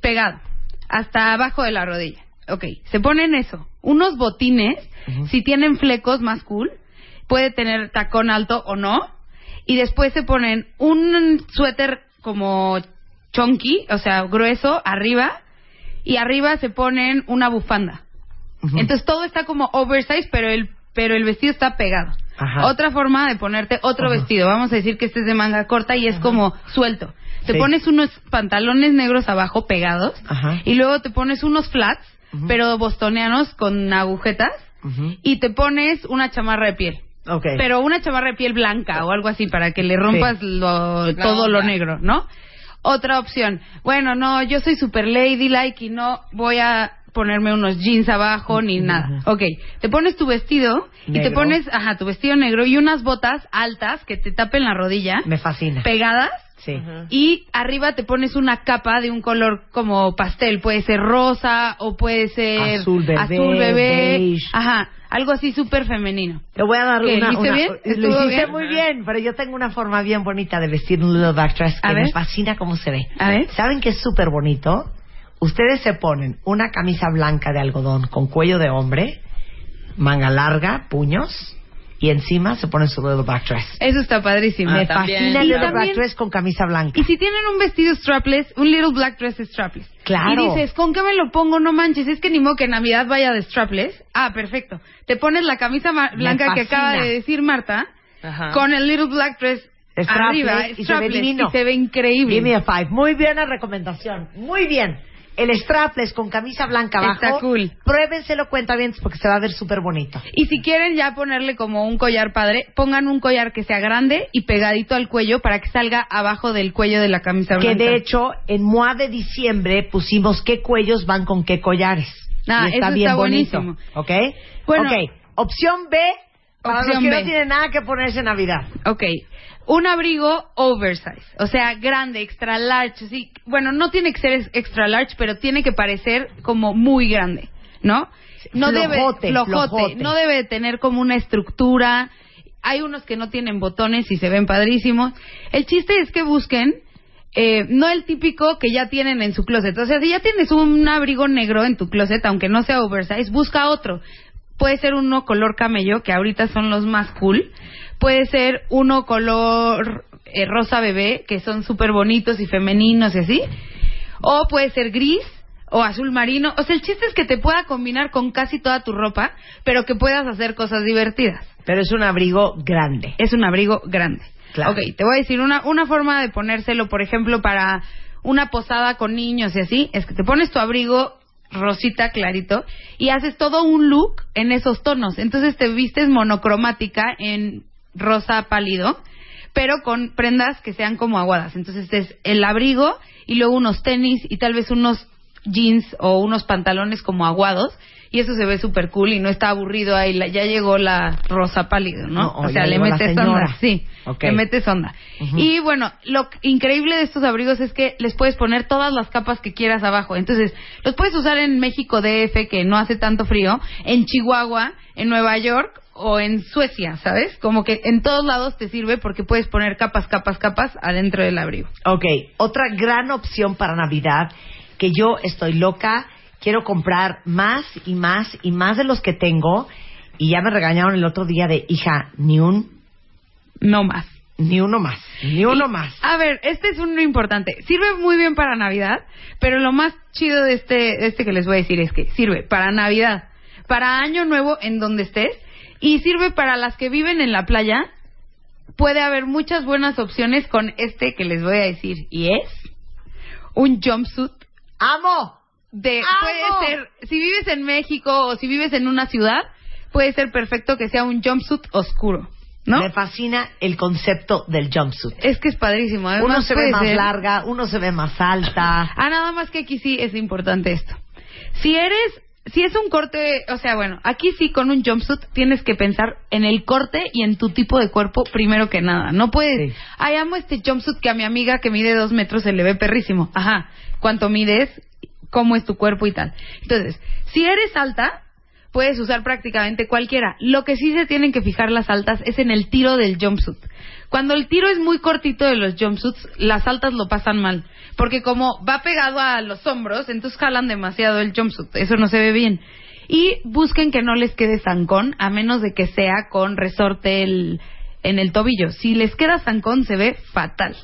S7: Pegado, hasta abajo de la rodilla. Ok, se ponen eso. Unos botines, si tienen flecos más cool, puede tener tacón alto o no. Y después se ponen un suéter como chunky, o sea, grueso, arriba. Y arriba se ponen una bufanda. Entonces todo está como oversize, pero el, pero el vestido está pegado.
S4: Ajá.
S7: Otra forma de ponerte otro
S4: Ajá.
S7: vestido. Vamos a decir que este es de manga corta y es como suelto. Te
S4: Sí.
S7: pones unos pantalones negros abajo pegados
S4: Ajá.
S7: y luego te pones unos flats, pero bostonianos con agujetas y te pones una chamarra de piel. Pero una chamarra de piel blanca o algo así para que le rompas lo- todo lo negro, ¿no? Otra opción. Bueno, no, yo soy super ladylike y no voy a ponerme unos jeans abajo ni nada. Ok, te pones tu vestido y te pones, ajá, tu vestido negro y unas botas altas que te tapen la rodilla,
S4: Me fascina.
S7: pegadas
S4: Sí.
S7: y arriba te pones una capa de un color como pastel, puede ser rosa o puede ser
S4: Azul bebé,
S7: azul bebé,
S4: beige.
S7: ajá, algo así súper femenino.
S4: Te voy a dar
S7: ¿Qué,
S4: una...
S7: lo hice
S4: una-
S7: bien?
S4: Lo
S7: ¿Estuvo
S4: hiciste
S7: bien?
S4: muy bien, pero yo tengo una forma bien bonita de vestir un little black dress que
S7: A
S4: me
S7: ver.
S4: fascina cómo se ve.
S7: A ver.
S4: ¿Saben qué es súper bonito? Ustedes se ponen una camisa blanca de algodón con cuello de hombre, manga larga, puños, y encima se ponen su little black dress.
S7: Eso está padrísimo.
S4: me
S3: también.
S4: fascina el little
S7: también-
S4: black dress con camisa blanca.
S7: Y si tienen un vestido strapless, un little black dress strapless.
S4: Claro.
S7: Y dices, ¿con qué me lo pongo? No manches, es que ni modo que Navidad vaya de strapless. Ah, perfecto. Te pones la camisa blanca que acaba de decir Marta,
S3: Ajá.
S7: con el little black dress
S4: Strapless
S7: arriba,
S4: y se ve
S7: strapless,
S4: divino.
S7: y se ve increíble.
S4: Give me a five. Muy buena recomendación. Muy bien. El strapless con camisa blanca abajo.
S7: Está cool.
S4: Pruébenselo, cuenta bien, porque se va a ver súper bonito.
S7: Y si quieren ya ponerle como un collar padre, pongan un collar que sea grande y pegadito al cuello para que salga abajo del cuello de la camisa
S4: Que
S7: blanca.
S4: de hecho, en MOA de diciembre pusimos qué cuellos van con qué collares.
S7: Ah,
S4: y está
S7: eso
S4: bien
S7: está
S4: bonito.
S7: buenísimo.
S4: ¿Ok?
S7: Bueno.
S4: ok. Opción B, para
S7: Opción
S4: los que
S7: B.
S4: no tienen nada que ponerse en Navidad.
S7: Ok. Un abrigo oversize, o sea, grande, extra large, sí. Bueno, no tiene que ser ex- extra large, pero tiene que parecer como muy grande, ¿no? No
S4: Flojote,
S7: debe flojote,
S4: flojote.
S7: no debe de tener como una estructura. Hay unos que no tienen botones y se ven padrísimos. El chiste es que busquen eh, no el típico que ya tienen en su closet. O sea, si ya tienes un abrigo negro en tu closet, aunque no sea oversize, busca otro. Puede ser uno color camello, que ahorita son los más cool. Puede ser uno color eh, rosa bebé, que son súper bonitos y femeninos y así. O puede ser gris o azul marino. O sea, el chiste es que te pueda combinar con casi toda tu ropa, pero que puedas hacer cosas divertidas.
S4: Pero es un abrigo grande.
S7: Es un abrigo grande.
S4: Claro.
S7: Ok, te voy a decir una, una forma de ponérselo, por ejemplo, para una posada con niños y así, es que te pones tu abrigo rosita clarito y haces todo un look en esos tonos. Entonces te vistes monocromática en rosa pálido, pero con prendas que sean como aguadas. Entonces es el abrigo y luego unos tenis y tal vez unos jeans o unos pantalones como aguados. Y eso se ve súper cool y no está aburrido ahí. la- ya llegó la rosa pálido, ¿no?
S4: No,
S7: o sea, le metes onda. Sí, le metes onda. Y bueno, lo increíble de estos abrigos es que les puedes poner todas las capas que quieras abajo. Entonces, los puedes usar en México DF, que no hace tanto frío, en Chihuahua, en Nueva York o en Suecia, ¿sabes? Como que en todos lados te sirve porque puedes poner capas, capas, capas adentro del abrigo.
S4: Ok, otra gran opción para Navidad que yo estoy loca, quiero comprar más y más y más de los que tengo y ya me regañaron el otro día de hija, ni un,
S7: No más.
S4: ni uno más, ni uno
S7: Y,
S4: más.
S7: A ver, este es uno importante. Sirve muy bien para Navidad, pero lo más chido de este, de este que les voy a decir es que sirve para Navidad, para Año Nuevo en donde estés, y sirve para las que viven en la playa. Puede haber muchas buenas opciones con este que les voy a decir, y es un jumpsuit
S4: ¡Amo!
S7: de
S4: ¡Amo!
S7: puede ser si vives en México o si vives en una ciudad puede ser perfecto que sea un jumpsuit oscuro ¿no?
S4: Me fascina el concepto del jumpsuit.
S7: es que es padrísimo Además,
S4: Uno se ve más
S7: ser-
S4: larga, uno se ve más alta.
S7: Ah, nada más que aquí sí es importante esto. Si eres, si es un corte, o sea, bueno, aquí sí con un jumpsuit tienes que pensar en el corte y en tu tipo de cuerpo primero que nada. No puedes,
S4: Sí.
S7: ay, amo este jumpsuit que a mi amiga que mide dos metros se le ve perrísimo. Ajá, ¿cuánto mides? ¿Cómo es tu cuerpo y tal? Entonces, si eres alta, puedes usar prácticamente cualquiera. Lo que sí se tienen que fijar las altas es en el tiro del jumpsuit. Cuando el tiro es muy cortito de los jumpsuits, las altas lo pasan mal. Porque como va pegado a los hombros, entonces jalan demasiado el jumpsuit. Eso no se ve bien. Y busquen que no les quede zancón, a menos de que sea con resorte el- en el tobillo. Si les queda zancón, se ve fatal.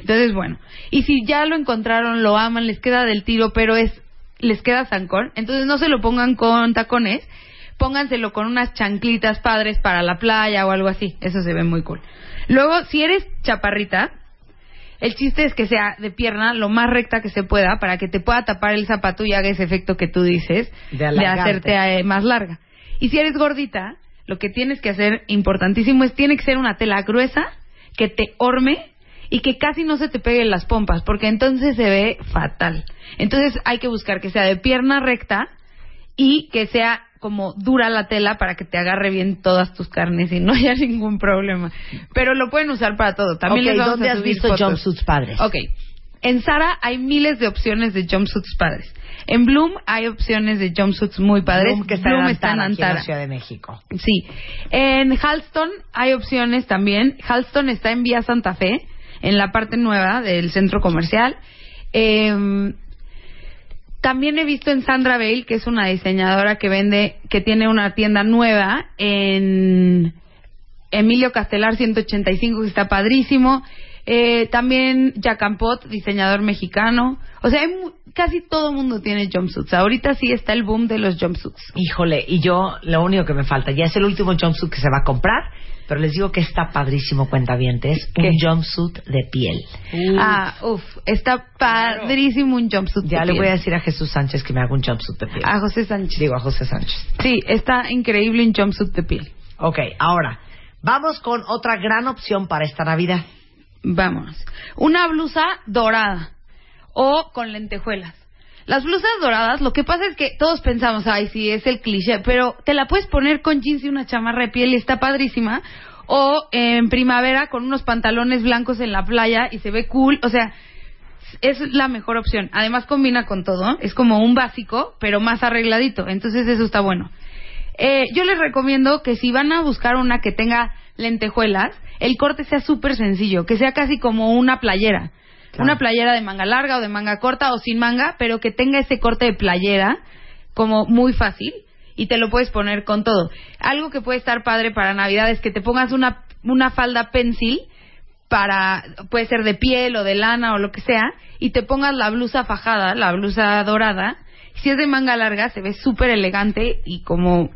S7: Entonces, bueno. Y si ya lo encontraron, lo aman, les queda del tiro, pero es les queda zancón, entonces no se lo pongan con tacones, pónganselo con unas chanclitas padres para la playa o algo así. Eso se ve muy cool. Luego, si eres chaparrita, el chiste es que sea de pierna lo más recta que se pueda para que te pueda tapar el zapato y haga ese efecto que tú dices
S4: De
S7: de, hacerte eh, más larga. Y si eres gordita, lo que tienes que hacer, importantísimo, es tiene que ser una tela gruesa que te orme y que casi no se te peguen las pompas, porque entonces se ve fatal. Entonces hay que buscar que sea de pierna recta y que sea como dura la tela para que te agarre bien todas tus carnes y no haya ningún problema. Pero lo pueden usar para todo. También les vamos
S4: ¿dónde
S7: a
S4: has
S7: subir
S4: visto
S7: fotos.
S4: jumpsuits padres?
S7: Ok. En Sara hay miles de opciones de jumpsuits padres. En Bloom hay opciones de jumpsuits muy padres.
S4: Bloom, que está en
S7: está en
S4: Antara, aquí en la. Ciudad de México.
S7: Sí. En Halston hay opciones también. Halston está en Vía Santa Fe, en la parte nueva del centro comercial. Eh, también he visto en Sandra Bale, que es una diseñadora que vende, que tiene una tienda nueva en Emilio Castelar 185, que está padrísimo. Eh, también Jacampot, diseñador mexicano. O sea, hay mu- casi todo mundo tiene jumpsuits. Ahorita sí está el boom de los jumpsuits.
S4: Híjole, y yo lo único que me falta, ya es el último jumpsuit que se va a comprar, pero les digo que está padrísimo, cuentavientes,
S7: ¿Qué?
S4: un jumpsuit de piel.
S7: Ah, uff, está padrísimo un jumpsuit.
S4: Ya
S7: de
S4: le
S7: piel.
S4: voy a decir a Jesús Sánchez que me haga un jumpsuit de piel.
S7: A José Sánchez.
S4: Digo a José Sánchez.
S7: Sí, está increíble un jumpsuit de piel.
S4: Ok, ahora, vamos con otra gran opción para esta Navidad.
S7: Vámonos. Una blusa dorada o con lentejuelas. Las blusas doradas, lo que pasa es que todos pensamos, ay, sí, es el cliché, pero te la puedes poner con jeans y una chamarra de piel y está padrísima. O en primavera con unos pantalones blancos en la playa y se ve cool. O sea, es la mejor opción. Además combina con todo. Es como un básico, pero más arregladito. Entonces eso está bueno. Eh, yo les recomiendo que si van a buscar una que tenga lentejuelas, el corte sea súper sencillo, que sea casi como una playera.
S4: Claro.
S7: Una playera de manga larga o de manga corta o sin manga, pero que tenga ese corte de playera como muy fácil y te lo puedes poner con todo. Algo que puede estar padre para Navidad es que te pongas una, una falda pencil para puede ser de piel o de lana o lo que sea y te pongas la blusa fajada, la blusa dorada. Si es de manga larga se ve súper elegante y como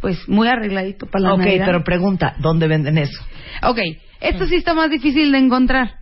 S7: pues muy arregladito para la
S4: ok,
S7: Navidad.
S4: pero pregunta, ¿dónde venden eso?
S7: Ok, esto sí está más difícil de encontrar,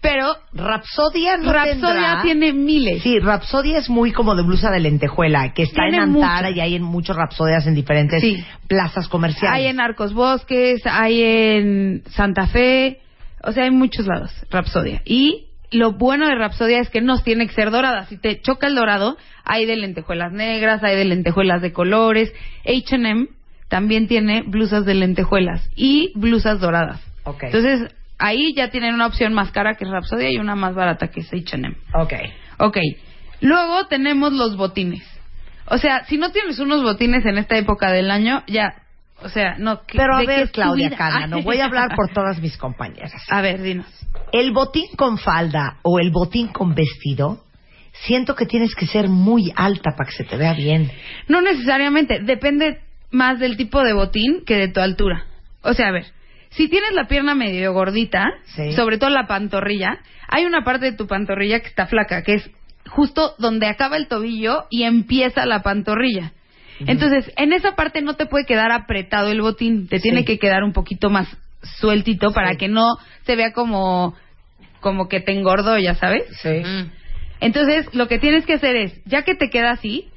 S7: pero
S4: Rapsodia no
S7: Rapsodia
S4: tendrá-
S7: tiene miles.
S4: Sí, Rapsodia es muy como de blusa de lentejuela, que está
S7: Tiene
S4: en Antara
S7: mucho.
S4: y hay en muchos Rapsodias en diferentes
S7: Sí.
S4: plazas comerciales.
S7: Hay en Arcos Bosques, hay en Santa Fe, o sea, hay muchos lados, Rapsodia. Y lo bueno de Rapsodia es que no tiene que ser dorada. Si te choca el dorado, hay de lentejuelas negras, hay de lentejuelas de colores. H&M también tiene blusas de lentejuelas y blusas doradas.
S4: Ok.
S7: Entonces, ahí ya tienen una opción más cara que es Rapsodia y una más barata que es H&M.
S4: Ok.
S7: Ok. Luego tenemos los botines. O sea, si no tienes unos botines en esta época del año, ya, o sea, no. ¿qué-
S4: Pero a ver, Claudia? Cana, no voy a hablar por todas mis compañeras.
S7: A ver, dinos.
S4: El botín con falda o el botín con vestido, siento que tienes que ser muy alta para que se te vea bien.
S7: No necesariamente, depende más del tipo de botín que de tu altura. O sea, a ver, si tienes la pierna medio gordita,
S4: Sí.
S7: sobre todo la pantorrilla, hay una parte de tu pantorrilla que está flaca, que es justo donde acaba el tobillo y empieza la pantorrilla. Entonces, en esa parte no te puede quedar apretado el botín, te tiene que quedar un poquito más sueltito para que no se vea como como que te engordó, ya sabes.
S4: Sí.
S7: Entonces, lo que tienes que hacer es, ya que te queda así,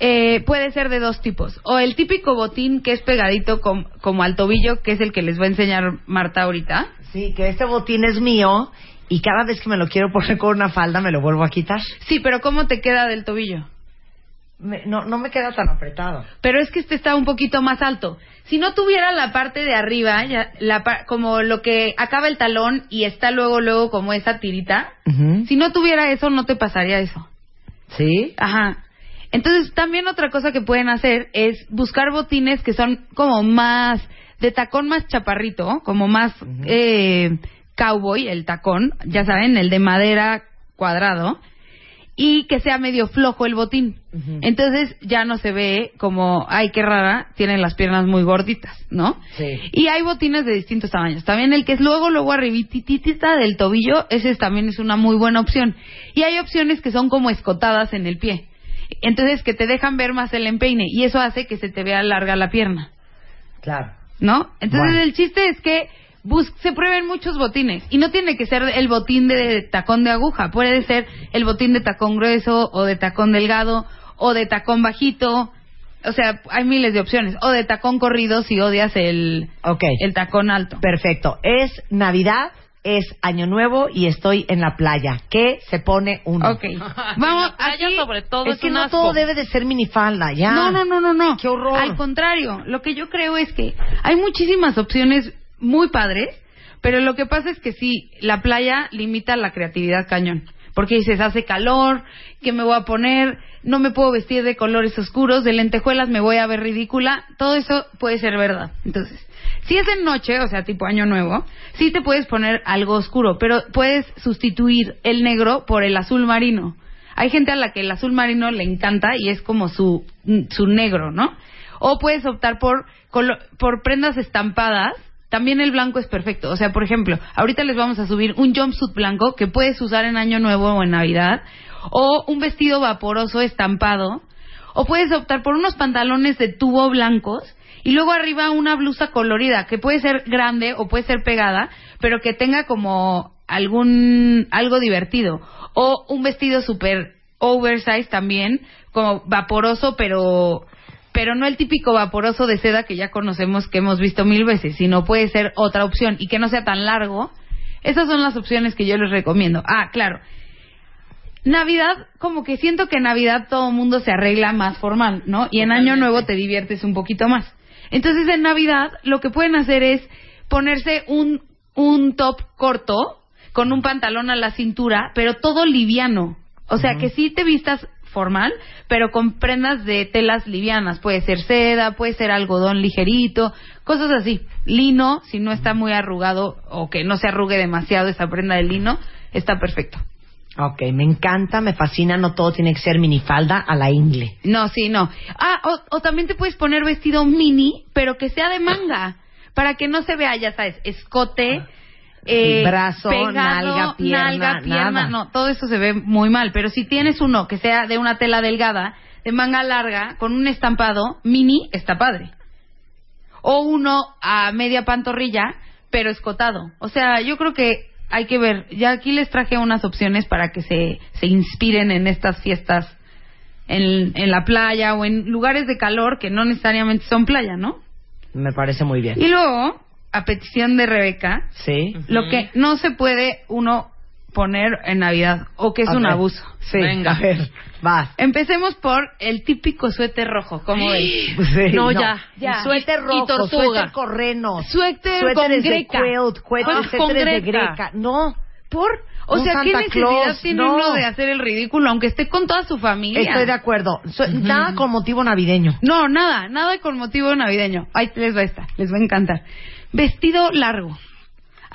S7: eh, puede ser de dos tipos. O el típico botín que es pegadito com- como al tobillo, que es el que les va a enseñar Marta ahorita.
S4: Sí, que este botín es mío y cada vez que me lo quiero poner con una falda me lo vuelvo a quitar.
S7: Sí, pero ¿cómo te queda del tobillo?
S4: Me- no, no me queda tan apretado.
S7: Pero es que este está un poquito más alto. Si no tuviera la parte de arriba, ya, la como lo que acaba el talón y está luego, luego como esa tirita, si no tuviera eso, no te pasaría eso.
S4: ¿Sí?
S7: Ajá. Entonces, también otra cosa que pueden hacer es buscar botines que son como más, de tacón más chaparrito, como más eh, cowboy, el tacón, ya saben, el de madera cuadrado, y que sea medio flojo el botín. Entonces ya no se ve como, ay, qué rara, tienen las piernas muy gorditas, ¿no?
S4: Sí.
S7: Y hay botines de distintos tamaños. También el que es luego, luego arribititita del tobillo, ese es- también es una muy buena opción. Y hay opciones que son como escotadas en el pie. Entonces que te dejan ver más el empeine y eso hace que se te vea larga la pierna,
S4: Claro.
S7: ¿no? Entonces
S4: Bueno.
S7: el chiste es que bus- se prueben muchos botines y no tiene que ser el botín de tacón de aguja, puede ser el botín de tacón grueso o de tacón delgado o de tacón bajito. O sea, hay miles de opciones. O de tacón corrido si odias el,
S4: Ok.
S7: el tacón alto.
S4: Perfecto. Es Navidad, es Año Nuevo y estoy en la playa. ¿Qué se pone uno?
S7: Ok. Vamos,
S3: playa
S7: aquí...
S3: sobre todo
S4: Es
S3: es,
S4: que
S3: un
S4: no
S3: asco.
S4: todo debe de ser minifalda, ya.
S7: No, no, no, no, no.
S4: Qué horror.
S7: Al contrario, lo que yo creo es que hay muchísimas opciones muy padres, pero lo que pasa es que sí, la playa limita la creatividad cañón. Porque dices, hace calor, ¿qué me voy a poner? No me puedo vestir de colores oscuros, de lentejuelas me voy a ver ridícula. Todo eso puede ser verdad. Entonces, si es en noche, o sea, tipo año nuevo, sí te puedes poner algo oscuro, pero puedes sustituir el negro por el azul marino. Hay gente a la que el azul marino le encanta y es como su, su negro, ¿no? O puedes optar por, por prendas estampadas. También el blanco es perfecto. O sea, por ejemplo, ahorita les vamos a subir un jumpsuit blanco que puedes usar en Año Nuevo o en Navidad. O un vestido vaporoso estampado. O puedes optar por unos pantalones de tubo blancos y luego arriba una blusa colorida que puede ser grande o puede ser pegada, pero que tenga como algún algo divertido. O un vestido super oversize también, como vaporoso, pero pero no el típico vaporoso de seda que ya conocemos que hemos visto mil veces, sino puede ser otra opción y que no sea tan largo. Esas son las opciones que yo les recomiendo. Ah, claro. Navidad, como que siento que en Navidad todo el mundo se arregla más formal, ¿no? Y en Año Nuevo te diviertes un poquito más. Entonces en Navidad lo que pueden hacer es ponerse un, un top corto con un pantalón a la cintura, pero todo liviano. O sea, que sí te vistas formal, pero con prendas de telas livianas. Puede ser seda, puede ser algodón ligerito, cosas así. Lino, si no está muy arrugado o que no se arrugue demasiado esa prenda de lino, está perfecto.
S4: Ok, me encanta, me fascina, no todo tiene que ser minifalda a la ingle.
S7: No, sí, no. Ah, o, o también te puedes poner vestido mini, pero que sea de manga, para que no se vea, ya sabes, escote, eh,
S4: Sí, brazo,
S7: pegado,
S4: nalga, pierna,
S7: nalga, pierna,
S4: nada.
S7: no, todo eso se ve muy mal. Pero si tienes uno que sea de una tela delgada, de manga larga, con un estampado mini, está padre. O uno a media pantorrilla, pero escotado. O sea, yo creo que hay que ver. Ya aquí les traje unas opciones para que se, se inspiren en estas fiestas en, en la playa o en lugares de calor que no necesariamente son playa, ¿no?
S4: Me parece muy bien.
S7: Y luego, a petición de Rebeca,
S4: ¿Sí?
S7: lo que no se puede uno poner en Navidad o que es
S4: A
S7: un
S4: ver.
S7: abuso.
S4: Sí,
S3: Venga.
S4: a ver, vas.
S7: Empecemos por el típico suéter rojo, ¿cómo ves?
S4: Sí,
S3: No, ya.
S7: Ya.
S4: Suéter
S3: Y- y
S4: rojo,
S3: tortuga.
S4: suéter correno.
S7: Suéter con
S4: suéteres de
S7: greca.
S4: quilt,
S3: Ah, con
S4: suéteres de
S3: greca.
S4: greca. No,
S7: ¿Por? O
S4: Un
S7: sea, ¿qué
S4: Santa
S7: necesidad
S4: Claus,
S7: tiene
S4: no.
S7: uno de hacer el ridículo, aunque esté con toda su familia?
S4: estoy de acuerdo. Nada con motivo navideño.
S7: No, nada, nada con motivo navideño. Ahí les va esta, les va a encantar. Vestido largo.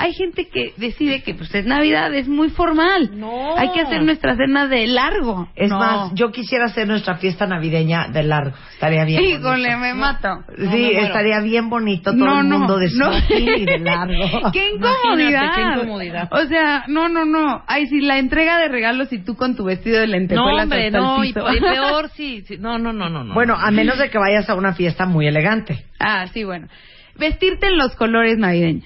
S7: Hay gente que decide que pues es Navidad, es muy formal.
S3: No.
S7: Hay que hacer nuestra cena de largo.
S4: Es
S7: No.
S4: más, yo quisiera hacer nuestra fiesta navideña de largo. Estaría bien.
S7: Híjole,
S4: bonito.
S7: me mato.
S4: Sí,
S3: me
S4: estaría bien bonito todo
S7: No,
S4: el
S7: no,
S4: mundo de
S7: no.
S4: y de largo.
S7: ¡Qué incomodidad!
S3: Qué incomodidad.
S7: O sea, no, no, no. Ay, si la entrega de regalos y tú con tu vestido de
S3: No,
S7: lentejuelas
S3: hombre, no, y,
S7: piso.
S3: y peor, sí, sí. No, no, no, no. no.
S4: Bueno, a menos de que vayas a una fiesta muy elegante.
S7: Ah, sí, bueno. Vestirte en los colores navideños.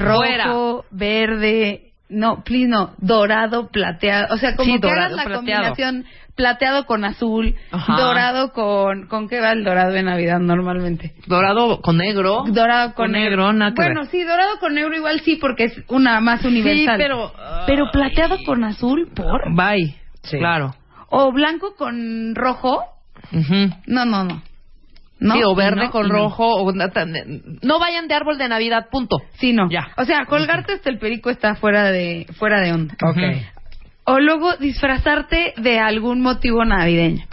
S7: Rojo,
S3: Fuera.
S7: verde, No, please no. Dorado, plateado. O sea, como
S3: Sí,
S7: que
S3: dorado,
S7: hagas la
S3: plateado.
S7: combinación plateado con azul,
S3: Ajá.
S7: dorado con... ¿Con qué va el dorado de Navidad normalmente?
S3: Dorado con negro.
S7: Dorado con,
S3: Con negro,
S7: Bueno, sí, dorado con negro igual sí, porque es una más universal.
S3: pero-
S7: Pero plateado con azul, ¿por?
S3: Bye.
S4: Sí.
S3: Claro.
S7: O blanco con rojo. No, no, no. No,
S3: sí, o verde
S7: no,
S3: con
S7: no.
S3: rojo. O, no vayan de árbol de Navidad, punto.
S7: Sí, no.
S3: Ya.
S7: O sea, colgarte hasta el perico está fuera de fuera de onda.
S4: Ok.
S7: O luego disfrazarte de algún motivo navideño.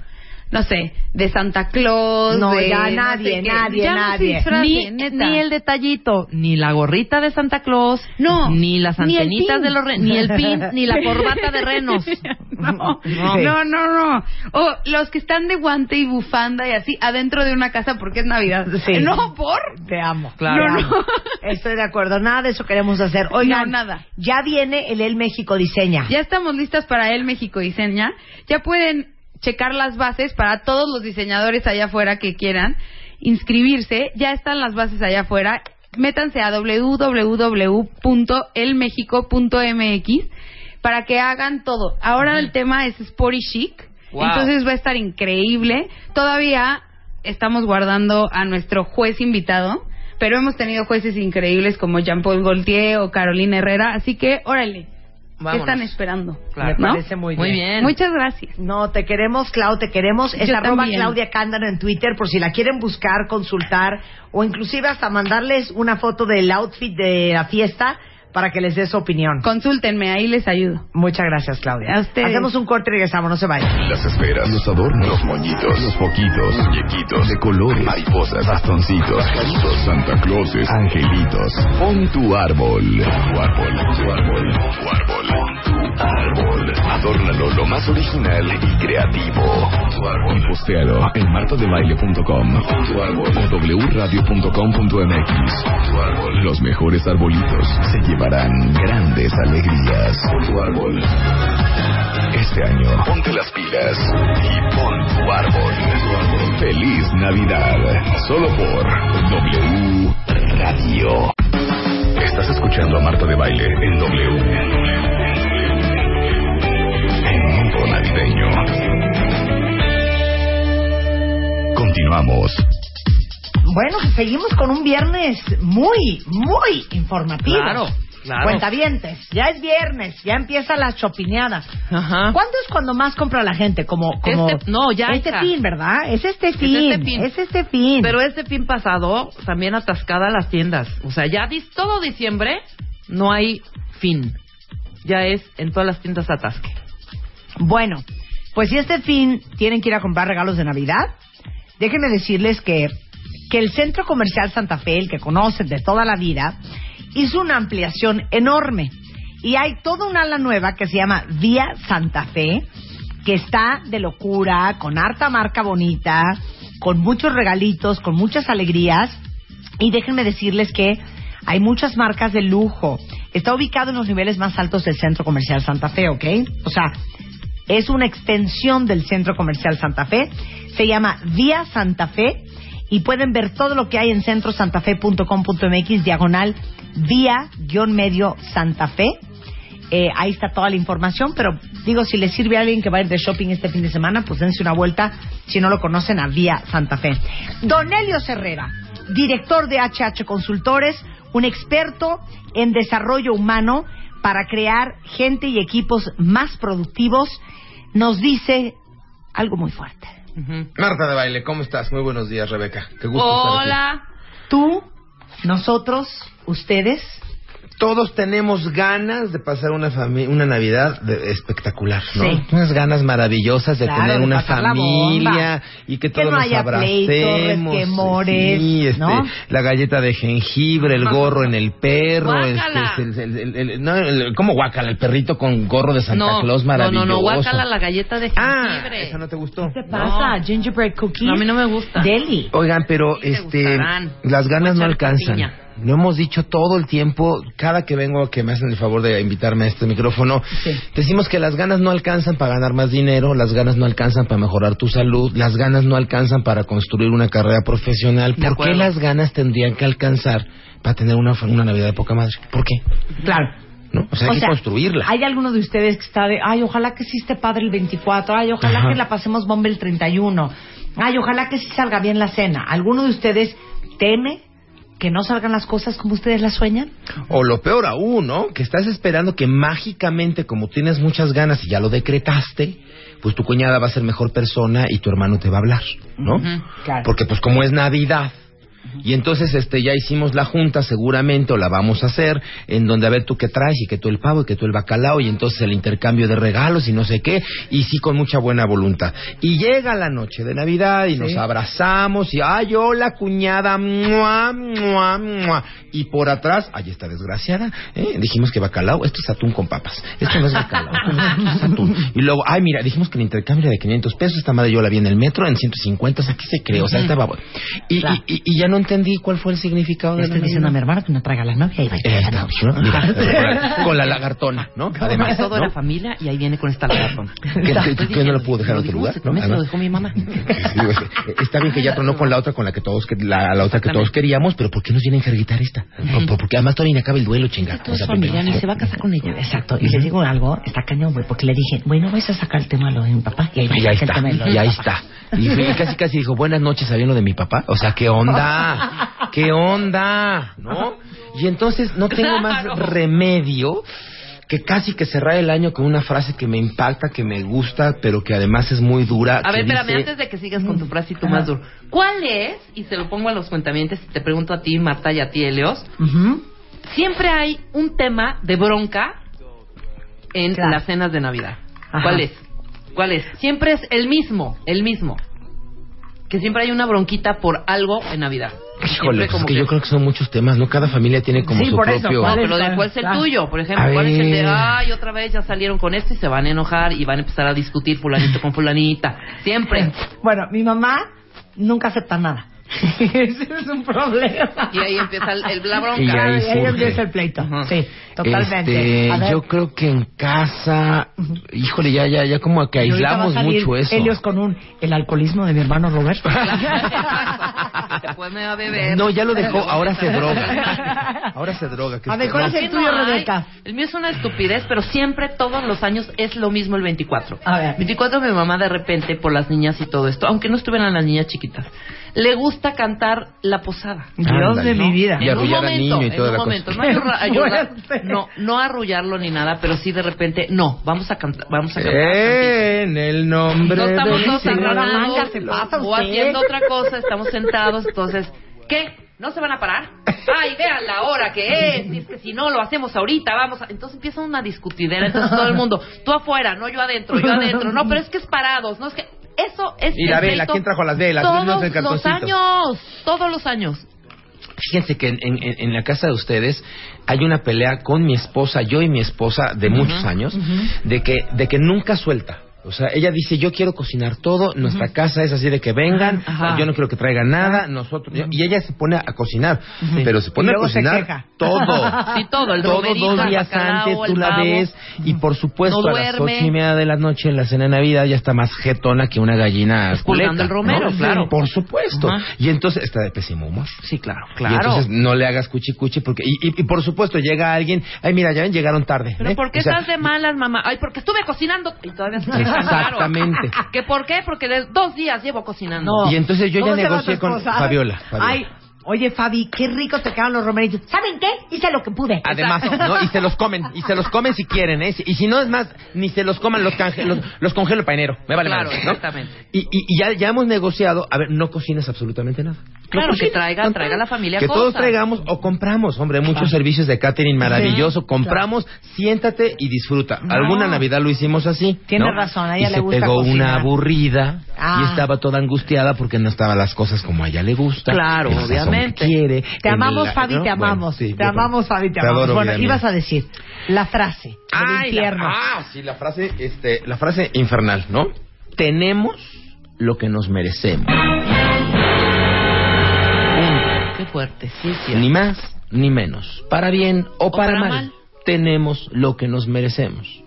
S7: No sé, de Santa Claus.
S4: No,
S7: de,
S4: ya
S7: sé
S4: nadie,
S7: qué.
S4: nadie,
S7: Ya no se
S4: nadie.
S3: Ni, ni el detallito, ni la gorrita de Santa Claus,
S7: No,
S3: ni las antenitas de los renos, ni el pin, ni la corbata de renos.
S7: No,
S3: No.
S7: no, no. O los que están de guante y bufanda y así adentro de una casa porque es Navidad.
S4: Sí.
S7: No, por.
S4: Te amo.
S3: Claro.
S4: Te
S7: No,
S4: amo.
S7: no.
S4: Estoy de acuerdo. Nada de eso queremos hacer. Oigan,
S7: nada.
S4: ya viene el El México Diseña.
S7: Ya estamos listas para el México Diseña. Ya pueden checar las bases para todos los diseñadores allá afuera que quieran inscribirse. Ya están las bases allá afuera. Métanse a www.elmexico.mx para que hagan todo. Ahora el tema es Sporty Chic.
S3: Wow.
S7: Entonces va a estar increíble. Todavía estamos guardando a nuestro juez invitado. Pero hemos tenido jueces increíbles como Jean-Paul Gaultier o Carolina Herrera. Así que, órale, ¿Qué
S3: Vámonos.
S7: están esperando?
S3: Claro.
S4: Me
S7: ¿No?
S4: parece muy bien.
S3: Muy bien.
S7: Muchas gracias.
S4: No, te queremos, Clau, te queremos. Es
S7: Yo
S4: arroba
S7: también.
S4: Claudia Cándano en Twitter por si la quieren buscar, consultar o inclusive hasta mandarles una foto del outfit de la fiesta para que les dé su opinión.
S7: Consúltenme, ahí les ayudo.
S4: Muchas gracias, Claudia.
S7: A ustedes.
S4: Hacemos un corte y regresamos, no se vayan.
S1: Las esferas, los adornos, los moñitos, los foquitos, muñequitos, de colores, mariposas, bastoncitos, pajaritos, Santa Clauses, angelitos. Pon tu árbol. Tu árbol, tu árbol, tu árbol. Tu árbol. Adórnalo lo más original y creativo. Tu árbol. Y postealo en martodebaile.com tu árbol o wradio.com.mx. Tu árbol. Los mejores arbolitos se llevarán grandes alegrías. Tu árbol. Este año, ponte las pilas y pon tu árbol. Feliz Navidad. Solo por W Radio. Estás escuchando a Marta de Baile en W. En Mundo Navideño. Continuamos.
S4: Bueno, seguimos con un viernes muy, muy informativo.
S3: Claro, claro.
S4: Cuentavientes, ya es viernes, ya empiezan las chopineadas.
S3: Ajá.
S4: ¿Cuándo es cuando más compra la gente? Como, como
S3: Este- no, ya,
S4: Este
S3: hija.
S4: fin, ¿verdad? Es este fin.
S3: este fin.
S4: Es este fin.
S3: Pero este fin pasado también atascada las tiendas. O sea, ya dis- todo diciembre no hay fin. Ya es en todas las tiendas atasque.
S4: Bueno, pues si este fin tienen que ir a comprar regalos de Navidad, déjenme decirles que, que el Centro Comercial Santa Fe, el que conocen de toda la vida, hizo una ampliación enorme. Y hay toda una ala nueva que se llama Vía Santa Fe, que está de locura, con harta marca bonita, con muchos regalitos, con muchas alegrías. Y déjenme decirles que hay muchas marcas de lujo. Está ubicado en los niveles más altos del Centro Comercial Santa Fe, ¿ok? O sea, es una extensión del Centro Comercial Santa Fe. Se llama Vía Santa y pueden ver todo lo que hay en centrosantafe.com.mx diagonal vía-medio Santa Fe. Eh, ahí está toda la información, pero digo, si les sirve a alguien que va a ir de shopping este fin de semana, pues dense una vuelta, si no lo conocen, a Vía Santa Fe. Don Elio Herrera, director de HH Consultores, un experto en desarrollo humano para crear gente y equipos más productivos, nos dice algo muy fuerte.
S8: Marta de Baile, ¿cómo estás? Muy buenos días, Rebeca. Qué gusto estar aquí.
S3: Hola.
S4: Tú, nosotros, ustedes,
S8: Todos tenemos ganas de pasar una una Navidad de- espectacular, ¿no?
S4: Sí.
S8: Unas ganas maravillosas de
S4: Claro,
S8: tener
S4: de
S8: una familia y que
S4: Que
S8: todos
S4: no
S8: nos
S4: haya pleitos,
S8: abracemos.
S4: resquemores,
S8: sí, este,
S4: ¿no?
S8: la galleta de jengibre, el gorro en el perro, este, el- el- el- el- no, el- ¿cómo guácala? El perrito con gorro de Santa
S3: no,
S8: Claus
S3: no,
S8: maravilloso.
S3: no, no, guácala la galleta de
S8: Ah,
S3: jengibre.
S8: esa no te gustó.
S4: ¿qué te pasa? Gingerbread cookies.
S3: No, a mí no me gusta.
S4: Deli.
S8: Oigan, pero
S3: Sí,
S8: este las ganas no alcanzan.
S3: piña.
S8: Lo hemos dicho todo el tiempo, cada que vengo que me hacen el favor de invitarme a este micrófono,
S4: Sí.
S8: decimos que las ganas no alcanzan para ganar más dinero, las ganas no alcanzan para mejorar tu salud, las ganas no alcanzan para construir una carrera profesional.
S3: De
S8: ¿Por qué las ganas tendrían que alcanzar para tener una, una Navidad de poca madre? ¿Por qué?
S4: Claro.
S8: ¿no? O sea, hay que construirla.
S4: Hay alguno de ustedes que está de, ay, ojalá que sí esté padre el 24, ay, ojalá
S8: Ajá.
S4: que la pasemos bomba el 31, ay, ojalá que sí salga bien la cena. ¿Alguno de ustedes teme que no salgan las cosas como ustedes las sueñan?
S8: O lo peor aún, ¿no? Que estás esperando que mágicamente, como tienes muchas ganas y ya lo decretaste, pues tu cuñada va a ser mejor persona y tu hermano te va a hablar, ¿no?
S4: Claro.
S8: Porque pues como es Navidad, y entonces este ya hicimos la junta seguramente o la vamos a hacer en donde a ver tú qué traes y que tú el pavo y que tú el bacalao y entonces el intercambio de regalos y no sé qué y sí con mucha buena voluntad y llega la noche de Navidad y nos abrazamos y ay hola cuñada mua, mua, mua. y por atrás ay esta desgraciada ¿eh? dijimos que bacalao esto es atún con papas esto no es bacalao esto es atún. y luego ay mira dijimos que el intercambio era de 500 pesos esta madre yo la vi en el metro en 150 o sea qué se cree o sea estaba y, y, y- y ya no entendí cuál fue el significado de la
S4: Estoy diciendo a mi hermano que no traiga la novia y va a la novia.
S8: con la lagartona, ¿no? Además,
S3: todo
S8: ¿no?
S3: era familia y ahí viene con esta lagartona.
S8: que, no lo pudo dejar en otro lugar, ¿no?
S3: Me lo dejó mi mamá.
S8: Está bien que ya tronó con la otra con la que todos la, la otra que todos queríamos, pero ¿por qué nos vienen a enjerguitar esta? Por- por- Porque además todavía ni acaba el duelo, chingada.
S4: Todo familia, ni se va a casar con ella. Exacto. Y les digo algo, está cañón, güey, porque le dije, bueno, vais a sacar el tema de lo de mi papá. Y ahí,
S8: está, y ahí está. Y casi casi dijo, buenas noches, ¿sabían lo de mi papá? O sea, ¿qué onda? ¿Qué onda? ¿No? Y entonces no tengo más remedio que casi que cerrar el año con una frase que me impacta, que me gusta, pero que además es muy dura.
S3: A ver, espérame,
S8: dice-
S3: antes de que sigas con tu frase y tu más duro. ¿Cuál es, y se lo pongo a los cuentamientos y te pregunto a ti, Marta, y a ti, Helios,
S4: Ujú.
S3: siempre hay un tema de bronca en
S4: Claro.
S3: las cenas de Navidad.
S4: Ajá.
S3: ¿Cuál es? ¿Cuál es? Siempre es el mismo, el mismo. Que siempre hay una bronquita por algo en Navidad.
S8: Híjole, pues es
S3: como
S8: que yo creo que son muchos temas, ¿no? Cada familia tiene como
S4: Sí,
S8: su
S4: por eso,
S8: propio...
S3: No, pero ¿de cuál es el
S4: Claro.
S3: tuyo? Por ejemplo,
S8: A
S3: ¿cuál es el de, ay, otra vez ya salieron con esto y se van a enojar y van a empezar a discutir fulanito con fulanita? Siempre.
S4: Bueno, mi mamá nunca acepta nada. Ese es un problema.
S3: Y ahí empieza el, el- la bronca.
S8: Y ahí
S4: Y ahí empieza el pleito.
S3: Ajá.
S4: Sí, totalmente.
S8: Este, yo creo que en casa, híjole, ya, ya, ya como que aislamos
S4: va a salir
S8: mucho eso.
S4: Helios con un, el alcoholismo de mi hermano Roberto.
S3: Se pone a beber.
S8: No, ya lo dejó, ahora se droga. Ahora se droga. ¿qué
S4: A ver, ¿cuál es el tuyo. Rebeca?
S3: El mío es una estupidez, pero siempre, todos los años, es lo mismo el 24.
S4: A ver.
S3: 24 mi mamá de repente, por las niñas y todo esto, aunque no estuvieran las niñas chiquitas, le gusta cantar la posada.
S4: Dios de mi vida.
S8: Y
S3: en un
S8: arrullar al
S3: momento,
S8: niño y
S3: en
S8: toda
S3: un
S8: la
S3: momento.
S8: cosa.
S3: No, ayudar- no, no arrullarlo ni nada, pero sí de repente, no, vamos a cantar, vamos a cantar.
S8: En el nombre
S3: No estamos todos agarrados
S4: Manga, se pasa
S3: o haciendo otra cosa, estamos sentados, entonces, ¿qué? ¿No se van a parar? Ay, vean la hora que es, y es que si no lo hacemos ahorita, vamos a... Entonces empieza una discutidera, entonces todo el mundo, tú afuera, no yo adentro, yo adentro, no, pero es que es parados, no es que... Eso es
S8: Y la
S3: el
S8: vela, ¿quién trajo las velas?
S3: Todos
S8: No
S3: los años, todos los años.
S8: Fíjense que en, en- en la casa de ustedes hay una pelea con mi esposa, yo y mi esposa de muchos años, de que de que nunca suelta. O sea, ella dice, yo quiero cocinar todo, nuestra casa es así de que vengan,
S3: Ajá.
S8: yo no quiero que traigan nada, nosotros... Y ella se pone a cocinar, pero se pone
S4: Y
S8: a
S4: luego se
S8: cocinar
S4: queja.
S8: todo.
S3: Sí, todo, el
S8: todo dos días
S3: bacalao,
S8: antes, tú la ves, y por supuesto
S3: No
S8: a las ocho y media de la noche en la cena de Navidad ya está más jetona que una gallina
S3: Expulgando
S8: culeta,
S3: el romero,
S8: ¿no?
S3: claro.
S8: Por supuesto. Y entonces está de pésimo humor.
S3: Sí, claro,
S8: Y
S3: claro.
S8: entonces no le hagas cuchi cuchi porque y, y- y por supuesto llega alguien, ay mira, ya ven, llegaron tarde.
S3: Pero
S8: ¿eh?
S3: ¿por qué
S8: O sea,
S3: estás de malas, mamá? Ay, porque estuve cocinando y todavía se
S8: Exactamente.
S3: ¿Que por qué? Porque de dos días llevo cocinando.
S4: No.
S8: Y entonces yo ya
S4: ¿Cómo se llama
S8: negocié con? Fabiola, Fabiola.
S4: Ay, oye, Fabi, qué rico te quedan los romeritos. ¿Saben qué? Hice lo que pude.
S8: Además, ¿no? Y se los comen, y se los comen si quieren, ¿eh? Y si no es más, ni se los coman, los, canje- los, los congelo para enero. Me vale
S3: Claro,
S8: madre, ¿no?
S3: exactamente.
S8: Y, y, y ya, ya hemos negociado, a ver, no cocines absolutamente nada. No
S3: Claro, que
S8: cocines,
S3: traiga-
S8: no
S3: traiga la familia
S8: Que todos traigamos o compramos, hombre, muchos servicios de catering maravilloso. compramos, siéntate y disfruta.
S4: No.
S8: Alguna Navidad lo hicimos así.
S4: Tiene
S8: ¿no?
S4: razón, a
S8: y
S4: ella le
S8: se
S4: gusta
S8: pegó
S4: cocinar.
S8: una aburrida
S4: Ah.
S8: y estaba toda angustiada porque no estaban las cosas como a ella le gusta.
S3: Claro,
S8: el quiere.
S4: Te amamos, Fabi,
S8: ¿no?
S4: te
S8: Bueno,
S4: amamos.
S8: sí,
S4: te
S8: yo
S4: amamos, Fabi, te
S8: te
S4: amamos. bueno, ibas a decir la frase del
S8: Ay,
S4: infierno.
S8: ah, sí, la frase, este, la frase infernal, ¿no? Tenemos lo que nos merecemos.
S3: Qué fuerte, sí, sí.
S8: Ni más ni menos. Para bien o, para,
S3: para
S8: mal,
S3: mal.
S8: Tenemos lo que nos merecemos.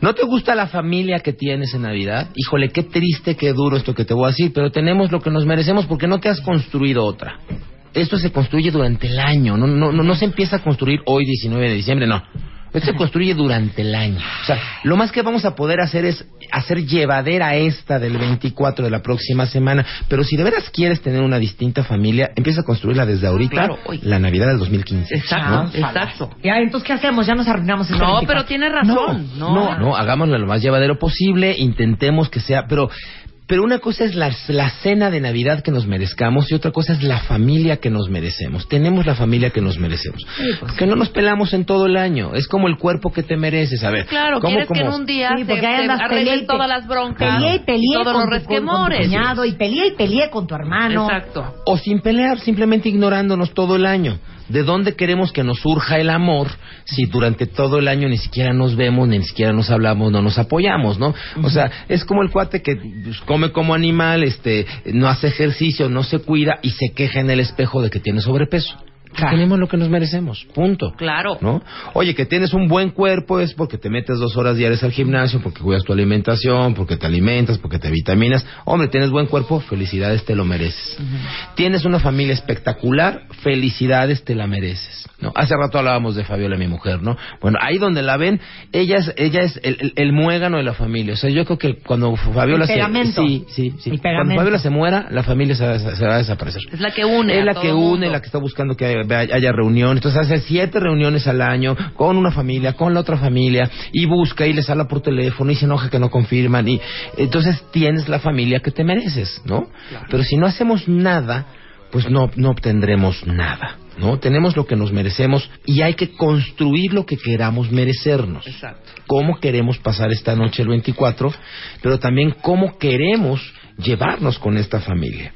S8: ¿No te gusta la familia que tienes en Navidad? Híjole, qué triste, qué duro esto que te voy a decir, pero tenemos lo que nos merecemos porque no te has construido otra. Esto se construye durante el año, no, no, no, no se empieza a construir hoy 19 de diciembre, no. Esto se construye durante el año. O sea, lo más que vamos a poder hacer es hacer llevadera esta del 24 de la próxima semana. Pero si de veras quieres tener una distinta familia, empieza a construirla desde ahorita,
S3: Claro,
S8: la Navidad del 2015.
S3: Exacto,
S8: ¿no?
S3: exacto.
S4: Ya, entonces, ¿qué hacemos? Ya nos arruinamos este
S3: No,
S4: 24.
S3: pero tiene razón.
S8: No, no, no, hagámoslo lo más llevadero posible, intentemos que sea, pero pero una cosa es la, la cena de Navidad que nos merezcamos y otra cosa es la familia que nos merecemos. Tenemos la familia que nos merecemos. Porque no nos pelamos en todo el año. Es como el cuerpo que te mereces. A ver,
S3: Claro,
S8: ¿cómo,
S3: quieres que en un día
S4: Sí, porque peleé y pe-
S3: todas las broncas.
S4: Peleé y peleé
S3: todos
S4: con,
S3: los
S4: tu, con tu
S3: resquemores.
S4: cuñado y peleé y peleé con tu hermano.
S3: Exacto.
S8: O sin pelear, simplemente ignorándonos todo el año. ¿De dónde queremos que nos surja el amor si durante todo el año ni siquiera nos vemos, ni siquiera nos hablamos, no nos apoyamos, ¿no? O sea, es como el cuate que come como animal, este, no hace ejercicio, no se cuida y se queja en el espejo de que tiene sobrepeso.
S4: Claro.
S8: Tenemos lo que nos merecemos, punto.
S3: Claro.
S8: ¿no? Oye, que tienes un buen cuerpo es porque te metes dos horas diarias al gimnasio, porque cuidas tu alimentación, porque te alimentas, porque te vitaminas. Hombre, tienes buen cuerpo, felicidades, te lo mereces. Tienes una familia espectacular, felicidades, te la mereces. ¿no? Hace rato hablábamos de Fabiola, mi mujer, ¿no? Bueno, ahí donde la ven, ella es, ella es el, el- el muégano de la familia. O sea, yo creo que cuando Fabiola
S4: El pegamento.
S8: se... Sí, sí, sí.
S4: El
S8: Cuando. Fabiola se muera, la familia se, va- se va a desaparecer.
S3: Es la que une.
S8: Es la que une,
S3: mundo.
S8: la que está buscando que haya, haya reunión. Entonces hace siete reuniones al año con una familia, con la otra familia, y busca y les habla por teléfono y se enoja que no confirman. y Entonces tienes la familia que te mereces, ¿no? Pero si no hacemos nada, pues no, no obtendremos nada. ¿No? Tenemos lo que nos merecemos y hay que construir lo que queramos merecernos.
S3: Exacto.
S8: Cómo queremos pasar esta noche el 24, pero también cómo queremos llevarnos con esta familia.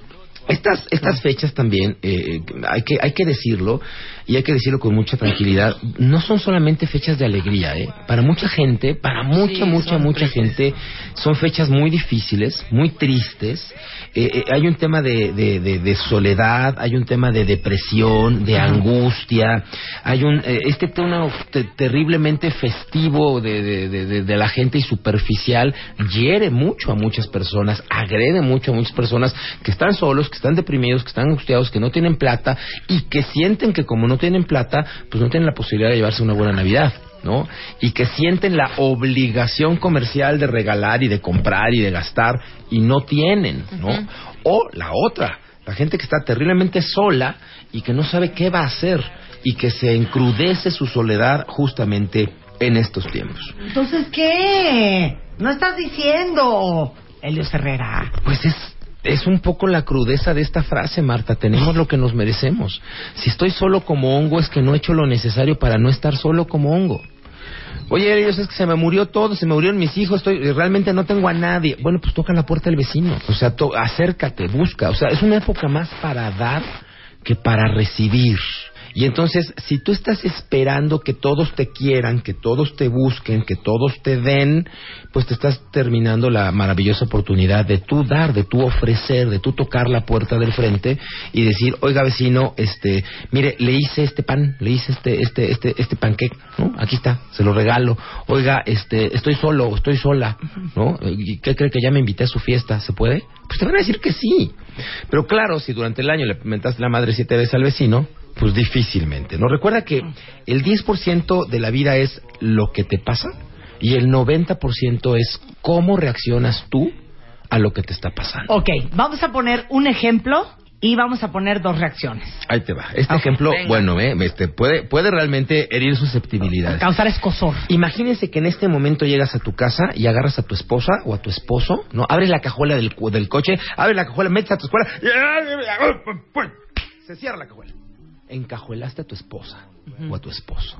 S8: Estas, estas fechas también, eh, hay, que, hay que decirlo, y hay que decirlo con mucha tranquilidad, no son solamente fechas de alegría, ¿eh? Para mucha gente, para mucha,
S3: Sí,
S8: mucha, mucha
S3: tristes.
S8: gente, son fechas muy difíciles, muy tristes. Eh, eh, hay un tema de, de, de- de soledad, hay un tema de depresión, de angustia, hay un eh, este tema te- terriblemente festivo de la gente y superficial hiere mucho a muchas personas, agrede mucho a muchas personas que están solos, que están deprimidos, que están angustiados, que no tienen plata y que sienten que como no tienen plata, pues no tienen la posibilidad de llevarse una buena Navidad. ¿no? Y que sienten la obligación comercial de regalar y de comprar y de gastar y no tienen, ¿no? O la otra, la gente que está terriblemente sola y que no sabe qué va a hacer y que se encrudece su soledad justamente en estos tiempos.
S4: Entonces, ¿qué? No estás diciendo, Elio Herrera.
S8: Pues es es un poco la crudeza de esta frase, Marta. Tenemos lo que nos merecemos. Si estoy solo como hongo es que no he hecho lo necesario para no estar solo como hongo. Oye, ellos es que se me murió todo, se me murieron mis hijos, estoy realmente no tengo a nadie. Bueno, pues toca la puerta del vecino. O sea, to- acércate, busca. O sea, es una época más para dar que para recibir. Y entonces, si tú estás esperando que todos te quieran, que todos te busquen, que todos te den, pues te estás terminando la maravillosa oportunidad de tú dar, de tú ofrecer, de tú tocar la puerta del frente y decir, oiga vecino, este, mire, le hice este pan, le hice este, este, este, este panqueque, ¿no? Aquí está, se lo regalo. Oiga, este, estoy solo, estoy sola, ¿no? ¿Y qué cree que ya me invité a su fiesta? ¿Se puede? Pues te van a decir que sí. Pero claro, si durante el año le mentaste la madre siete veces al vecino, pues difícilmente. ¿No? Recuerda que el 10% de la vida es lo que te pasa y el 90% es cómo reaccionas tú a lo que te está pasando.
S4: Ok, vamos a poner un ejemplo y vamos a poner dos reacciones.
S8: Ahí te va. Este ejemplo,
S3: venga.
S8: bueno, eh, este, puede, puede realmente herir susceptibilidades.
S4: Causar escosor.
S8: Imagínense que en este momento llegas a tu casa y agarras a tu esposa o a tu esposo, ¿no? Abres la cajuela del, del coche, abres la cajuela, metes a tu escuela y... Se cierra la cajuela. Encajuelaste a tu esposa o a tu esposo.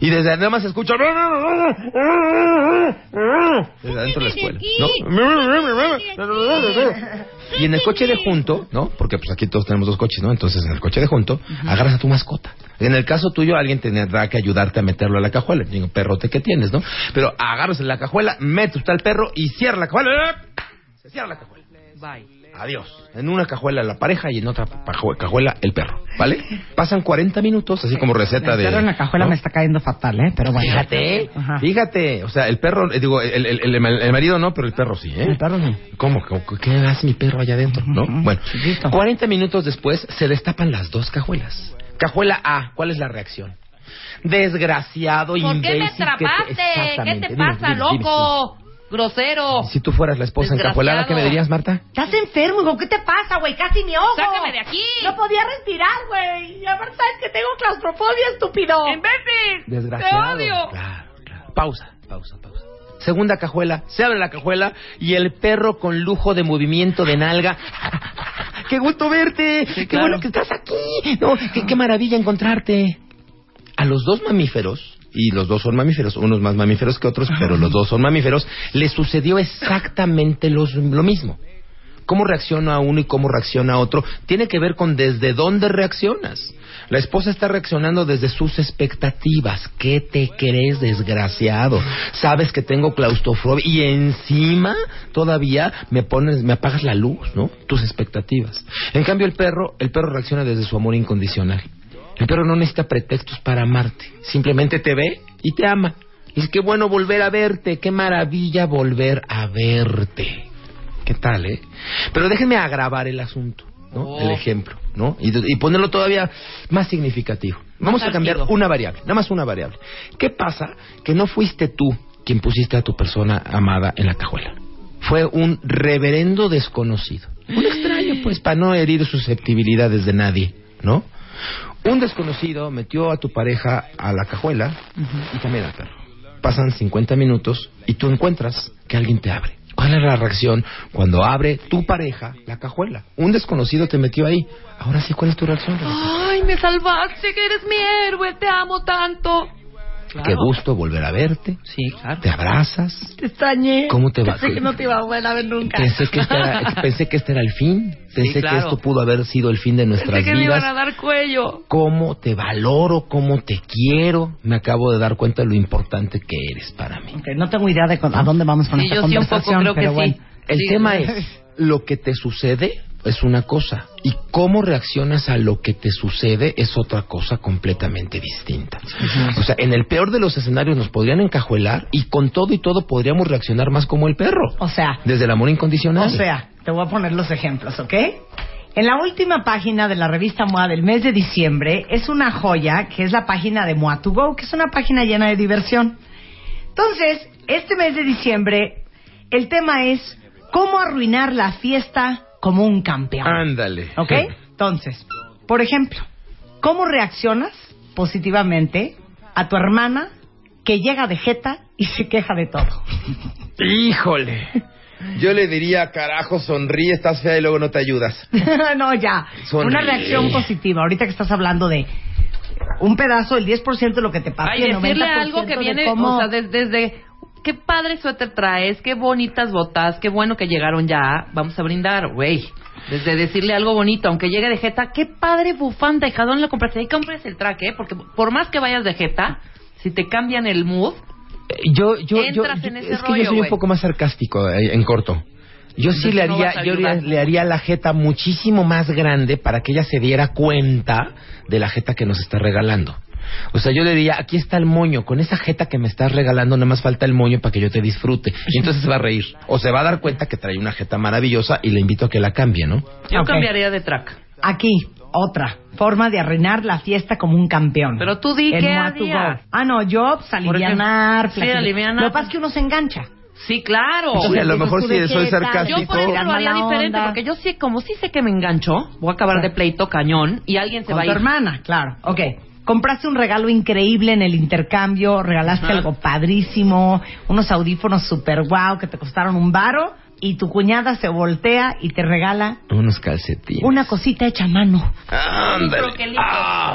S8: Y desde nada más se escucha... Desde adentro de la escuela, ¿no? Y en el coche de junto, ¿no? Porque pues aquí todos tenemos dos coches, ¿no? Entonces en el coche de junto, agarras a tu mascota. En el caso tuyo, alguien tendrá que ayudarte a meterlo a la cajuela. Digo, perrote que tienes, ¿no? Pero agarras en la cajuela, metes usted al perro y cierra la cajuela. Se cierra la cajuela.
S3: Bye.
S8: Adiós. En una cajuela la pareja y en otra cajuela el perro, ¿vale? Pasan 40 minutos, así como receta de...
S4: El perro en la cajuela
S8: ¿no?
S4: me está cayendo fatal, ¿eh? Pero bueno.
S8: Fíjate,
S4: Ajá.
S8: fíjate, o sea, el perro, eh, digo, el, el- el- el marido no, pero el perro sí, ¿eh?
S4: El perro sí.
S8: ¿Cómo? ¿Qué hace mi perro allá adentro? ¿No? Bueno,
S4: chiquito.
S8: 40 minutos después se destapan las dos cajuelas. Cajuela A, ¿cuál es la reacción? Desgraciado,
S3: ¿Por qué
S8: imbécil.
S3: me
S8: que te-
S3: atrapaste? ¿Qué te
S8: Dime,
S3: pasa,
S8: dime, dime,
S3: loco? Grosero.
S8: Si tú fueras la esposa encajuelada, ¿qué me dirías, Marta?
S4: Estás enfermo, hijo. ¿Qué te pasa, güey? Casi me ahogo.
S3: Sácame de aquí.
S4: No podía respirar, güey. Y aparte sabes que tengo claustrofobia, estúpido.
S3: ¡Imbécil!
S8: Desgraciado.
S3: ¡Te odio!
S8: Claro, claro. Pausa, pausa, pausa. Segunda cajuela, se abre la cajuela y el perro con lujo de movimiento de nalga. ¡Qué gusto verte! ¡Qué
S3: claro.
S8: bueno que estás aquí! No, qué, qué maravilla encontrarte! A los dos mamíferos, y los dos son mamíferos, unos más mamíferos que otros, pero los dos son mamíferos, les sucedió exactamente lo mismo. Cómo reacciona uno y cómo reacciona otro tiene que ver con desde dónde reaccionas. La esposa está reaccionando desde sus expectativas. ¿Qué te crees, desgraciado? Sabes que tengo claustrofobia y encima todavía me pones, me apagas la luz, ¿no? Tus expectativas. En cambio el perro, el perro reacciona desde su amor incondicional. El perro no necesita pretextos para amarte. Simplemente te ve y te ama. Y es que bueno volver a verte. Qué maravilla volver a verte. ¿Qué tal, eh? Pero déjenme agravar el asunto, ¿no?
S3: Oh.
S8: El ejemplo, ¿no? Y, y ponerlo todavía más significativo. Vamos a cambiar una variable, nada más una variable. ¿Qué pasa que no fuiste tú quien pusiste a tu persona amada en la cajuela? Fue un reverendo desconocido. Un extraño, pues, para no herir susceptibilidades de nadie, ¿no? Un desconocido metió a tu pareja a la cajuela y también al perro. Pasan 50 minutos y tú encuentras que alguien te abre. ¿Cuál es la reacción cuando abre tu pareja la cajuela? Un desconocido te metió ahí. Ahora sí, ¿cuál es tu reacción?
S3: Ay, me salvaste, que eres mi héroe, te amo tanto.
S8: Qué gusto volver a verte.
S3: Sí, claro.
S8: Te abrazas.
S4: Te extrañé.
S8: ¿Cómo te va?
S4: Pensé que no te iba a volver a ver nunca.
S8: Pensé que, este era, pensé que este era el fin. Pensé
S3: claro.
S8: que esto pudo haber sido el fin de nuestras
S3: Pensé que me iban a dar cuello.
S8: cómo te valoro, cómo te quiero. Me acabo de dar cuenta de lo importante que eres para mí.
S4: Ok, no tengo idea de con- a dónde vamos con
S3: Sí,
S4: esta
S3: yo sí un poco
S4: conversación,
S3: creo que
S4: pero bueno.
S3: sí.
S8: El
S3: Sí.
S8: tema es, lo que te sucede es una cosa y cómo reaccionas a lo que te sucede es otra cosa completamente distinta. O sea, en el peor de los escenarios nos podrían encajuelar y con todo y todo podríamos reaccionar más como el perro.
S4: O sea,
S8: Desde el amor incondicional.
S4: O sea, te voy a poner los ejemplos, ¿ok? En la última página de la revista MOA del mes de diciembre es una joya que es la página de MOA to Go, que es una página llena de diversión. Entonces, este mes de diciembre, el tema es cómo arruinar la fiesta como un campeón.
S8: Ándale.
S4: ¿Ok? Entonces, por ejemplo, ¿cómo reaccionas positivamente a tu hermana que llega de jeta y se queja de todo?
S8: Híjole. Yo le diría, carajo, sonríe, estás fea y luego no te ayudas.
S4: no, ya.
S8: Sonríe.
S4: Una reacción positiva. Ahorita que estás hablando de un pedazo, el 10% de lo que te pasa.
S3: Ay,
S4: y el
S3: decirle
S4: 90%
S3: algo que
S4: de
S3: viene,
S4: cómo-
S3: o sea, des- desde, qué padre suéter traes, qué bonitas botas, qué bueno que llegaron ya, vamos a brindar, güey. Desde decirle algo bonito, aunque llegue de jeta, qué padre bufanda, hija, ¿dónde la compraste? Ahí compras el traje, ¿eh? Porque por más que vayas de jeta, si te cambian el mood,
S8: Yo, yo, yo,
S3: Entras
S8: yo-
S3: en ese
S8: es que
S3: rollo,
S8: yo soy un poco más sarcástico eh, en corto. Yo sí le haría, yo le, haría la jeta muchísimo más grande para que ella se diera cuenta de la jeta que nos está regalando. O sea, yo le diría, aquí está el moño, con esa jeta que me estás regalando, nada más falta el moño para que yo te disfrute. Y entonces se va a reír. O se va a dar cuenta que trae una jeta maravillosa y le invito a que la cambie, ¿no?
S3: yo cambiaría de track.
S4: Aquí, otra forma de arruinar la fiesta como un campeón.
S3: Pero tú di
S4: El. Go. Ah, no, yo pues, alivianar,
S3: sí, alivianar.
S4: Lo que pasa es que uno se engancha.
S3: Sí, claro.
S8: Sí, a lo mejor sí soy sarcástico.
S3: Yo por eso lo haría diferente,
S4: onda.
S3: porque yo sí, como sí sé que me engancho, voy a acabar de pleito cañón y alguien se
S4: Con
S3: va a
S4: tu
S3: ir.
S4: hermana, claro. Ok. Compraste un regalo increíble en el intercambio, regalaste algo padrísimo, unos audífonos super guau que te costaron un varo y tu cuñada se voltea y te regala
S8: Unos calcetines.
S4: una cosita hecha a mano.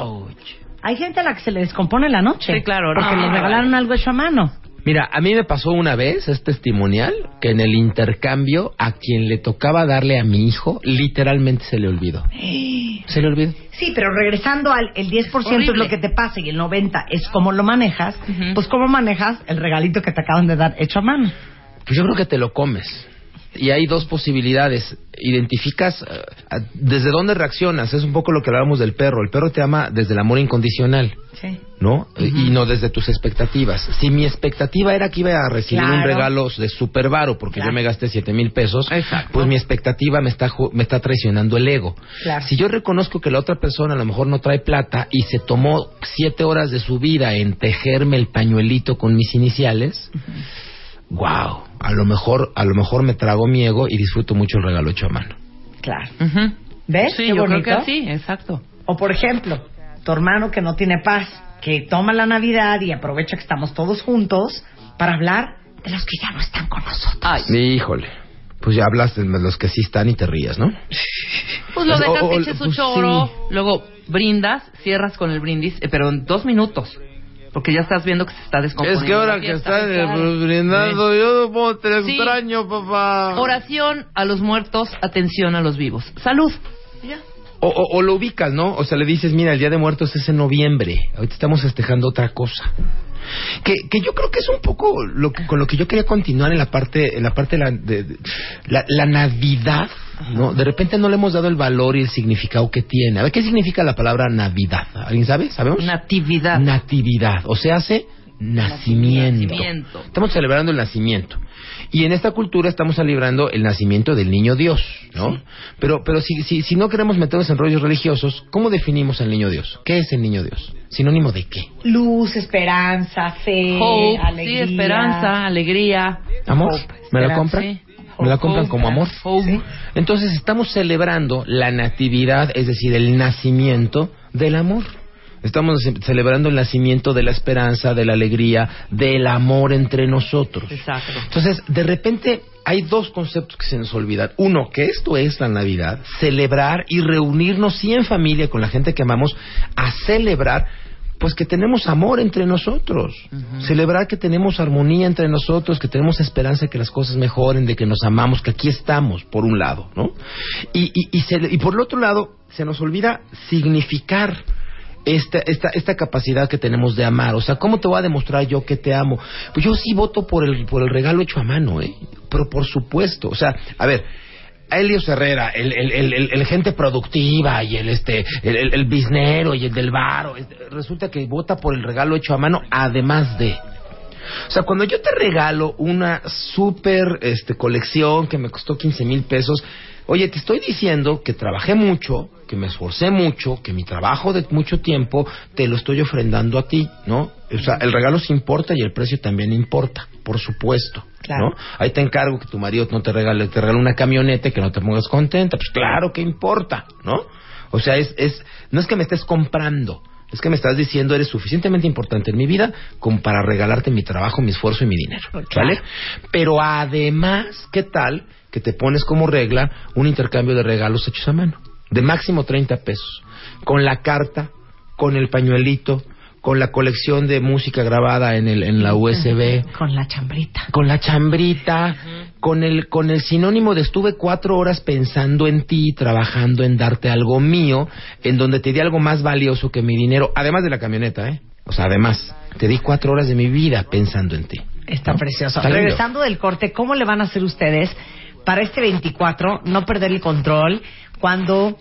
S8: Ouch.
S4: Hay gente a la que se le descompone la noche.
S3: Sí, claro.
S4: Porque le regalaron algo hecho a mano.
S8: Mira, a mí me pasó una vez, es testimonial, que en el intercambio a quien le tocaba darle a mi hijo, literalmente se le olvidó. Se le olvidó.
S4: Sí, pero regresando al el 10% es
S3: Horrible.
S4: lo que te pasa y el 90% es cómo lo manejas, pues cómo manejas el regalito que te acaban de dar hecho a mano.
S8: Pues yo creo que te lo comes. Y hay dos posibilidades. Identificas eh, desde dónde reaccionas. Es un poco lo que hablábamos del perro. El perro te ama desde el amor incondicional.
S4: Sí.
S8: ¿no? Y no desde tus expectativas. Si mi expectativa era que iba a recibir un regalo de super varo porque
S4: Claro.
S8: yo me gasté siete mil pesos,
S3: Exacto.
S8: pues mi expectativa me está, me está traicionando el ego.
S4: Claro.
S8: Si yo reconozco que la otra persona a lo mejor no trae plata y se tomó siete horas de su vida en tejerme el pañuelito con mis iniciales, wow, a lo mejor, a lo mejor me trago mi ego y disfruto mucho el regalo hecho a mano.
S4: Claro.
S3: Ujú.
S4: ¿Ves?
S3: Sí,
S4: Qué
S3: yo creo
S4: bonito.
S3: que sí, exacto.
S4: O por ejemplo, tu hermano que no tiene paz, que toma la Navidad y aprovecha que estamos todos juntos para hablar de los que ya no están con nosotros.
S3: Ay,
S8: Híjole. Pues ya hablas de los que sí están y te ríes, ¿no?
S3: pues lo
S8: O-
S3: dejas
S8: o-
S3: que eche su
S8: pues
S3: choro,
S8: sí.
S3: luego brindas, cierras con el brindis, eh, pero en dos minutos. Porque ya estás viendo que se está descomponiendo. la fiesta.
S8: brindando, yo no te
S3: Sí.
S8: extraño, papá.
S3: Oración a los muertos, atención a los vivos. Salud. Ya.
S8: O, o- o lo ubicas, ¿no? O sea, le dices, mira, el Día de Muertos es en noviembre. Ahorita estamos festejando otra cosa. Que, que yo creo que es un poco lo que- con lo que yo quería continuar en la parte, en la parte de la, de- de- la, la Navidad, ¿no? De repente no le hemos dado el valor y el significado que tiene. A ver, ¿qué significa la palabra Navidad? ¿Alguien sabe? ¿Sabemos?
S3: Natividad.
S8: Natividad. O sea, hace nacimiento.
S3: Nacimiento.
S8: Estamos celebrando el nacimiento. Y en esta cultura estamos celebrando el nacimiento del niño Dios, ¿no? Pero, pero si, si, si no queremos meternos en rollos religiosos, ¿cómo definimos al niño Dios? ¿Qué es el niño Dios? ¿Sinónimo de qué?
S4: Luz, esperanza, fe,
S3: Hope,
S4: alegría.
S3: sí, esperanza, alegría.
S8: ¿Amor?
S4: Hope,
S8: ¿Me la
S4: esperanza,
S8: compran?
S3: sí.
S8: ¿Me la compran como amor? Entonces estamos celebrando la natividad, es decir, el nacimiento del amor. Estamos ce- celebrando el nacimiento de la esperanza, de la alegría, del amor entre nosotros.
S3: Exacto.
S8: Entonces, de repente hay dos conceptos que se nos olvidan. Uno, que esto es la Navidad, celebrar y reunirnos sí en familia con la gente que amamos a celebrar pues que tenemos amor entre nosotros, celebrar que tenemos armonía entre nosotros, que tenemos esperanza de que las cosas mejoren, de que nos amamos, que aquí estamos, por un lado, ¿no? Y, y, y, se- y por el otro lado, se nos olvida significar esta, esta, esta capacidad que tenemos de amar. O sea, ¿cómo te voy a demostrar yo que te amo? Pues yo sí voto por el, por el regalo hecho a mano, ¿eh? Pero por supuesto. O sea, a ver, a Helios Herrera, el, el, el, gente productiva y el este el, el, biznero y el del bar, este, resulta que vota por el regalo hecho a mano, además de. O sea, cuando yo te regalo una super este, colección que me costó 15 mil pesos, oye, te estoy diciendo que trabajé mucho, que me esforcé mucho, que mi trabajo de mucho tiempo te lo estoy ofrendando a ti, ¿no? O sea, el regalo sí importa y el precio también importa, por supuesto.
S4: Claro.
S8: ¿no? Ahí te encargo que tu marido no te regale, te regale una camioneta y que no te pongas contenta. Pues claro que importa, ¿no? O sea, es, es, no es que me estés comprando, es que me estás diciendo eres suficientemente importante en mi vida como para regalarte mi trabajo, mi esfuerzo y mi dinero, ¿vale? Pero además, ¿qué tal que te pones como regla un intercambio de regalos hechos a mano? De máximo 30 pesos. Con la carta, con el pañuelito, con la colección de música grabada en, el, en la USB,
S4: Con la chambrita.
S8: con la chambrita, con el con el sinónimo de estuve cuatro horas pensando en ti, trabajando en darte algo mío, en donde te di algo más valioso que mi dinero, además de la camioneta, ¿eh? O sea, además, te di cuatro horas de mi vida pensando en ti.
S4: Está precioso.
S8: Está.
S4: Regresando del corte, ¿cómo le van a hacer ustedes para este 24 no perder el control cuando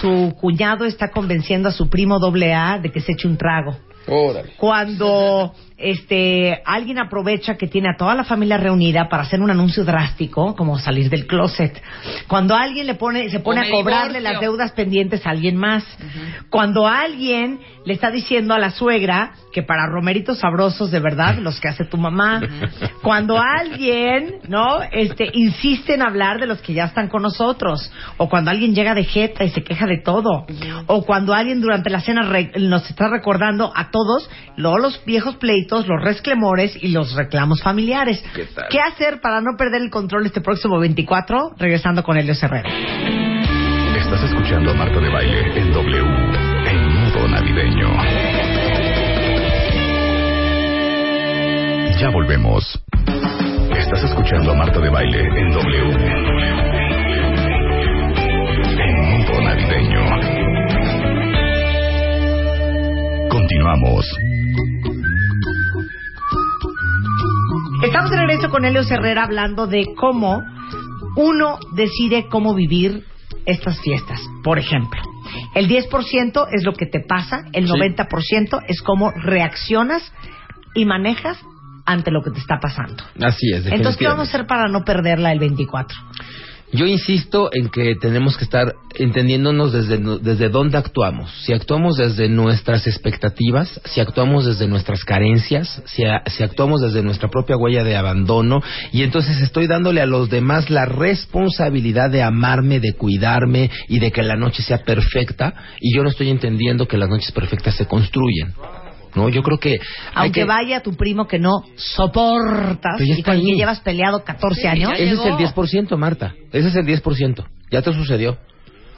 S4: su cuñado está convenciendo a su primo doble A de que se eche un trago?
S8: Órale.
S4: Cuando este alguien aprovecha que tiene a toda la familia reunida para hacer un anuncio drástico, como salir del closet. Cuando alguien le pone, se pone a cobrarle
S3: divorcio.
S4: las deudas pendientes a alguien más. Cuando alguien le está diciendo a la suegra que para romeritos sabrosos de verdad, los que hace tu mamá. Cuando alguien, ¿no? Este, insiste en hablar de los que ya están con nosotros. O cuando alguien llega de jeta y se queja de todo. O cuando alguien durante la cena re- nos está recordando a todos luego los viejos pleitos, los resclemores y los reclamos familiares.
S8: ¿Qué tal?
S4: hacer para no perder el control este próximo 24? Regresando con Elio Herrera.
S1: Estás escuchando a Marta de Baile en W, en modo navideño. Ya volvemos. Estás escuchando a Marta de Baile en W, en modo navideño. Continuamos.
S4: Estamos de regreso con Elio Herrera hablando de cómo uno decide cómo vivir estas fiestas. Por ejemplo, el 10% es lo que te pasa, el
S8: Sí.
S4: 90% es cómo reaccionas y manejas ante lo que te está pasando.
S8: Así es.
S4: Entonces, ¿qué vamos a hacer para no perderla el 24?
S8: Yo insisto en que tenemos que estar entendiéndonos desde, desde dónde actuamos. Si actuamos desde nuestras expectativas, si actuamos desde nuestras carencias, si, actuamos desde nuestra propia huella de abandono, y entonces estoy dándole a los demás la responsabilidad de amarme, de cuidarme y de que la noche sea perfecta, y yo no estoy entendiendo que las noches perfectas se construyen. No, yo creo que
S4: Aunque
S8: que-
S4: vaya tu primo que no soportas y con el que
S8: ahí.
S4: llevas peleado 14 años.
S8: Ese es el 10%, Marta. Ese es el 10%. Ya te sucedió.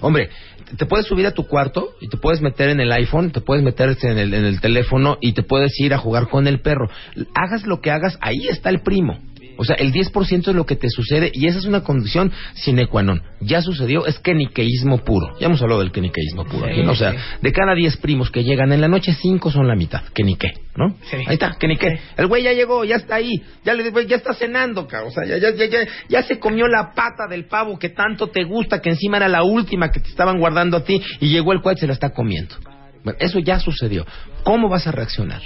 S8: Hombre, te puedes subir a tu cuarto y te puedes meter en el iPhone, te puedes meter en el, en el teléfono y te puedes ir a jugar con el perro. Hagas lo que hagas, ahí está el primo. O sea, el 10% es lo que te sucede y esa es una condición sine qua non. Ya sucedió, es keniqueísmo puro. Ya hemos hablado del keniqueísmo puro. aquí, ¿no? O sea, de cada 10 primos que llegan en la noche, 5 son la mitad. Kenique, ¿no? Ahí está, kenique. El güey ya llegó, ya está ahí. Ya, le, ya está cenando, cabrón. O sea, ya, ya, ya, ya, ya se comió la pata del pavo que tanto te gusta, que encima era la última que te estaban guardando a ti y llegó el cual y se la está comiendo. Bueno, eso ya sucedió. ¿Cómo vas a reaccionar?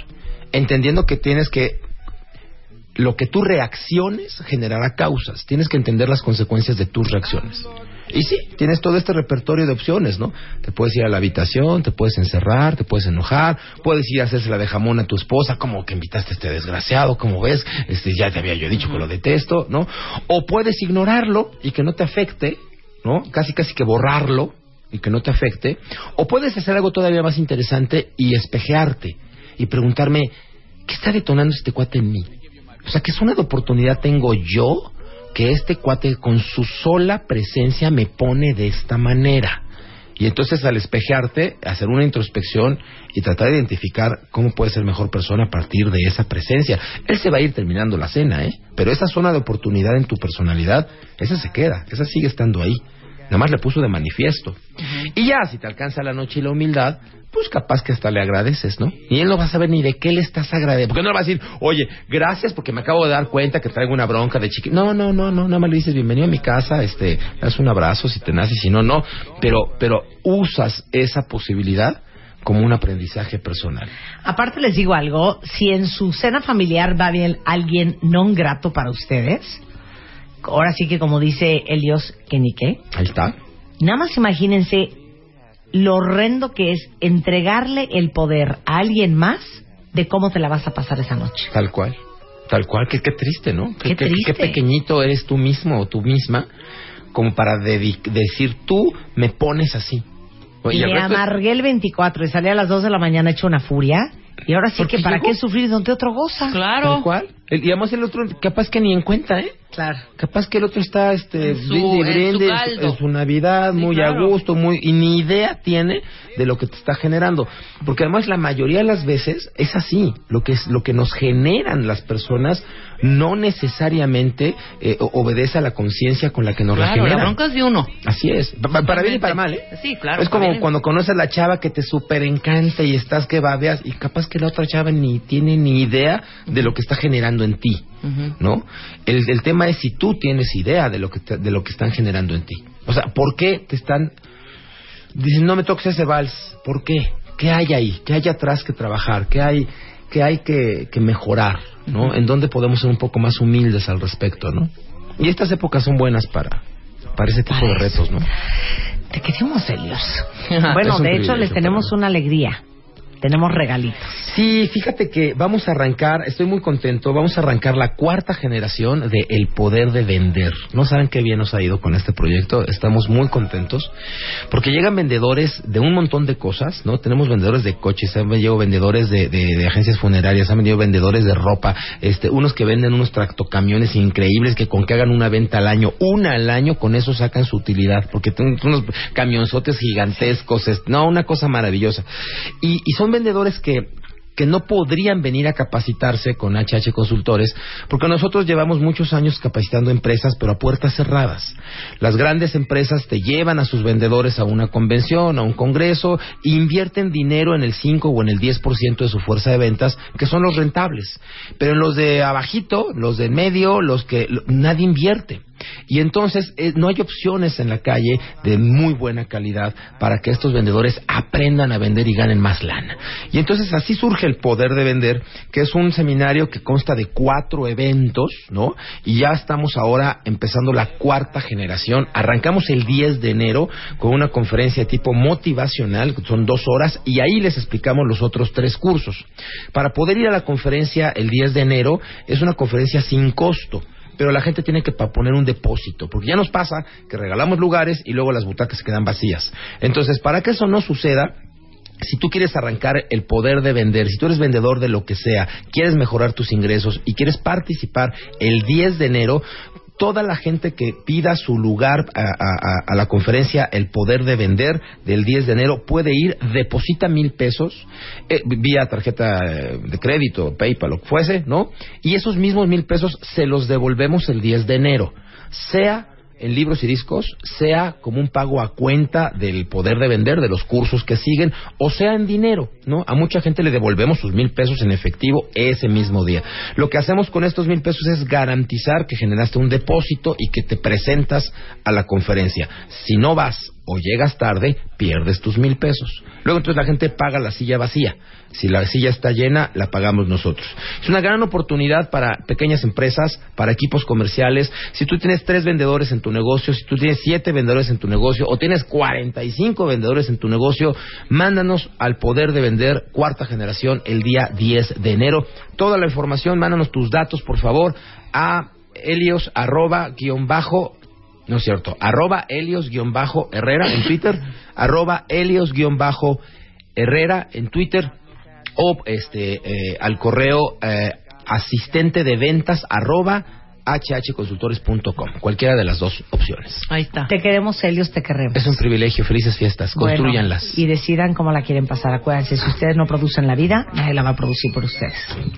S8: Entendiendo que tienes que lo que tú reacciones generará causas. Tienes que entender las consecuencias de tus reacciones. Y sí, tienes todo este repertorio de opciones, ¿no? Te puedes ir a la habitación, te puedes encerrar, te puedes enojar, puedes ir a hacerse la de jamón a tu esposa, como que invitaste a este desgraciado, como ves, este ya te había yo dicho que lo detesto, ¿no? O puedes ignorarlo y que no te afecte, ¿no? Casi casi que borrarlo y que no te afecte, o puedes hacer algo todavía más interesante y espejearte y preguntarme, ¿qué está detonando este cuate en mí? O sea, ¿qué zona de oportunidad tengo yo que este cuate con su sola presencia me pone de esta manera? Y entonces al espejearte, hacer una introspección y tratar de identificar cómo puedes ser mejor persona a partir de esa presencia. Él se va a ir terminando la cena, ¿eh? Pero esa zona de oportunidad en tu personalidad, esa se queda, esa sigue estando ahí. Nada más le puso de manifiesto. Y ya, si te alcanza la noche y la humildad, pues capaz que hasta le agradeces, ¿no? Y él no va a saber ni de qué le estás agradeciendo. Porque no le va a decir, oye, gracias porque me acabo de dar cuenta que traigo una bronca de chiqui. No, no, no, no, nada más le dices, bienvenido a mi casa, este, das un abrazo si te nace, si no, no. Pero, pero usas esa posibilidad como un aprendizaje personal.
S4: Aparte les digo algo, si en su cena familiar va bien alguien no grato para ustedes, ahora sí que como dice Elios, que ni qué,
S8: Ahí está.
S4: nada más imagínense lo horrendo que es entregarle el poder a alguien más de cómo te la vas a pasar esa noche.
S8: Tal cual. Tal cual, que qué triste, ¿no?
S4: Qué triste.
S8: pequeñito eres tú mismo o tú misma como para decir tú me pones así.
S4: Y me amargué el 24 y salí a las 2 de la mañana hecho una furia. Y ahora sí
S8: Porque
S4: que para
S8: llegó.
S4: qué sufrir donde otro goza.
S8: Tal cual. El- y además el otro, capaz que ni en cuenta, ¿eh?
S4: Claro.
S8: Capaz que el otro está este,
S3: En su-
S8: brinde
S3: en su
S8: en
S3: caldo.
S8: en su Navidad,
S3: Sí,
S8: muy
S3: claro.
S8: a gusto, muy y ni idea tiene de lo que te está generando, porque además la mayoría de las veces es así, lo que es lo que nos generan las personas no necesariamente eh, obedece a la conciencia con la que nos la
S3: Claro, la
S8: generan.
S3: bronca es de uno.
S8: Así es, Pa- pa- para bien y para mal, ¿eh?
S3: Sí, claro.
S8: es como cuando conoces a la chava que te súper encanta y estás que babeas y capaz que la otra chava ni tiene ni idea de lo que está generando en ti, ¿no? El, el tema es si tú tienes idea de lo que te- de lo que están generando en ti. O sea, ¿por qué te están dicen no me toques ese vals? ¿Por qué? ¿Qué hay ahí? ¿Qué hay atrás que trabajar? ¿Qué hay que hay que, que mejorar? ¿No? ¿En dónde podemos ser un poco más humildes al respecto, no? Y estas épocas son buenas para para ese tipo de retos, ¿no?
S4: Te queremos, Elios.
S8: Es
S4: bueno, de hecho les tenemos una alegría. Tenemos regalitos.
S8: Sí, fíjate que vamos a arrancar, estoy muy contento, vamos a arrancar la cuarta generación de El Poder de Vender. No saben qué bien nos ha ido con este proyecto, estamos muy contentos, porque llegan vendedores de un montón de cosas, ¿no? Tenemos vendedores de coches, han venido vendedores de, de- agencias funerarias, han venido vendedores de ropa, este, unos que venden unos tractocamiones increíbles que con que hagan una venta al año, una al año, con eso sacan su utilidad, porque tienen unos camionzotes gigantescos, es- no, una cosa maravillosa. Y, y son vendedores que que no podrían venir a capacitarse con HH Consultores, porque nosotros llevamos muchos años capacitando empresas, pero a puertas cerradas. Las grandes empresas te llevan a sus vendedores a una convención, a un congreso, e invierten dinero en el 5 o en el 10% de su fuerza de ventas, que son los rentables. Pero en los de abajito, los de medio, los que nadie invierte. Y entonces eh, no hay opciones en la calle de muy buena calidad para que estos vendedores aprendan a vender y ganen más lana. Y entonces así surge el poder de vender, que es un seminario que consta de cuatro eventos, ¿no? Y ya estamos ahora empezando la cuarta generación. Arrancamos el 10 de enero con una conferencia tipo motivacional, son dos horas, y ahí les explicamos los otros tres cursos. Para poder ir a la conferencia el 10 de enero, es una conferencia sin costo pero la gente tiene que poner un depósito, porque ya nos pasa que regalamos lugares y luego las butacas quedan vacías. Entonces, para que eso no suceda, si tú quieres arrancar el poder de vender, si tú eres vendedor de lo que sea, quieres mejorar tus ingresos y quieres participar el 10 de enero, toda la gente que pida su lugar a, la conferencia El Poder de Vender del 10 de enero puede ir, deposita mil pesos eh, vía tarjeta eh, de crédito, PayPal, lo que fuese, ¿no? Y esos mismos mil pesos se los devolvemos el 10 de enero, sea en libros y discos, sea como un pago a cuenta del poder de vender, de los cursos que siguen, o sea en dinero, ¿no? A mucha gente le devolvemos sus mil pesos en efectivo ese mismo día. Lo que hacemos con estos mil pesos es garantizar que generaste un depósito y que te presentas a la conferencia. Si no vas o llegas tarde, pierdes tus mil pesos. Luego entonces la gente paga la silla vacía. Si la silla está llena, la pagamos nosotros. Es una gran oportunidad para pequeñas empresas, para equipos comerciales. Si tú tienes tres vendedores en tu negocio, si tú tienes siete vendedores en tu negocio o tienes 45 vendedores en tu negocio, mándanos al poder de vender cuarta generación el día 10 de enero. Toda la información, mándanos tus datos, por favor, a helios arroba guion bajo no es cierto. Arroba Helios-Herrera en Twitter. arroba Helios-Herrera en Twitter. O este, eh, al correo eh, asistente de ventas arroba hhconsultores.com. Cualquiera de las dos opciones.
S3: Ahí está.
S4: Te queremos, Helios, te queremos.
S8: Es un privilegio. Felices fiestas.
S4: Bueno,
S8: Construyanlas.
S4: y decidan cómo la quieren pasar. Acuérdense, si ustedes no producen la vida, nadie la va a producir por ustedes.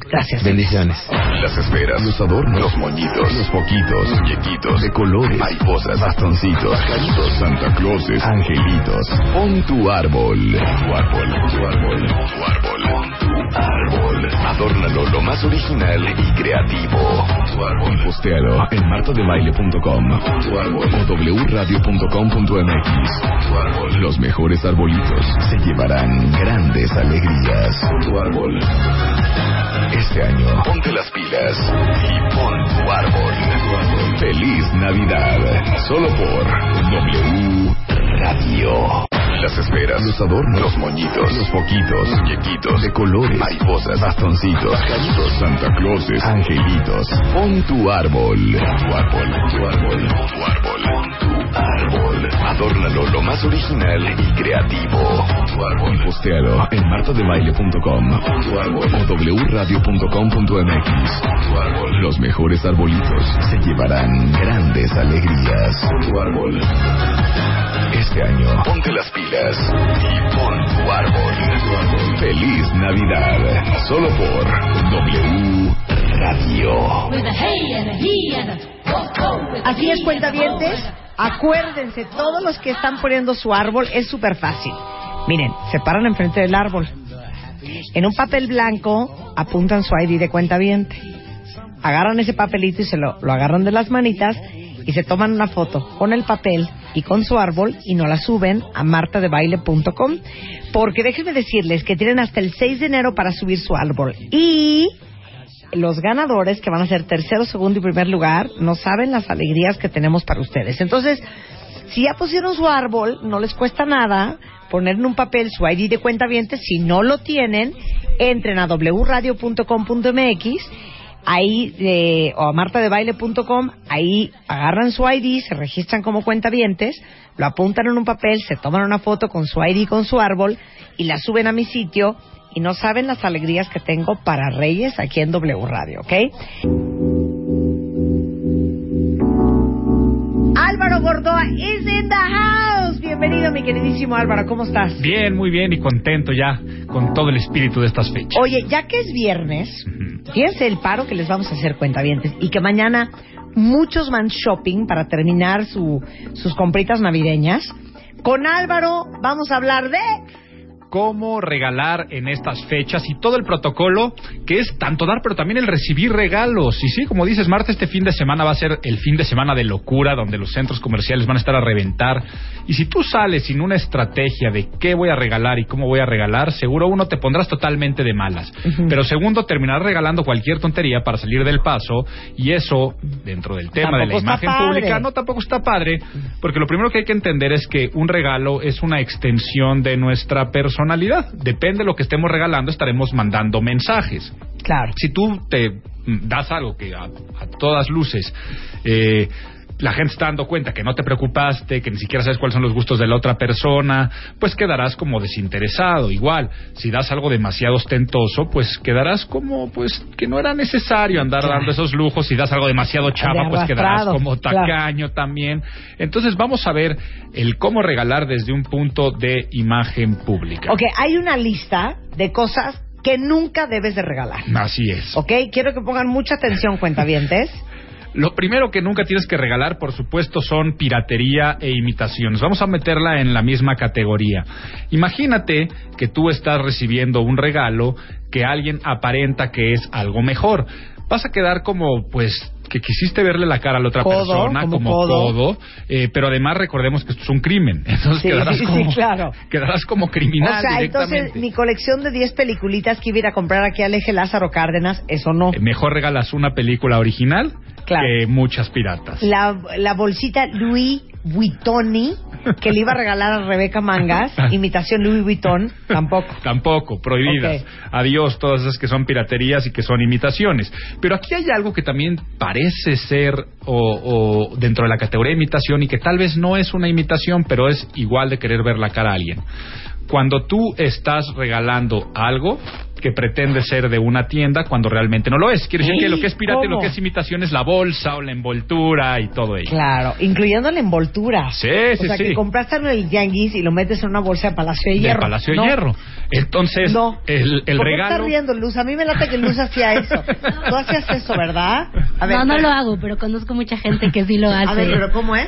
S4: Gracias.
S8: Bendiciones.
S1: Las esferas, los adornos, los moñitos, los foquitos, muñequitos, de colores, mariposas, bastoncitos, pajaritos, Santa Clauses, angelitos. Pon tu árbol. Tu árbol, tu árbol, tu árbol. Pon tu árbol. Adórnalo lo más original y creativo. Tu árbol. Y postéalo en martadebaile.com. O wradio.com.mx. Los mejores arbolitos se llevarán grandes alegrías. Tu árbol. Este año, ponte las pilas y pon tu árbol. Feliz Navidad. Solo por W Radio. Las esferas, los adornos, los moñitos, los foquitos, muñequitos, de colores, mariposas, bastoncitos, pajaritos, Santa Clauses, angelitos. Pon tu árbol. Tu árbol, tu árbol, tu árbol. Pon tu árbol. Adórnalo lo más original y creativo. Tu árbol. Y postéalo en martadebaile.com. Tu árbol. O wradio.com.mx. Tu árbol. Los mejores arbolitos se llevarán grandes alegrías. Tu árbol. Este año, ponte las pilas y pon tu árbol. Feliz Navidad. Solo por W Radio.
S4: Así es, cuentavientes. Acuérdense, todos los que están poniendo su árbol es súper fácil. Miren, se paran enfrente del árbol. En un papel blanco apuntan su ID de cuentaviente. Agarran ese papelito y se lo, lo agarran de las manitas y se toman una foto con el papel y con su árbol y nos la suben a martadebaile.com porque déjenme decirles que tienen hasta el 6 de enero para subir su árbol. Y los ganadores que van a ser tercero, segundo y primer lugar no saben las alegrías que tenemos para ustedes. Entonces, si ya pusieron su árbol, no les cuesta nada poner en un papel su ID de cuenta Si no lo tienen, entren a wradio.com.mx ahí eh, o a martadebaile.com, ahí agarran su ID, se registran como cuentavientes, lo apuntan en un papel, se toman una foto con su ID con su árbol y la suben a mi sitio y no saben las alegrías que tengo para Reyes aquí en W Radio, ¿ok? Álvaro Gordoa is in the house. Bienvenido, mi queridísimo Álvaro, ¿cómo estás?
S9: Bien, muy bien y contento ya con todo el espíritu de estas fechas.
S4: Oye, ya que es viernes, fíjense el paro que les vamos a hacer cuentavientes y que mañana muchos van shopping para terminar su, sus compritas navideñas. Con Álvaro vamos a hablar de
S9: cómo regalar en estas fechas y todo el protocolo que es tanto dar, pero también el recibir regalos. Y sí, como dices, Marta, este fin de semana va a ser el fin de semana de locura, donde los centros comerciales van a estar a reventar. Y si tú sales sin una estrategia de qué voy a regalar y cómo voy a regalar, seguro uno te pondrás totalmente de malas. Pero segundo, terminar regalando cualquier tontería para salir del paso y eso, dentro del tema de la imagen
S4: padre.
S9: pública, no tampoco está padre, porque lo primero que hay que entender es que un regalo es una extensión de nuestra personalidad. Depende de lo que estemos regalando, estaremos mandando mensajes.
S4: Claro.
S9: Si tú te mm, das algo que a, a todas luces eh, la gente está dando cuenta que no te preocupaste, que ni siquiera sabes cuáles son los gustos de la otra persona, pues quedarás como desinteresado. Igual, si das algo demasiado ostentoso, pues quedarás como, pues, que no era necesario andar
S4: Claro.
S9: dando esos lujos. Si das algo demasiado chava,
S4: De
S9: pues quedarás como
S4: claro.
S9: tacaño también. Entonces vamos a ver el cómo regalar desde un punto de imagen pública.
S4: Ok, hay una lista de cosas que nunca debes de regalar.
S9: Así es.
S4: Ok, quiero que pongan mucha atención, cuentavientes.
S9: Lo primero que nunca tienes que regalar, por supuesto, son piratería e imitaciones. Vamos a meterla en la misma categoría. Imagínate que tú estás recibiendo un regalo que alguien aparenta que es algo mejor. Vas a quedar como, pues, que quisiste verle la cara a la otra
S4: Codo,
S9: persona
S4: como
S9: como
S4: codo.
S9: codo, eh, pero además recordemos que esto es un crimen. Entonces
S4: Sí,
S9: quedarás
S4: sí,
S9: como,
S4: claro.
S9: quedarás como criminal
S4: o sea,
S9: directamente.
S4: entonces mi colección de 10 peliculitas que iba a ir a comprar aquí al eje Lázaro Cárdenas, eso no.
S9: Eh, Mejor regalas una película original
S4: Claro.
S9: que muchas piratas.
S4: La, la bolsita Louis Vuittoni que le iba a regalar a Rebeca Mangas, imitación Louis Vuitton, tampoco.
S9: Tampoco, prohibidas. Adiós todas esas que son piraterías y que son imitaciones. Pero aquí hay algo que también parece ser o, o dentro de la categoría de imitación y que tal vez no es una imitación, pero es igual de querer ver la cara a alguien. Cuando tú estás regalando algo que pretende ser de una tienda cuando realmente no lo es. Quiere decir que lo que es pirata y lo que es imitación es la bolsa o la envoltura y todo ello.
S4: Claro, incluyendo la envoltura.
S9: Sí,
S4: o
S9: sí,
S4: sea,
S9: sí.
S4: que compraste en el Yanguis y lo metes en una bolsa de Palacio de
S9: De
S4: Hierro.
S9: Palacio de
S4: No,
S9: Hierro. Entonces,
S4: No.
S9: el, el
S4: ¿Por qué
S9: regalo...
S4: estás riendo, Luz? A mí me late que Luz hacía eso. Tú hacías eso, ¿verdad? A ver,
S10: no, no
S4: pero-
S10: lo hago, pero conozco mucha gente que sí lo hace.
S4: A ver, pero ¿cómo es?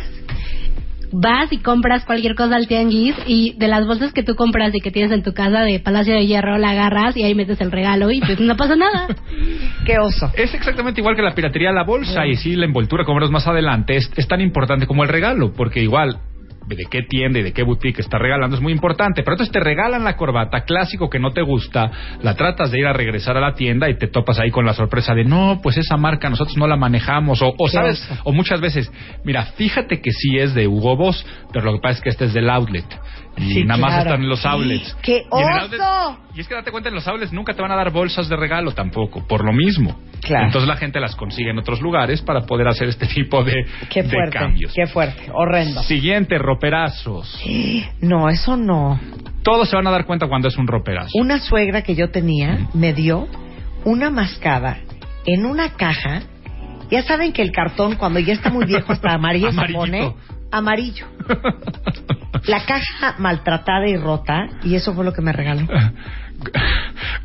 S10: Vas y compras cualquier cosa al tianguis y de las bolsas que tú compras y que tienes en tu casa de Palacio de Hierro la agarras y ahí metes el regalo y pues no pasa nada.
S4: Qué oso.
S9: Es exactamente igual que la piratería, la bolsa y sí, la envoltura, como verás más adelante, es, es tan importante como el regalo, porque igual de qué tienda y de qué boutique está regalando es muy importante. Pero entonces te regalan la corbata clásico que no te gusta, la tratas de ir a regresar a la tienda y te topas ahí con la sorpresa de no, pues esa marca nosotros no la manejamos. O, o sabes, o muchas veces, mira, fíjate que sí es de Hugo Boss, pero lo que pasa es que este es del outlet. Y
S4: Sí,
S9: nada más
S4: claro.
S9: están en los outlets.
S4: ¡Qué
S9: Y en el outlet-
S4: oso!
S9: y es que date cuenta, en los outlets nunca te van a dar bolsas de regalo tampoco, por lo mismo.
S4: Claro.
S9: Entonces la gente las consigue en otros lugares para poder hacer este tipo de,
S4: Qué
S9: de
S4: fuerte,
S9: cambios.
S4: qué fuerte, horrendo.
S9: Siguiente, roperazos.
S4: No, eso no.
S9: Todos se van a dar cuenta cuando es un roperazo.
S4: Una suegra que yo tenía me dio una mascada en una caja. Ya saben que el cartón cuando ya está muy viejo hasta amarillo se pone amarillo. La caja maltratada y rota y eso fue lo que me regaló.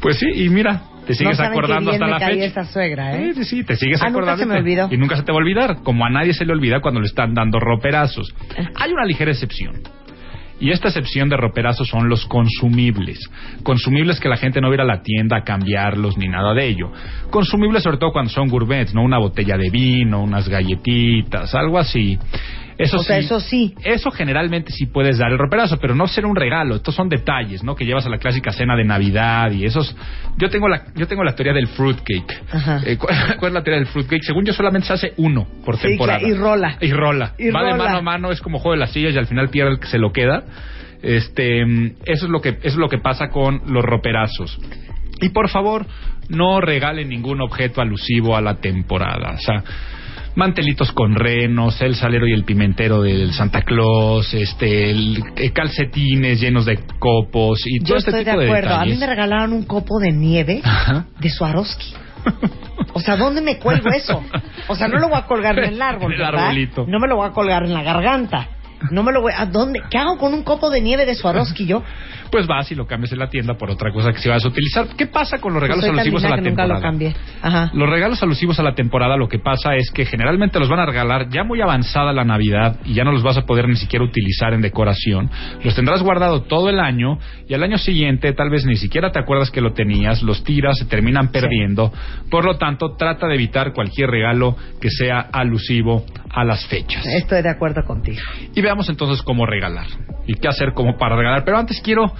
S9: Pues sí, y mira, te sigues
S4: no saben
S9: acordando
S4: bien
S9: hasta
S4: me
S9: la
S4: caía
S9: fecha.
S4: esa suegra, ¿eh?
S9: Sí, sí, te sigues
S4: Ah, nunca
S9: acordando.
S4: se me olvidó.
S9: Y nunca se te va a olvidar, como a nadie se le olvida cuando le están dando roperazos. Hay una ligera excepción. Y esta excepción de roperazos son los consumibles. Consumibles que la gente no va a ir a la tienda a cambiarlos ni nada de ello. Consumibles sobre todo cuando son gourmets, ¿no? Una botella de vino, unas galletitas, algo así. Eso
S4: O sea,
S9: sí,
S4: eso sí.
S9: Eso generalmente sí puedes dar el roperazo, pero no ser un regalo. Estos son detalles, ¿no? Que llevas a la clásica cena de Navidad y esos. Yo tengo la, yo tengo la teoría del fruitcake.
S4: Ajá.
S9: Eh, ¿cuál, cuál es la teoría del fruitcake? Según yo solamente se hace uno por
S4: Sí,
S9: temporada.
S4: claro, y rola.
S9: Y rola.
S4: Y
S9: Va de mano a mano, es como juego de las sillas y al final pierde el que se lo queda. Este, mm, eso es lo que, eso es lo que pasa con los roperazos. Y por favor, no regalen ningún objeto alusivo a la temporada. O sea, mantelitos con renos, el salero y el pimentero del Santa Claus, este, el- eh, calcetines llenos de copos y todo
S4: Yo
S9: este
S4: estoy de
S9: tipo de
S4: acuerdo. a mí me regalaron un copo de nieve
S9: Ajá.
S4: de Swarovski. O sea, ¿dónde me cuelgo eso? O sea, no lo voy a colgar en el árbol,
S9: En el
S4: ¿verdad?
S9: arbolito.
S4: No me lo voy a colgar en la garganta. No me lo voy. ¿A dónde? ¿Qué hago con un copo de nieve de Swarovski yo?
S9: Pues vas y lo cambias en la tienda por otra cosa que si vas a utilizar. ¿Qué pasa con los regalos
S4: Pues
S9: alusivos a la
S4: nunca
S9: temporada?
S4: lo cambié. Ajá.
S9: Los regalos alusivos a la temporada lo que pasa es que generalmente los van a regalar ya muy avanzada la Navidad y ya no los vas a poder ni siquiera utilizar en decoración. Los tendrás guardado todo el año y al año siguiente tal vez ni siquiera te acuerdas que lo tenías, los tiras, se terminan perdiendo. Por lo tanto, trata de evitar cualquier regalo que sea alusivo a las fechas.
S4: Estoy de acuerdo contigo.
S9: Y veamos entonces cómo regalar y qué hacer como para regalar. Pero antes quiero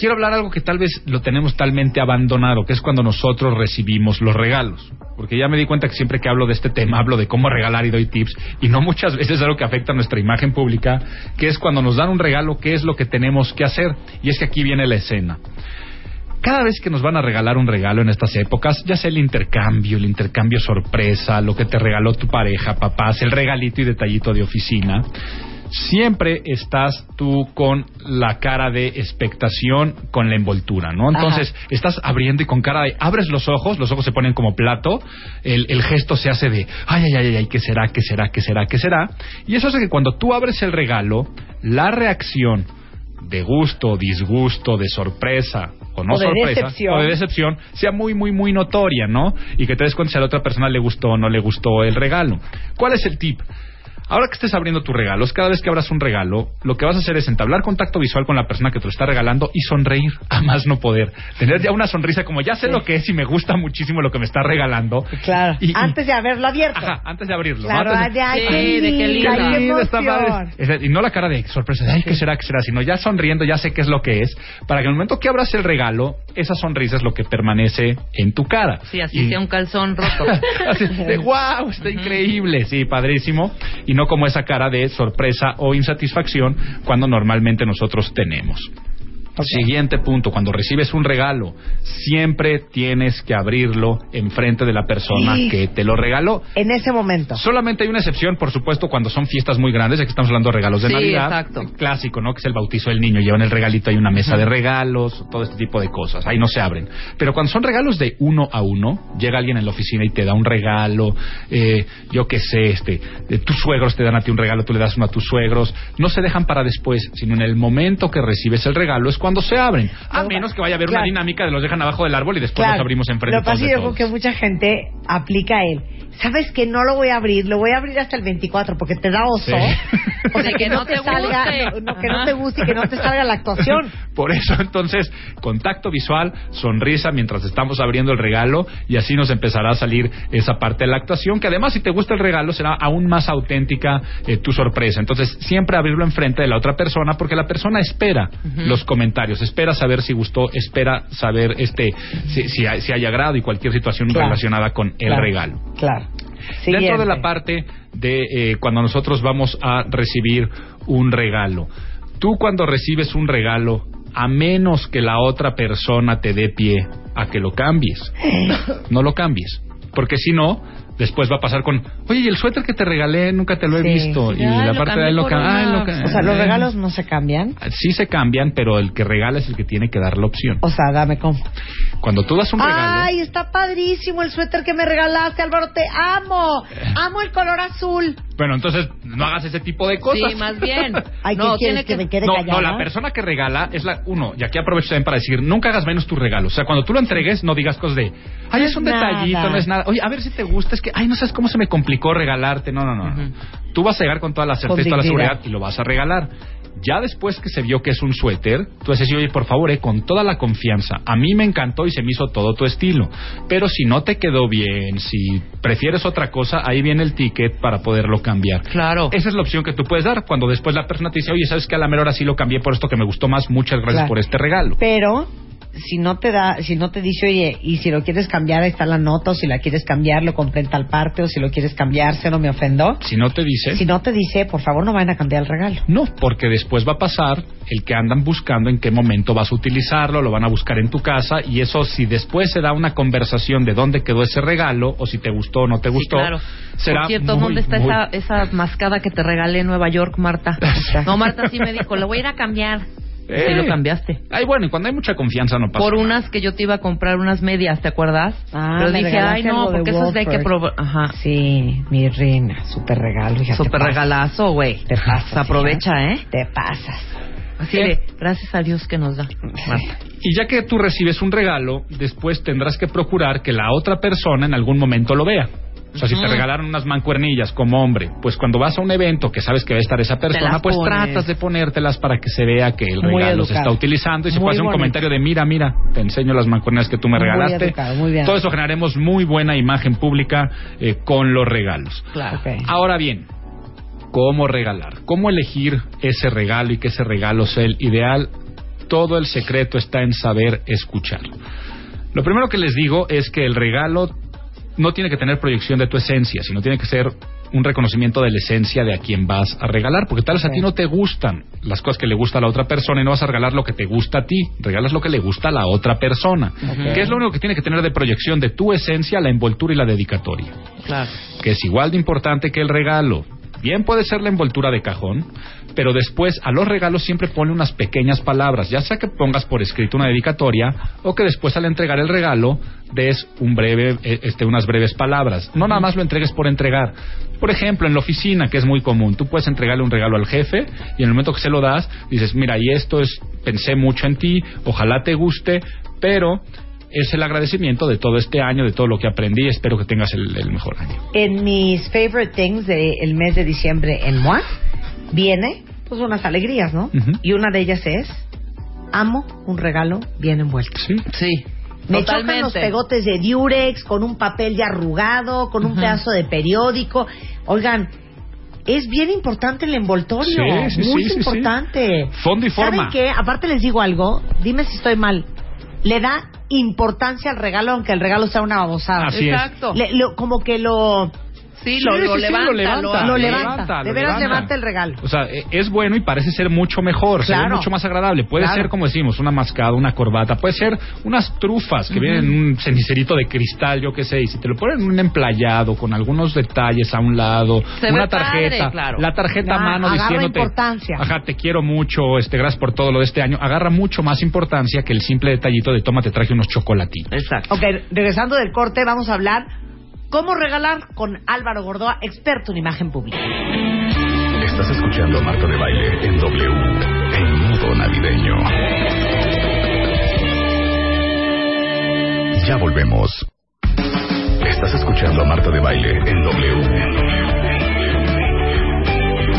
S9: quiero hablar algo que tal vez lo tenemos talmente abandonado, que es cuando nosotros recibimos los regalos. Porque ya me di cuenta que siempre que hablo de este tema hablo de cómo regalar y doy tips y no muchas veces es algo que afecta a nuestra imagen pública, que es cuando nos dan un regalo, qué es lo que tenemos que hacer. Y es que aquí viene la escena. Cada vez que nos van a regalar un regalo en estas épocas, ya sea el intercambio, el intercambio sorpresa, lo que te regaló tu pareja, papás, el regalito y detallito de oficina, siempre estás tú con la cara de expectación con la envoltura, ¿no? Entonces, estás abriendo y con cara de, abres los ojos, los ojos se ponen como plato, el, el gesto se hace de, ay, ay, ay, ay, ¿qué será, qué será, qué será, qué será? Y eso hace que cuando tú abres el regalo, la reacción de gusto, disgusto, de sorpresa o no
S4: O de
S9: sorpresa
S4: decepción.
S9: o de decepción sea muy muy muy notoria, ¿no? Y que te des cuenta si a la otra persona le gustó o no le gustó el regalo. ¿Cuál es el tip? Ahora que estés abriendo tus regalos, cada vez que abras un regalo, lo que vas a hacer es entablar contacto visual con la persona que te lo está regalando y sonreír a más no poder. Tener ya una sonrisa como ya sé lo que es y me gusta muchísimo lo que me está regalando.
S4: Claro.
S9: Y- y-
S4: Antes de haberlo abierto.
S9: Ajá, antes de abrirlo.
S4: Claro,
S9: Antes
S4: de, ay,
S3: Sí,
S4: qué
S3: de qué
S9: está padre. Es- Y no la cara de sorpresa, de, ay, ¿qué será, qué será? Sino ya sonriendo, ya sé qué es lo que es, para que en el momento que abras el regalo, esa sonrisa es lo que permanece en tu cara.
S3: Sí, así
S9: Y-
S3: sea un calzón roto.
S9: Así, de wow, está increíble, sí, padrísimo. Y no como esa cara de sorpresa o insatisfacción cuando normalmente nosotros tenemos. Siguiente punto, cuando recibes un regalo, siempre tienes que abrirlo enfrente de la persona
S4: Sí.
S9: que te lo regaló.
S4: En ese momento.
S9: Solamente hay una excepción, por supuesto, cuando son fiestas muy grandes, aquí estamos hablando de regalos de
S3: Sí,
S9: Navidad.
S3: exacto.
S9: Clásico, ¿no? Que es el bautizo del niño, llevan el regalito, hay una mesa de regalos, todo este tipo de cosas. Ahí no se abren. Pero cuando son regalos de uno a uno, llega alguien en la oficina y te da un regalo, eh, yo qué sé, este, de tus suegros te dan a ti un regalo, tú le das uno a tus suegros, no se dejan para después, sino en el momento que recibes el regalo es cuando se abren. A menos que vaya a haber
S4: Claro.
S9: una dinámica de los dejan abajo del árbol y después
S4: Claro.
S9: los abrimos enfrente
S4: Lo que pasa es que yo creo
S9: todos.
S4: que mucha gente aplica él. ¿Sabes que no lo voy a abrir? Lo voy a abrir hasta el 24 porque te da oso.
S9: Sí.
S4: O sea, que, no te, salga, no, que no te guste y que no te salga la actuación.
S9: Por eso, entonces, contacto visual, sonrisa mientras estamos abriendo el regalo y así nos empezará a salir esa parte de la actuación, que además, si te gusta el regalo, será aún más auténtica eh, tu sorpresa. Entonces, siempre abrirlo enfrente de la otra persona porque la persona espera los comentarios, espera saber si gustó, espera saber este si, si, hay, si hay agrado y cualquier situación
S4: Claro.
S9: relacionada con el
S4: Claro.
S9: regalo.
S4: Claro.
S9: Dentro de la parte de eh, cuando nosotros vamos a recibir un regalo. Tú cuando recibes un regalo, a menos que la otra persona te dé pie a que lo cambies, no lo cambies. Porque si no, después va a pasar con, oye, y el suéter que te regalé nunca te lo he
S4: Sí.
S9: visto.
S3: Sí,
S9: y la parte de ahí lo cam-
S3: una-
S9: lo ca-
S4: O sea, los
S9: eh,
S4: regalos no se cambian.
S9: Sí se cambian, pero el que regala es el que tiene que dar la opción.
S4: O sea, dame como.
S9: Cuando tú das un regalo...
S4: Ay, está padrísimo el suéter que me regalaste, Álvaro. Te amo. Amo el color azul.
S9: Bueno, entonces no hagas ese tipo de cosas.
S3: Sí, más bien.
S4: Ay, ¿qué
S3: no,
S4: quieres
S3: tiene
S4: que
S3: que...
S4: me quede
S9: no,
S4: callada?
S9: no, la persona que regala es la uno, y aquí aprovecho también para decir, nunca hagas menos tu regalo. O sea, cuando tú lo entregues, no digas cosas de, ay, es un detallito, no es nada. Oye, a ver si te gusta, es que, ay, no sabes cómo se me complicó regalarte. No, no, no. no. Tú vas a llegar con toda la certeza y toda la seguridad y lo vas a regalar. Ya después que se vio que es un suéter, tú dices, oye, por favor, eh, con toda la confianza. A mí me encantó y se me hizo todo tu estilo. Pero si no te quedó bien, si prefieres otra cosa, ahí viene el ticket para poderlo cambiar.
S3: Claro.
S9: Esa es la opción que tú puedes dar cuando después la persona te dice, oye, ¿sabes que A la mera hora sí lo cambié por esto que me gustó más. Muchas gracias
S4: Claro.
S9: por este regalo.
S4: Pero si no te da, si no te dice, oye, y si lo quieres cambiar, ahí está la nota, o si la quieres cambiar, lo compré en tal parte, o si lo quieres cambiar, se no me ofendo.
S9: Si no te dice,
S4: Si no te dice, por favor, no vayan a cambiar el regalo.
S9: no, porque después va a pasar el que andan buscando en qué momento vas a utilizarlo, lo van a buscar en tu casa y eso si después se da una conversación de dónde quedó ese regalo o si te gustó o no te
S3: Sí,
S9: gustó,
S3: claro.
S9: será
S3: Por cierto,
S9: muy,
S3: ¿dónde está
S9: muy-
S3: esa, esa mascada que te regalé en Nueva York, Marta? No, Marta sí me dijo, la voy a ir a cambiar. Sí lo cambiaste.
S9: Ay, bueno, y cuando hay mucha confianza no pasa.
S3: Por unas que yo te iba a comprar unas medias, ¿te acuerdas?
S4: Ah,
S3: Pero
S4: me
S3: dije, ay, no,
S4: de
S3: porque esas de hay que probar. Ajá.
S4: Sí, mi reina, súper regalo. hija,
S3: Súper regalazo, güey.
S4: Te pasas.
S3: Aprovecha,
S4: hija.
S3: ¿eh?
S4: Te pasas.
S3: Así de, gracias a Dios que nos da. Marta.
S9: Y ya que tú recibes un regalo, después tendrás que procurar que la otra persona en algún momento lo vea. O sea, si te regalaron unas mancuernillas como hombre, pues cuando vas a un evento que sabes que va a estar esa persona, pues
S3: pones.
S9: tratas de ponértelas para que se vea que el regalo se
S4: educado.
S9: está utilizando y se
S4: Muy
S9: puede hacer un comentario de mira, mira, te enseño las mancuernas que tú me
S4: Muy
S9: regalaste.
S4: educado, muy bien.
S9: Todo eso generaremos muy buena imagen pública eh, con los regalos.
S3: Claro.
S9: Ahora bien, ¿cómo regalar? ¿Cómo elegir ese regalo y que ese regalo sea el ideal? Todo el secreto está en saber escuchar. Lo primero que les digo es que el regalo no tiene que tener proyección de tu esencia, sino tiene que ser un reconocimiento de la esencia de a quien vas a regalar, porque tal vez a ti no te gustan las cosas que le gusta a la otra persona y no vas a regalar lo que te gusta a ti, regalas lo que le gusta a la otra persona, que es lo único que tiene que tener de proyección de tu esencia, la envoltura y la dedicatoria
S3: Claro.
S9: que es igual de importante que el regalo. Bien puede ser la envoltura de cajón, pero después a los regalos siempre pone unas pequeñas palabras, ya sea que pongas por escrito una dedicatoria o que después al entregar el regalo des un breve, eh, este, unas breves palabras. No nada más lo entregues por entregar. Por ejemplo, en la oficina, que es muy común, tú puedes entregarle un regalo al jefe y en el momento que se lo das, dices, mira, y esto es, pensé mucho en ti, ojalá te guste, pero es el agradecimiento de todo este año, de todo lo que aprendí, espero que tengas el- el mejor año.
S4: En mis favorite things del mes de diciembre en MOA viene pues unas alegrías, ¿no? Y una de ellas es amo un regalo bien envuelto.
S9: Sí.
S3: Sí.
S4: Me chocan
S3: Totalmente.
S4: los pegotes de Durex con un papel ya arrugado, con un pedazo de periódico. Oigan, es bien importante el envoltorio,
S9: Sí, sí,
S4: muy
S9: sí, sí, sí.
S4: importante.
S9: Fondo y
S4: ¿Saben
S9: forma.
S4: qué? Aparte les digo algo, dime si estoy mal. Le da importancia al regalo aunque el regalo sea una babosada.
S9: Así es.
S3: Exacto.
S4: Le- lo- como que lo
S3: Sí, lo,
S9: sí,
S3: lo
S9: sí,
S3: levanta,
S9: lo levanta,
S3: lo,
S4: levanta,
S9: levanta,
S4: de veras
S9: levanta.
S4: levanta el regalo.
S9: O sea, es bueno y parece ser mucho mejor, se ve
S4: Claro.
S9: mucho más agradable. Puede
S4: Claro.
S9: ser, como decimos, una mascada, una corbata, puede ser unas trufas que vienen en un cenicerito de cristal, yo qué sé, y si te lo ponen en un emplayado con algunos detalles a un lado,
S3: Se
S9: una
S3: ve padre,
S9: tarjeta,
S3: claro.
S9: la tarjeta a mano
S4: agarra
S9: diciéndote,
S4: importancia.
S9: ajá, te quiero mucho, este, gracias por todo lo de este año, agarra mucho más importancia que el simple detallito de toma, te traje unos chocolatitos.
S3: Exacto.
S4: Ok, regresando del corte, vamos a hablar cómo regalar con Álvaro Gordoa, experto en imagen pública.
S1: Estás escuchando a Marta de Baile en W, en modo navideño. Ya volvemos. Estás escuchando a Marta de Baile en W,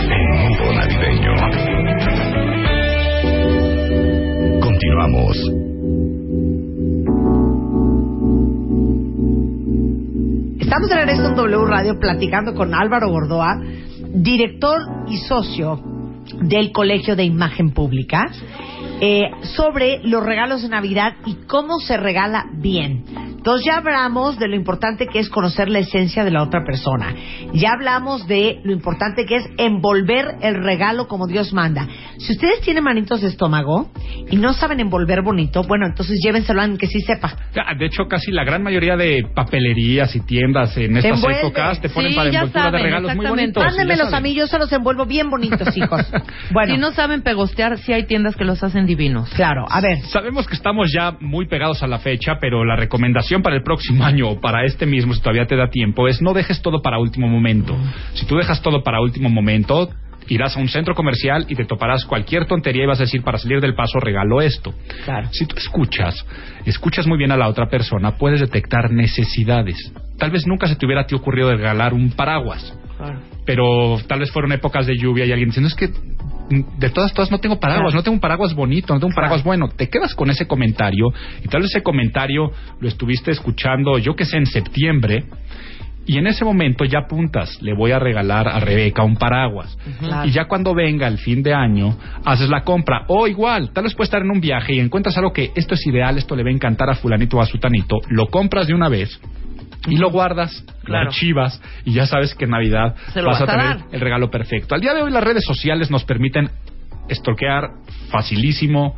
S1: en modo navideño. Continuamos.
S4: Estamos de regreso en W Radio platicando con Álvaro Gordoa, director y socio del Colegio de Imagen Pública, eh, sobre los regalos de Navidad y cómo se regala bien. Entonces ya hablamos de lo importante que es conocer la esencia de la otra persona. Ya hablamos de lo importante que es envolver el regalo como Dios manda. Si ustedes tienen manitos de estómago y no saben envolver bonito, bueno, entonces llévenselo a alguien que sí sepa.
S9: De hecho, casi la gran mayoría de papelerías y tiendas en estas
S4: envuelve.
S9: épocas te ponen
S3: Sí,
S9: para envoltura
S3: saben,
S9: de regalos muy bonitos.
S4: Mándenmelos a mí, yo se los envuelvo bien bonitos, hijos. Bueno,
S3: Si no saben pegostear, sí hay tiendas que los hacen divinos.
S4: claro, a ver.
S9: Sabemos que estamos ya muy pegados a la fecha, pero la recomendación para el próximo año o para este mismo, si todavía te da tiempo, es no dejes todo para último momento. Si tú dejas todo para último momento, irás a un centro comercial y te toparás cualquier tontería y vas a decir, para salir del paso regalo esto.
S4: Claro.
S9: Si tú escuchas, escuchas muy bien a la otra persona, puedes detectar necesidades. Tal vez nunca se te hubiera a ti ocurrido regalar un paraguas. Pero tal vez fueron épocas de lluvia y alguien diciendo, es que de todas, todas no tengo paraguas, no tengo un paraguas bonito, no tengo un paraguas bueno. Te quedas con ese comentario y tal vez ese comentario lo estuviste escuchando, yo que sé, en septiembre. Y en ese momento ya apuntas, le voy a regalar a Rebeca un paraguas.
S4: Claro.
S9: Y ya cuando venga el fin de año, haces la compra. O igual, tal vez puedes estar en un viaje y encuentras algo que esto es ideal, esto le va a encantar a fulanito o a sutanito, lo compras de una vez y lo guardas, lo archivas y ya sabes que en Navidad vas a
S3: vas a
S9: tener
S3: dar.
S9: el regalo perfecto. Al día de hoy las redes sociales nos permiten estoquear facilísimo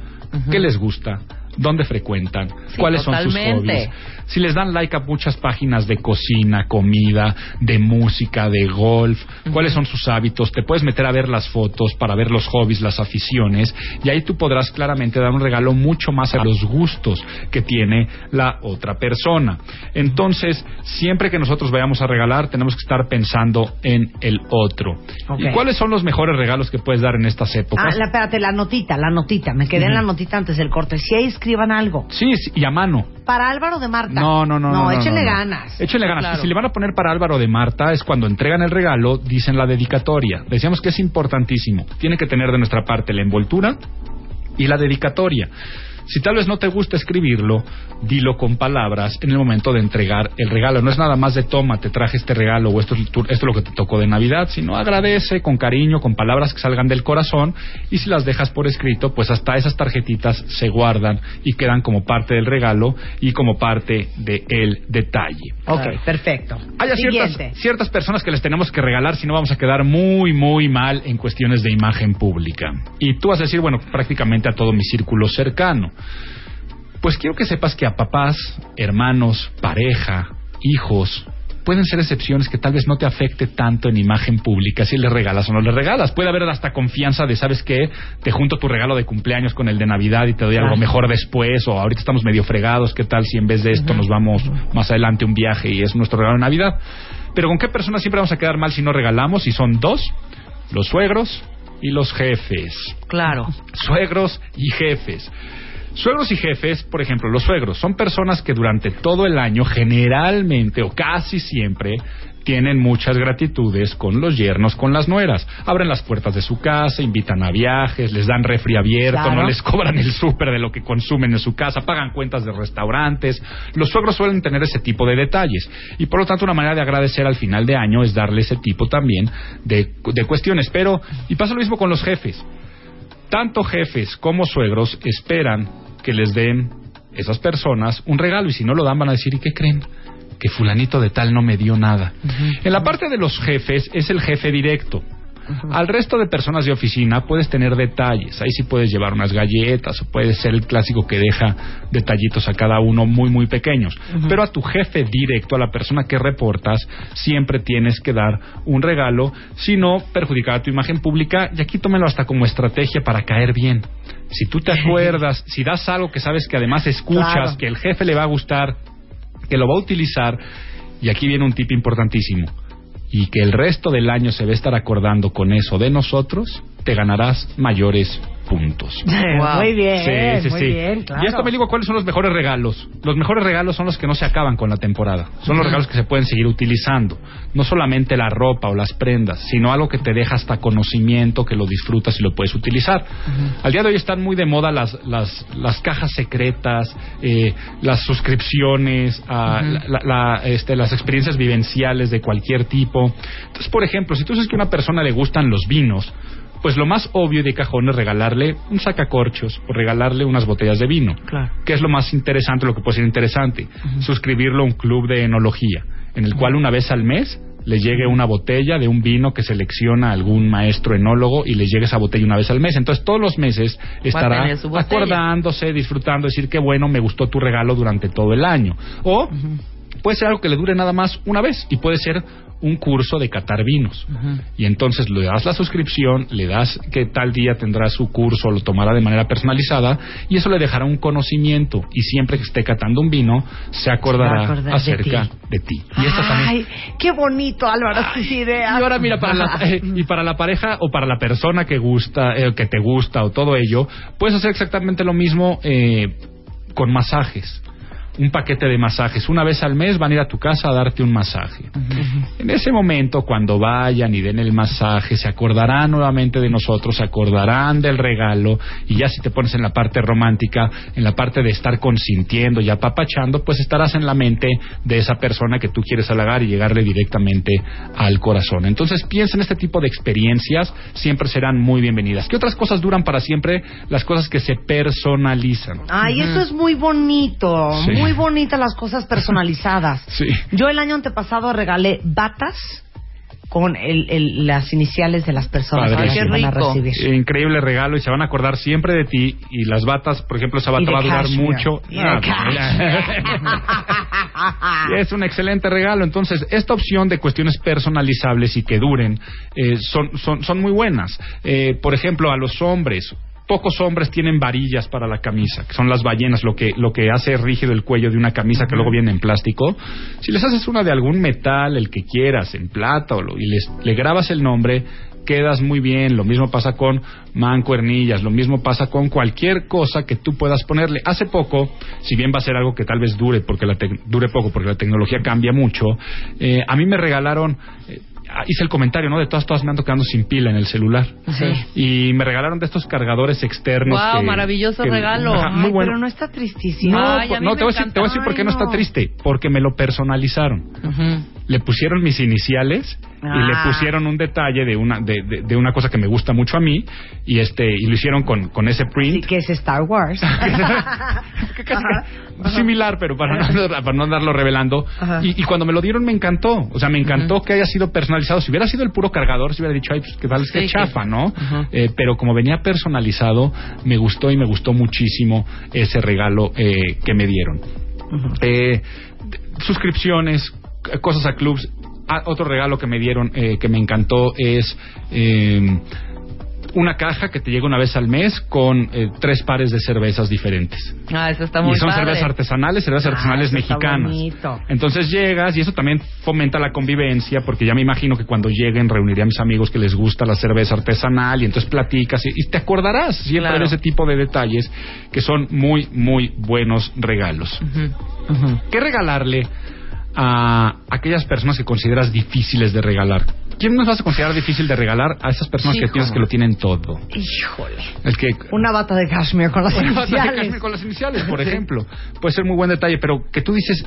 S9: qué les gusta, dónde frecuentan, cuáles son sus hobbies. Si les dan like a muchas páginas de cocina, comida, de música, de golf, cuáles son sus hábitos, te puedes meter a ver las fotos para ver los hobbies, las aficiones, y ahí tú podrás claramente dar un regalo mucho más a los gustos que tiene la otra persona. Entonces, siempre que nosotros vayamos a regalar, tenemos que estar pensando en el otro. ¿Y cuáles son los mejores regalos que puedes dar en estas
S4: Ah,
S9: épocas?
S4: la, espérate, la notita, la notita. Me quedé en la notita antes del corte. Si ahí escriban algo.
S9: Sí, sí, y a mano.
S4: Para Álvaro de Marta.
S9: No, no, no.
S4: No,
S9: no,
S4: échenle
S9: no, no.
S4: ganas.
S9: Échenle ganas.
S3: Claro.
S9: Si le van a poner para Álvaro de Marta, es cuando entregan el regalo, dicen la dedicatoria. Decíamos que es importantísimo. Tiene que tener de nuestra parte la envoltura y la dedicatoria. Si tal vez no te gusta escribirlo, dilo con palabras en el momento de entregar el regalo. No es nada más de toma, te traje este regalo o esto, es tu- esto es lo que te tocó de Navidad, sino agradece con cariño, con palabras que salgan del corazón y si las dejas por escrito, pues hasta esas tarjetitas se guardan y quedan como parte del regalo y como parte del detalle.
S4: Ok, perfecto.
S9: Hay a ciertas, ciertas personas que les tenemos que regalar si no vamos a quedar muy, muy mal en cuestiones de imagen pública. Y tú vas a decir, bueno, prácticamente a todo mi círculo cercano. Pues quiero que sepas que a papás, hermanos, pareja, hijos, pueden ser excepciones que tal vez no te afecte tanto en imagen pública si les regalas o no les regalas. Puede haber hasta confianza de, ¿sabes qué? Te junto tu regalo de cumpleaños con el de Navidad y te doy algo mejor después, o ahorita estamos medio fregados, ¿qué tal si en vez de esto nos vamos más adelante a un viaje y es nuestro regalo de Navidad? Pero ¿con qué personas siempre vamos a quedar mal si no regalamos? Y son dos, los suegros y los jefes
S3: Claro.
S9: suegros y jefes. Suegros y jefes, por ejemplo, los suegros son personas que durante todo el año generalmente o casi siempre tienen muchas gratitudes con los yernos, con las nueras. Abren las puertas de su casa, invitan a viajes, les dan refri abierto,
S4: Claro.
S9: no les cobran el súper de lo que consumen en su casa, pagan cuentas de restaurantes. Los suegros suelen tener ese tipo de detalles. Y por lo tanto, una manera de agradecer al final de año es darle ese tipo también de, de cuestiones. Pero, y pasa lo mismo con los jefes tanto jefes como suegros esperan que les den esas personas un regalo y si no lo dan van a decir ¿y qué creen? Que fulanito de tal no me dio nada. En la parte de los jefes es el jefe directo. Al resto de personas de oficina puedes tener detalles. Ahí sí puedes llevar unas galletas o puede ser el clásico que deja detallitos a cada uno muy, muy pequeños. Pero a tu jefe directo, a la persona que reportas, siempre tienes que dar un regalo, si no perjudicar a tu imagen pública. Y aquí tómelo hasta como estrategia para caer bien. Si tú te acuerdas, si das algo que sabes que además escuchas,
S4: Claro.
S9: que el jefe le va a gustar, que lo va a utilizar, y aquí viene un tip importantísimo y que el resto del año se va a estar acordando con eso de nosotros, te ganarás mayores puntos.
S3: Wow.
S4: Muy bien,
S9: Sí, sí,
S4: muy
S9: sí.
S4: bien, claro.
S9: Y esto me digo, ¿cuáles son los mejores regalos? Los mejores regalos son los que no se acaban con la temporada. Son los regalos que se pueden seguir utilizando. No solamente la ropa o las prendas, sino algo que te deja hasta conocimiento, que lo disfrutas y lo puedes utilizar. Al día de hoy están muy de moda las, las, las cajas secretas, eh, las suscripciones, la- la- la, este, las experiencias vivenciales de cualquier tipo. Entonces, por ejemplo, si tú sabes que a una persona le gustan los vinos, pues lo más obvio y de cajón es regalarle un sacacorchos o regalarle unas botellas de vino.
S3: Claro.
S9: ¿Qué es lo más interesante, lo que puede ser interesante? Suscribirlo a un club de enología, en el cual una vez al mes le llegue una botella de un vino que selecciona algún maestro enólogo y le llegue esa botella una vez al mes. Entonces todos los meses estará acordándose, disfrutando, decir que bueno, me gustó tu regalo durante todo el año. O puede ser algo que le dure nada más una vez y puede ser un curso de catar vinos. Y entonces le das la suscripción, le das que tal día tendrá su curso, lo tomará de manera personalizada y eso le dejará un conocimiento y siempre que esté catando un vino se acordará
S4: Se de
S9: acerca
S4: ti.
S9: de ti. Y esto también
S4: qué bonito, Álvaro, tus ideas.
S9: y ahora mira para la, eh, y para la pareja o para la persona que gusta eh, que te gusta o todo ello puedes hacer exactamente lo mismo eh, con masajes un paquete de masajes. Una vez al mes van a ir a tu casa a darte un masaje. En ese momento cuando vayan y den el masaje se acordarán nuevamente de nosotros se acordarán del regalo y ya si te pones en la parte romántica en la parte de estar consintiendo y apapachando pues estarás en la mente de esa persona que tú quieres halagar y llegarle directamente al corazón. Entonces piensa en este tipo de experiencias siempre serán muy bienvenidas. ¿qué otras cosas duran para siempre? las cosas que se personalizan.
S4: Ay, eso es muy bonito,
S9: Sí.
S4: Muy bonitas las cosas personalizadas.
S9: Sí.
S4: Yo el año antepasado regalé batas con el, el- las iniciales de las personas que
S9: Padrísimo.
S4: van a recibir.
S9: Increíble regalo y se van a acordar siempre de ti. Y las batas, por ejemplo, esa bata va a durar
S4: cashmere.
S9: mucho.
S4: Y
S9: Ah, es un excelente regalo. Entonces, esta opción de cuestiones personalizables y que duren eh, son, son, son muy buenas. Eh, por ejemplo, a los hombres. Pocos hombres tienen varillas para la camisa, que son las ballenas, lo que, lo que hace rígido el cuello de una camisa que luego viene en plástico. Si les haces una de algún metal, el que quieras, en plata, o lo- y les, le grabas el nombre, quedas muy bien. Lo mismo pasa con mancuernillas, lo mismo pasa con cualquier cosa que tú puedas ponerle. Hace poco, si bien va a ser algo que tal vez dure, porque la dure poco, porque la tecnología cambia mucho, eh, a mí me regalaron. eh, Hice el comentario, ¿no? De todas, todas me ando quedando sin pila en el celular.
S3: Sí.
S9: Y me regalaron de estos cargadores externos. Que-
S3: maravilloso
S9: que-
S3: regalo.
S9: Ajá, muy
S4: Ay,
S9: bueno.
S4: Pero no está tristísimo.
S9: No,
S3: Ay,
S9: por-
S3: a mí
S9: no
S3: me
S9: te, voy a decir, te voy a decir
S3: encantó.
S9: por qué no está triste. Porque me lo personalizaron.
S3: Ujú.
S9: Le pusieron mis iniciales y
S4: Ah.
S9: le pusieron un detalle de una de, de- de una cosa que me gusta mucho a mí y este y lo hicieron con, con ese
S4: Sí,
S9: print
S4: que es Star Wars.
S9: que casi que- similar pero para no, para no andarlo revelando. Y, y cuando me lo dieron me encantó. O sea me encantó que haya sido personalizado. Si hubiera sido el puro cargador si hubiera dicho ay pues que tal vez
S3: Sí,
S9: que chafa no. Eh, pero como venía personalizado me gustó y me gustó muchísimo ese regalo eh, que me dieron. Eh, suscripciones, cosas a clubs. Ah, otro regalo que me dieron eh, que me encantó es eh, una caja que te llega una vez al mes con eh, tres pares de cervezas diferentes.
S3: Ah, eso está muy
S9: y son
S3: padre.
S9: cervezas artesanales, cervezas
S4: Ah,
S9: artesanales
S4: eso está
S9: mexicanas.
S4: bonito.
S9: Entonces llegas y eso también fomenta la convivencia porque ya me imagino que cuando lleguen reuniré a mis amigos que les gusta la cerveza artesanal y entonces platicas y, y te acordarás siempre
S3: Claro.
S9: de ese tipo de detalles que son muy, muy buenos regalos. ¿Qué regalarle a aquellas personas que consideras difíciles de regalar? ¿Quién nos vas a considerar difícil de regalar a esas personas que piensas que lo tienen todo?
S4: Híjole.
S9: El que
S4: Una bata de cashmere con las
S9: Una bata de
S4: iniciales.
S9: cashmere con las iniciales, por ejemplo. Puede ser muy buen detalle, pero que tú dices,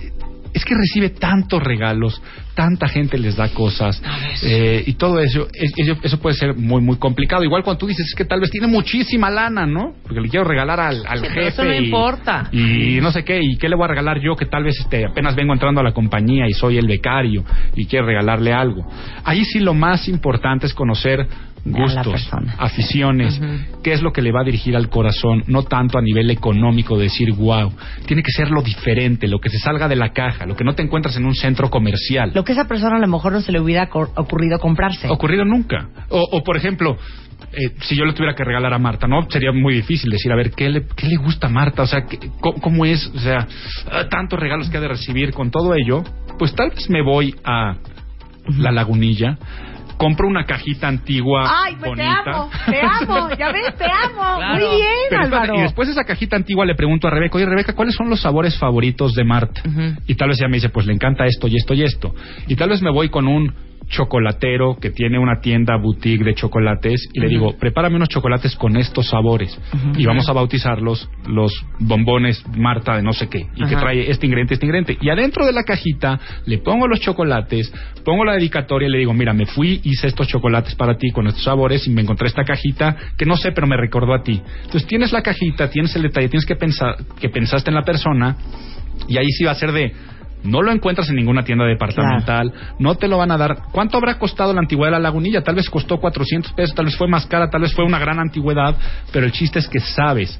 S9: es que recibe tantos regalos, tanta gente les da cosas, eh, y todo eso, es- eso, eso puede ser muy, muy complicado. Igual cuando tú dices, es que tal vez tiene muchísima lana, ¿no? Porque le quiero regalar al, al
S3: Sí,
S9: jefe.
S3: eso no
S9: y-
S3: importa.
S9: Y no sé qué, y qué le voy a regalar yo, que tal vez este, apenas vengo entrando a la compañía y soy el becario y quiero regalarle algo. Ahí sí lo más importante es conocer gustos, aficiones, qué es lo que le va a dirigir al corazón, no tanto a nivel económico, decir wow. Tiene que ser lo diferente, lo que se salga de la caja, lo que no te encuentras en un centro comercial.
S4: Lo que esa persona a lo mejor no se le hubiera ocurrido comprarse.
S9: Ocurrido nunca. O, o, por ejemplo, eh, si yo le tuviera que regalar a Marta, ¿no? Sería muy difícil decir, a ver, ¿qué le, qué le gusta a Marta? O sea, ¿qué- cómo, cómo es? O sea, ah, tantos regalos que ha de recibir con todo ello. Pues tal vez me voy a la lagunilla, compro una cajita antigua
S4: Ay, pues te
S9: bonita.
S4: amo, te amo, ya ves, te amo.
S3: Claro.
S4: Muy bien,
S9: Pero
S4: Álvaro.
S9: y después de esa cajita antigua le pregunto a Rebeca, oye Rebeca, ¿cuáles son los sabores favoritos de Marta? Y tal vez ella me dice, pues le encanta esto y esto y esto. Y tal vez me voy con un chocolatero que tiene una tienda boutique de chocolates y le digo, prepárame unos chocolates con estos sabores y vamos a bautizarlos los bombones Marta de no sé qué y que trae este ingrediente, este ingrediente. Y adentro de la cajita le pongo los chocolates, pongo la dedicatoria y le digo, mira, me fui, hice estos chocolates para ti con estos sabores y me encontré esta cajita que no sé, pero me recordó a ti. Entonces tienes la cajita, tienes el detalle, tienes que pensar que pensaste en la persona y ahí sí va a ser de no lo encuentras en ninguna tienda departamental, no te lo van a dar. ¿Cuánto habrá costado la antigüedad de la lagunilla? Tal vez costó 400 pesos, tal vez fue más cara, tal vez fue una gran antigüedad, pero el chiste es que sabes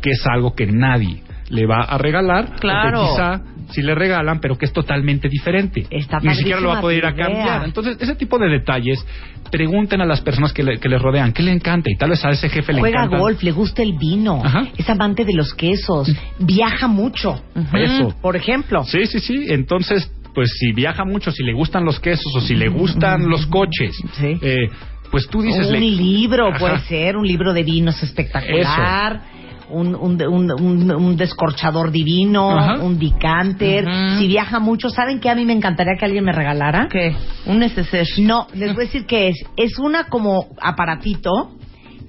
S9: que es algo que nadie le va a regalar,
S3: Claro.
S9: quizá si le regalan, pero que es totalmente diferente.
S4: Está
S9: Ni siquiera lo va a poder ir a cambiar. Entonces, ese tipo de detalles, pregunten a las personas que le, que les rodean, ¿qué le encanta? Y tal vez a ese jefe le
S4: Juega
S9: encanta.
S4: golf, le gusta el vino,
S9: Ajá.
S4: es amante de los quesos, viaja mucho.
S9: Eso.
S4: Por ejemplo.
S9: Sí, sí, sí. Entonces, pues si viaja mucho, si le gustan los quesos o si le gustan los coches,
S4: Sí.
S9: eh, pues tú dices...
S4: un
S9: le-
S4: libro
S9: Ajá.
S4: puede ser, un libro de vinos espectacular. Un, un, un- un descorchador divino,
S9: Ajá.
S4: un decanter. Si viaja mucho, ¿saben qué a mí me encantaría que alguien me regalara?
S3: ¿Qué? Un neceser.
S4: No, les voy a decir que es. Es una como aparatito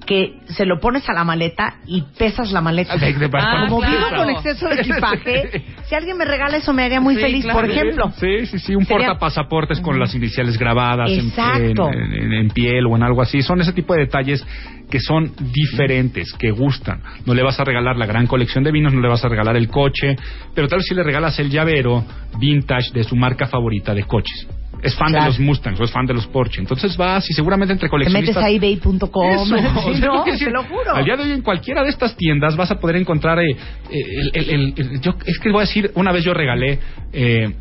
S4: que se lo pones a la maleta y pesas la maleta.
S3: Ah,
S4: como
S3: claro.
S4: vivo con exceso de equipaje, si alguien me regala eso me haría muy
S3: Sí,
S4: feliz,
S3: claro.
S4: por ejemplo.
S9: Sí, sí, sí, un
S4: Sería-
S9: portapasaportes con las iniciales grabadas en piel o en algo así. Son ese tipo de detalles que son diferentes, que gustan. No le vas a regalar la gran colección de vinos, no le vas a regalar el coche, pero tal vez si le regalas el llavero vintage de su marca favorita de coches. Es fan
S4: Claro.
S9: de los Mustangs o es fan de los Porsche. Entonces vas y seguramente entre
S4: Te
S9: coleccionistas...
S4: metes a ebay.com.
S9: O sea,
S4: no, te lo juro.
S9: Al día de hoy en cualquiera de estas tiendas vas a poder encontrar eh, eh, el, el- el- yo es que voy a decir una vez yo regalé eh,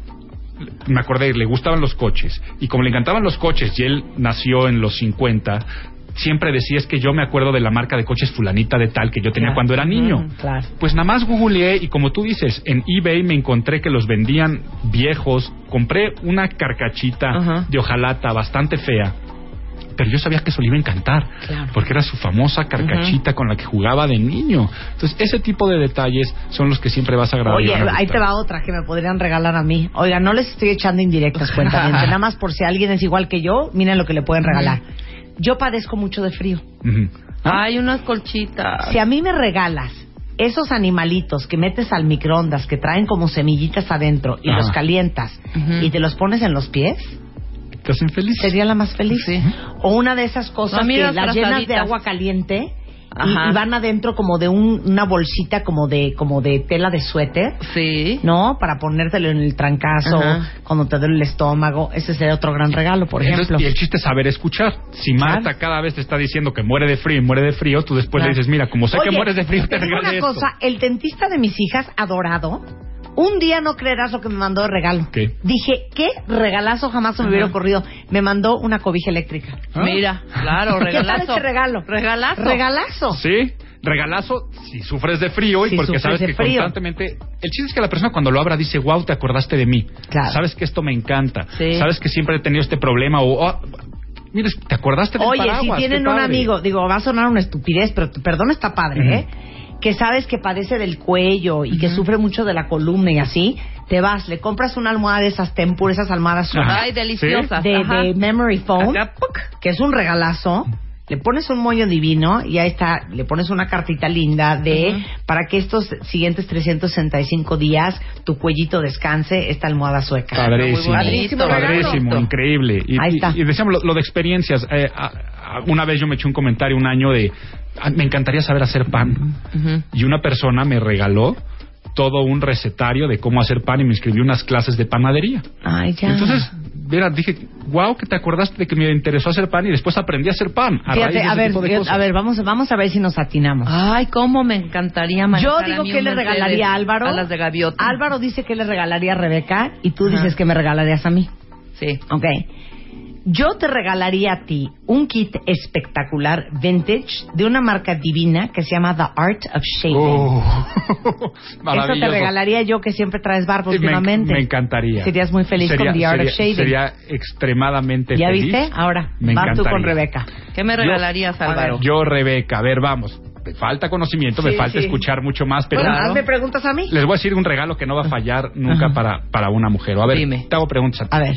S9: me acordé le gustaban los coches y como le encantaban los coches y él nació en los 50 siempre decía es que yo me acuerdo de la marca de coches fulanita de tal que yo tenía
S4: Claro.
S9: cuando era niño
S4: Mm, claro.
S9: pues nada más googleé y como tú dices, en eBay me encontré que los vendían viejos. Compré una carcachita de hojalata bastante fea. Pero yo sabía que eso le iba a encantar.
S4: Claro.
S9: Porque era su famosa carcachita con la que jugaba de niño. Entonces, ese tipo de detalles son los que siempre vas a agradar.
S4: Oye,
S9: a
S4: ahí te va otra que me podrían regalar a mí. Oiga, no les estoy echando indirectas cuenta, nada más por si alguien es igual que yo, miren lo que le pueden regalar. Yo padezco mucho de frío.
S9: Ujú.
S3: Hay unas colchitas.
S4: Si a mí me regalas esos animalitos que metes al microondas, que traen como semillitas adentro y
S9: Ajá.
S4: los calientas y te los pones en los pies,
S9: Te hacen feliz.
S4: sería la más feliz.
S3: Sí.
S4: O una de esas cosas
S3: No,
S4: que las llenas de agua caliente y,
S3: Ajá.
S4: y van adentro como de un- una bolsita como de como de tela de suéter.
S3: Sí.
S4: ¿No? Para ponértelo en el trancazo,
S3: Ajá.
S4: cuando te duele el estómago. Ese sería otro gran regalo, por
S9: Entonces,
S4: ejemplo.
S9: y el chiste es saber escuchar. Si Marta cada vez te está diciendo que muere de frío y muere de frío, tú después
S4: Claro.
S9: le dices, mira, como sé que mueres de frío, te
S4: digo
S9: regalé
S4: una
S9: esto.
S4: cosa, el dentista de mis hijas, adorado, un día no creerás lo que me mandó de regalo.
S9: ¿Qué?
S4: Dije, ¿qué regalazo jamás se me hubiera ocurrido? Me mandó una cobija eléctrica.
S9: Ah.
S3: Mira, claro,
S4: ¿Qué tal
S3: regalazo.
S4: ese regalo?
S3: Regalazo.
S4: Regalazo.
S9: Sí, regalazo si sufres de frío y
S4: Si
S9: porque sabes
S4: de
S9: que
S4: frío.
S9: constantemente... El chiste es que la persona cuando lo abra dice, wow, te acordaste de mí.
S4: Claro.
S9: Sabes que esto me encanta.
S3: Sí.
S9: Sabes que siempre he tenido este problema o... oh, mira, te acordaste del
S4: Oye, si tienen un amigo, digo, va a sonar una estupidez, pero tu perdón está padre, ¿eh? Que sabes que padece del cuello y que sufre mucho de la columna y así, te vas, le compras una almohada de esas tempur, esas almohadas.
S3: Ay, deliciosas.
S4: de, de memory foam, que es un regalazo. Le pones un moño divino y ahí está, le pones una cartita linda de para que estos siguientes 365 días tu cuellito descanse esta almohada sueca.
S9: Padrísimo,
S3: Padrísimo
S9: padrísimo, increíble. Y,
S4: Ahí está.
S9: y- y decíamos lo, lo de experiencias. eh, a- a- una vez yo me eché un comentario un año de, "Ah, me encantaría saber hacer pan. Y una persona me regaló todo un recetario de cómo hacer pan y me inscribió unas clases de panadería.
S4: Ay, ya.
S9: Entonces, mira, dije, wow, que te acordaste de que me interesó hacer pan y después aprendí a hacer pan. A raíz
S4: Fíjate,
S9: de
S4: a ver,
S9: tipo de
S4: yo-
S9: cosas.
S4: a ver, vamos, vamos a ver si nos atinamos.
S3: Ay, cómo me encantaría
S4: Yo
S3: manejar a
S4: digo
S3: mí
S4: que le regalaría a Álvaro.
S3: A las de gaviota.
S4: Álvaro dice que le regalaría a Rebeca y tú
S3: Ajá.
S4: dices que me regalarías a mí.
S3: Sí.
S4: Ok. Yo te regalaría a ti un kit espectacular vintage de una marca divina que se llama The Art of Shaving.
S9: Oh,
S4: Eso te regalaría yo que siempre traes barba
S9: me,
S4: últimamente.
S9: me encantaría.
S4: Serías muy feliz
S9: Sería-
S4: con The Art
S9: sería-
S4: of Shaving.
S9: Sería extremadamente
S4: ¿Ya
S9: feliz.
S4: viste? Ahora,
S9: Me
S4: vas tú
S9: encantaría.
S4: con Rebeca.
S3: ¿Qué me
S9: Yo-
S3: regalarías,
S4: ver,
S3: Álvaro?
S9: Yo, Rebeca, a ver, vamos. Me falta conocimiento, me falta
S4: sí.
S9: escuchar mucho más, pero
S4: Bueno, hazme preguntas a mí.
S9: les voy a decir un regalo que no va a fallar nunca para, para una mujer. O a ver,
S3: Dime.
S9: te hago preguntas a ti.
S4: A ver.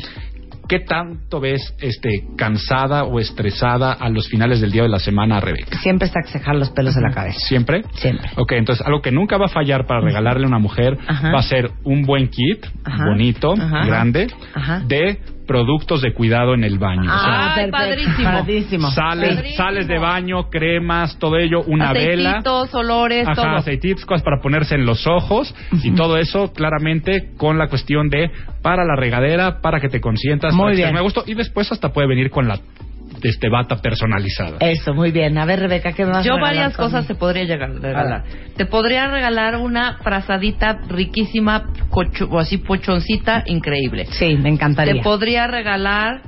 S9: ¿Qué tanto ves este, cansada o estresada a los finales del día de la semana, Rebeca?
S4: Siempre está que cejar los pelos de la cabeza.
S9: ¿Siempre?
S4: Siempre.
S9: Ok, entonces algo que nunca va a fallar para regalarle a una mujer
S4: Ajá.
S9: va a ser un buen kit,
S4: Ajá.
S9: bonito,
S3: Ajá.
S9: grande,
S4: Ajá.
S9: de productos de cuidado en el baño. O sea,
S3: Ay, padrísimo.
S4: Padrísimo.
S9: sales, sales de baño, cremas, todo ello, una vela.
S3: Aceititos, olores,
S9: Ajá,
S3: todo.
S9: aceititos, cosas para ponerse en los ojos y todo eso claramente con la cuestión de para la regadera, para que te consientas,
S4: Muy
S9: para
S4: bien.
S9: a gusto y después hasta puede venir con la este bata personalizada.
S4: Eso, muy bien. A ver, Rebeca, ¿qué me vas a
S3: Yo varias cosas te podría llegar, regalar. Te podría regalar una frazadita riquísima, cocho- o así pochoncita, increíble.
S4: Sí, me encantaría.
S3: Te podría regalar,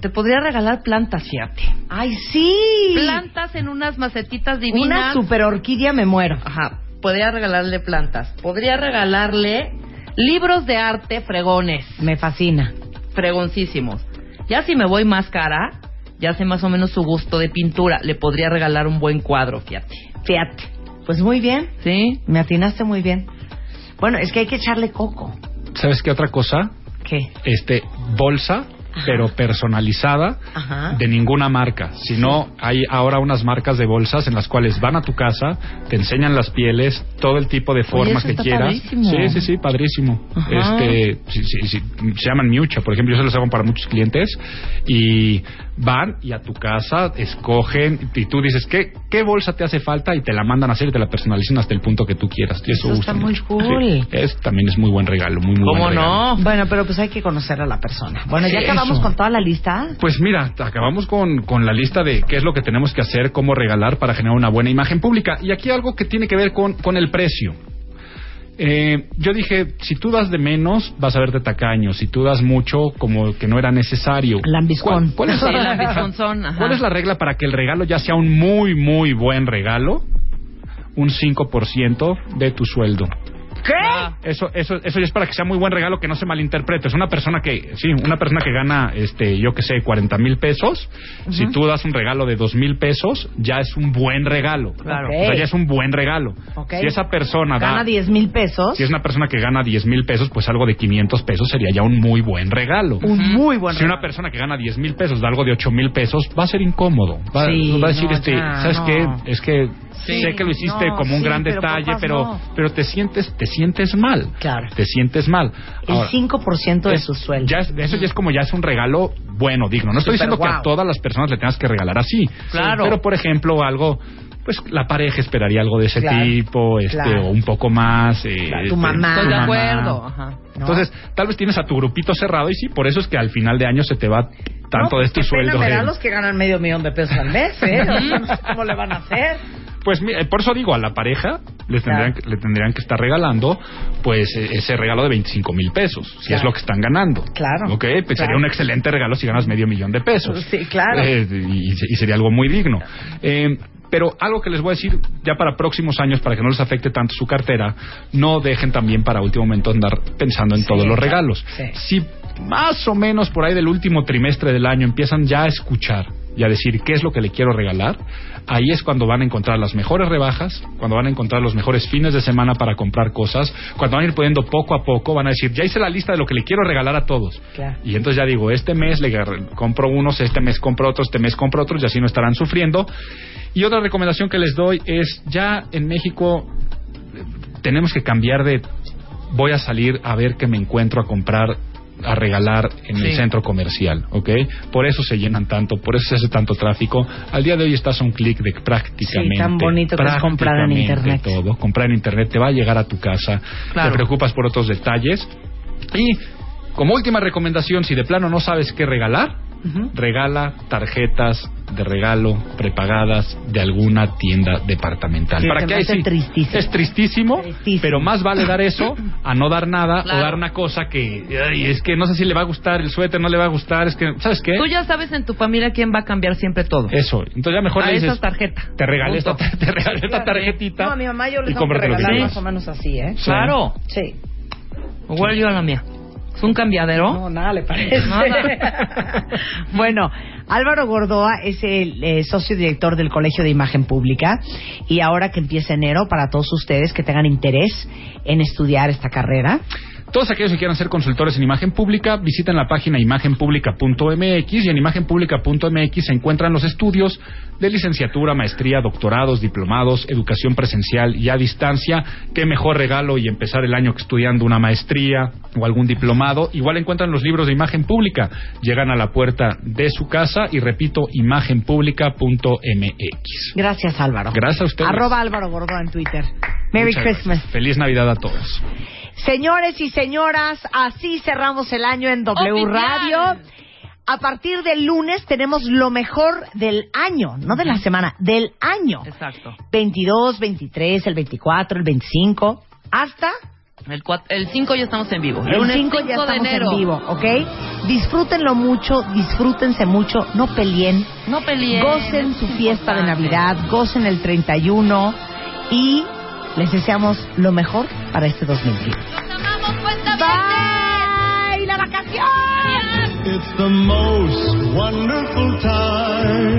S3: te podría regalar plantas, fíjate.
S4: ¡Ay, sí!
S3: Plantas en unas macetitas divinas.
S4: Una super orquídea me muero.
S3: Ajá, podría regalarle plantas. Podría regalarle libros de arte fregones,
S4: Me fascina.
S3: fregoncísimos. Ya si me voy más cara, ya sé más o menos su gusto de pintura. Le podría regalar un buen cuadro, fíjate.
S4: Fíjate. Pues muy bien.
S3: ¿Sí?
S4: Me atinaste muy bien. Bueno, es que hay que echarle coco.
S9: ¿Sabes qué otra cosa?
S4: ¿Qué?
S9: Este bolsa pero personalizada
S4: Ajá.
S9: de ninguna marca, sino hay ahora unas marcas de bolsas en las cuales van a tu casa, te enseñan las pieles, todo el tipo de formas
S3: eso
S9: que
S3: está
S9: quieras.
S3: padrísimo.
S9: Sí, sí, sí, padrísimo.
S3: Ajá.
S9: Este, sí, sí, sí, se llaman Miucha, por ejemplo, yo se los hago para muchos clientes y van y a tu casa escogen y tú dices, ¿qué, qué bolsa te hace falta? Y te la mandan a hacer y te la personalizan hasta el punto que tú quieras. Y eso,
S4: Eso
S9: gusta
S4: está muy
S9: mucho.
S4: cool.
S9: Sí, es, también es muy buen regalo, muy, muy
S3: ¿Cómo
S9: buen regalo.
S3: no?
S4: Bueno, pero pues hay que conocer a la persona. Bueno, ya
S9: Eso.
S4: acabamos con toda la lista.
S9: Pues mira, acabamos con, con la lista de qué es lo que tenemos que hacer, cómo regalar para generar una buena imagen pública. Y aquí algo que tiene que ver con, con el precio. Eh, yo dije, si tú das de menos, vas a verte tacaño. Si tú das mucho, como que no era necesario.
S4: Lambiscón.
S9: ¿Cuál, cuál es,
S3: Sí, lambisconzón, ajá.
S9: ¿Cuál es la regla para que el regalo ya sea un muy, muy buen regalo? Un 5% de tu sueldo.
S4: ¿Qué?
S9: Eso, eso, eso ya es para que sea muy buen regalo, que no se malinterprete. Es una persona que, sí, una persona que gana, este, yo que sé, 40 mil pesos. Si tú das un regalo de dos mil pesos, ya es un buen regalo.
S3: Claro.
S4: Ok.
S9: O sea, ya es un buen regalo.
S4: Ok.
S9: Si esa persona da,
S4: Gana 10 mil pesos.
S9: si es una persona que gana 10 mil pesos, pues algo de 500 pesos sería ya un muy buen regalo.
S4: Un muy buen
S9: Si una
S4: regalo.
S9: persona que gana 10 mil pesos da algo de 8 mil pesos, va a ser incómodo. Va,
S4: Sí,
S9: va a decir,
S4: no,
S9: este,
S4: ya,
S9: ¿sabes
S4: no.
S9: qué? Es que
S4: Sí,
S9: sé que lo hiciste
S4: no,
S9: como un
S4: sí,
S9: gran
S4: pero
S9: detalle, pero,
S4: no.
S9: pero te sientes, te sientes mal.
S4: Claro.
S9: Te sientes mal.
S4: El
S9: Ahora,
S4: 5% de
S9: es-
S4: su sueldo.
S9: ya es- eso ya es como ya es un regalo bueno, digno. No estoy diciendo que a todas las personas le tengas que regalar así.
S3: Claro.
S9: Pero, por ejemplo, algo... Pues la pareja esperaría algo de ese
S4: Claro,
S9: tipo, este,
S4: claro.
S9: o un poco más. eh,
S4: Claro, tu
S9: este,
S4: mamá.
S3: Estoy de acuerdo. Ajá.
S4: ¿no?
S9: Entonces, tal vez tienes a tu grupito cerrado y sí, por eso es que al final de año se te va tanto
S4: No,
S9: de
S4: pena
S9: sueldo.
S4: me da los que ganan medio millón de pesos al mes, ¿eh? O sea, no sé ¿Cómo le van a hacer?
S9: Pues mira, por eso digo, a la pareja le tendrían,
S4: Claro.
S9: que- le tendrían que estar regalando pues eh, ese regalo de 25 mil pesos, si
S4: Claro.
S9: es lo que están ganando.
S4: Claro.
S9: Ok, pues
S4: Claro.
S9: sería un excelente regalo si ganas medio millón de pesos.
S4: Sí, claro.
S9: Eh, y, y sería algo muy digno. Eh, pero algo que les voy a decir ya para próximos años, para que no les afecte tanto su cartera, no dejen también para último momento andar pensando en
S4: Sí,
S9: todos los regalos.
S4: Sí.
S9: Si más o menos por ahí del último trimestre del año empiezan ya a escuchar y a decir qué es lo que le quiero regalar, ahí es cuando van a encontrar las mejores rebajas, cuando van a encontrar los mejores fines de semana para comprar cosas, cuando van a ir pudiendo poco a poco, van a decir, ya hice la lista de lo que le quiero regalar a todos.
S4: Claro.
S9: Y entonces ya digo, este mes le compro unos, este mes compro otros, este mes compro otros, y así no estarán sufriendo. Y otra recomendación que les doy es, ya en México eh, tenemos que cambiar de voy a salir a ver qué me encuentro a comprar a regalar en el centro comercial, ¿ok? Por eso se llenan tanto, por eso se hace tanto tráfico. Al día de hoy estás a un clic de prácticamente,
S4: Sí, tan bonito que es comprar en internet.
S9: todo. Comprar en internet te va a llegar a tu casa.
S3: Claro.
S9: Te preocupas por otros detalles. Y como última recomendación, si de plano no sabes qué regalar, regala tarjetas de regalo prepagadas de alguna tienda departamental.
S4: Sí,
S9: Para
S4: hace
S9: sí,
S4: tristísimo.
S9: es tristísimo,
S4: Tristísimo.
S9: pero más vale dar eso a no dar nada
S3: Claro.
S9: o dar una cosa que ay, es que no sé si le va a gustar el suéter, no le va a gustar, es que ¿sabes qué?
S3: Tú ya sabes en tu familia quién va a cambiar siempre todo.
S9: Eso, entonces ya mejor
S3: a
S9: le dices
S3: esa tarjeta.
S9: te regalé esta, te regalé esta tarjetita.
S4: No, a mi mamá yo le tengo que
S9: cómprate lo que
S4: regalar
S9: quieras.
S4: más o menos así, ¿eh?
S9: Sí.
S3: Claro.
S4: Sí.
S3: Igual yo a la mía. ¿Es un cambiadero?
S4: No, nada le parece.
S3: Nada.
S4: bueno, Álvaro Gordoa es el eh, socio director del Colegio de Imagen Pública y ahora que empieza enero, para todos ustedes que tengan interés en estudiar esta carrera,
S9: Todos aquellos que quieran ser consultores en imagen pública, visiten la página imagenpublica.mx y en imagenpublica.mx se encuentran los estudios de licenciatura, maestría, doctorados, diplomados, educación presencial y a distancia. Qué mejor regalo y empezar el año estudiando una maestría o algún diplomado. Igual encuentran los libros de imagen pública. Llegan a la puerta de su casa y repito, imagenpublica.mx.
S4: gracias Álvaro.
S9: Gracias a ustedes.
S4: Arroba Álvaro Gordoa en Twitter. Merry
S9: Muchas
S4: Christmas.
S9: gracias. Feliz Navidad a todos.
S4: Señores y señoras, así cerramos el año en W
S3: Oficial.
S4: Radio. A partir del lunes tenemos lo mejor del año, no de la semana, del año.
S3: Exacto.
S4: 22, 23, el 24, el 25, hasta
S3: El, cuat- el 5 ya estamos en vivo.
S4: el
S3: Lunes
S4: 5 ya
S3: 5 de
S4: estamos
S3: enero.
S4: en vivo, ¿ok? Disfrútenlo mucho, disfrútense mucho, no peleen,
S3: No peleen.
S4: gocen su
S3: es
S4: fiesta de. Navidad, gocen el 31 y les deseamos lo mejor para este 2015. Bye, la vacación.
S2: It's the most wonderful time.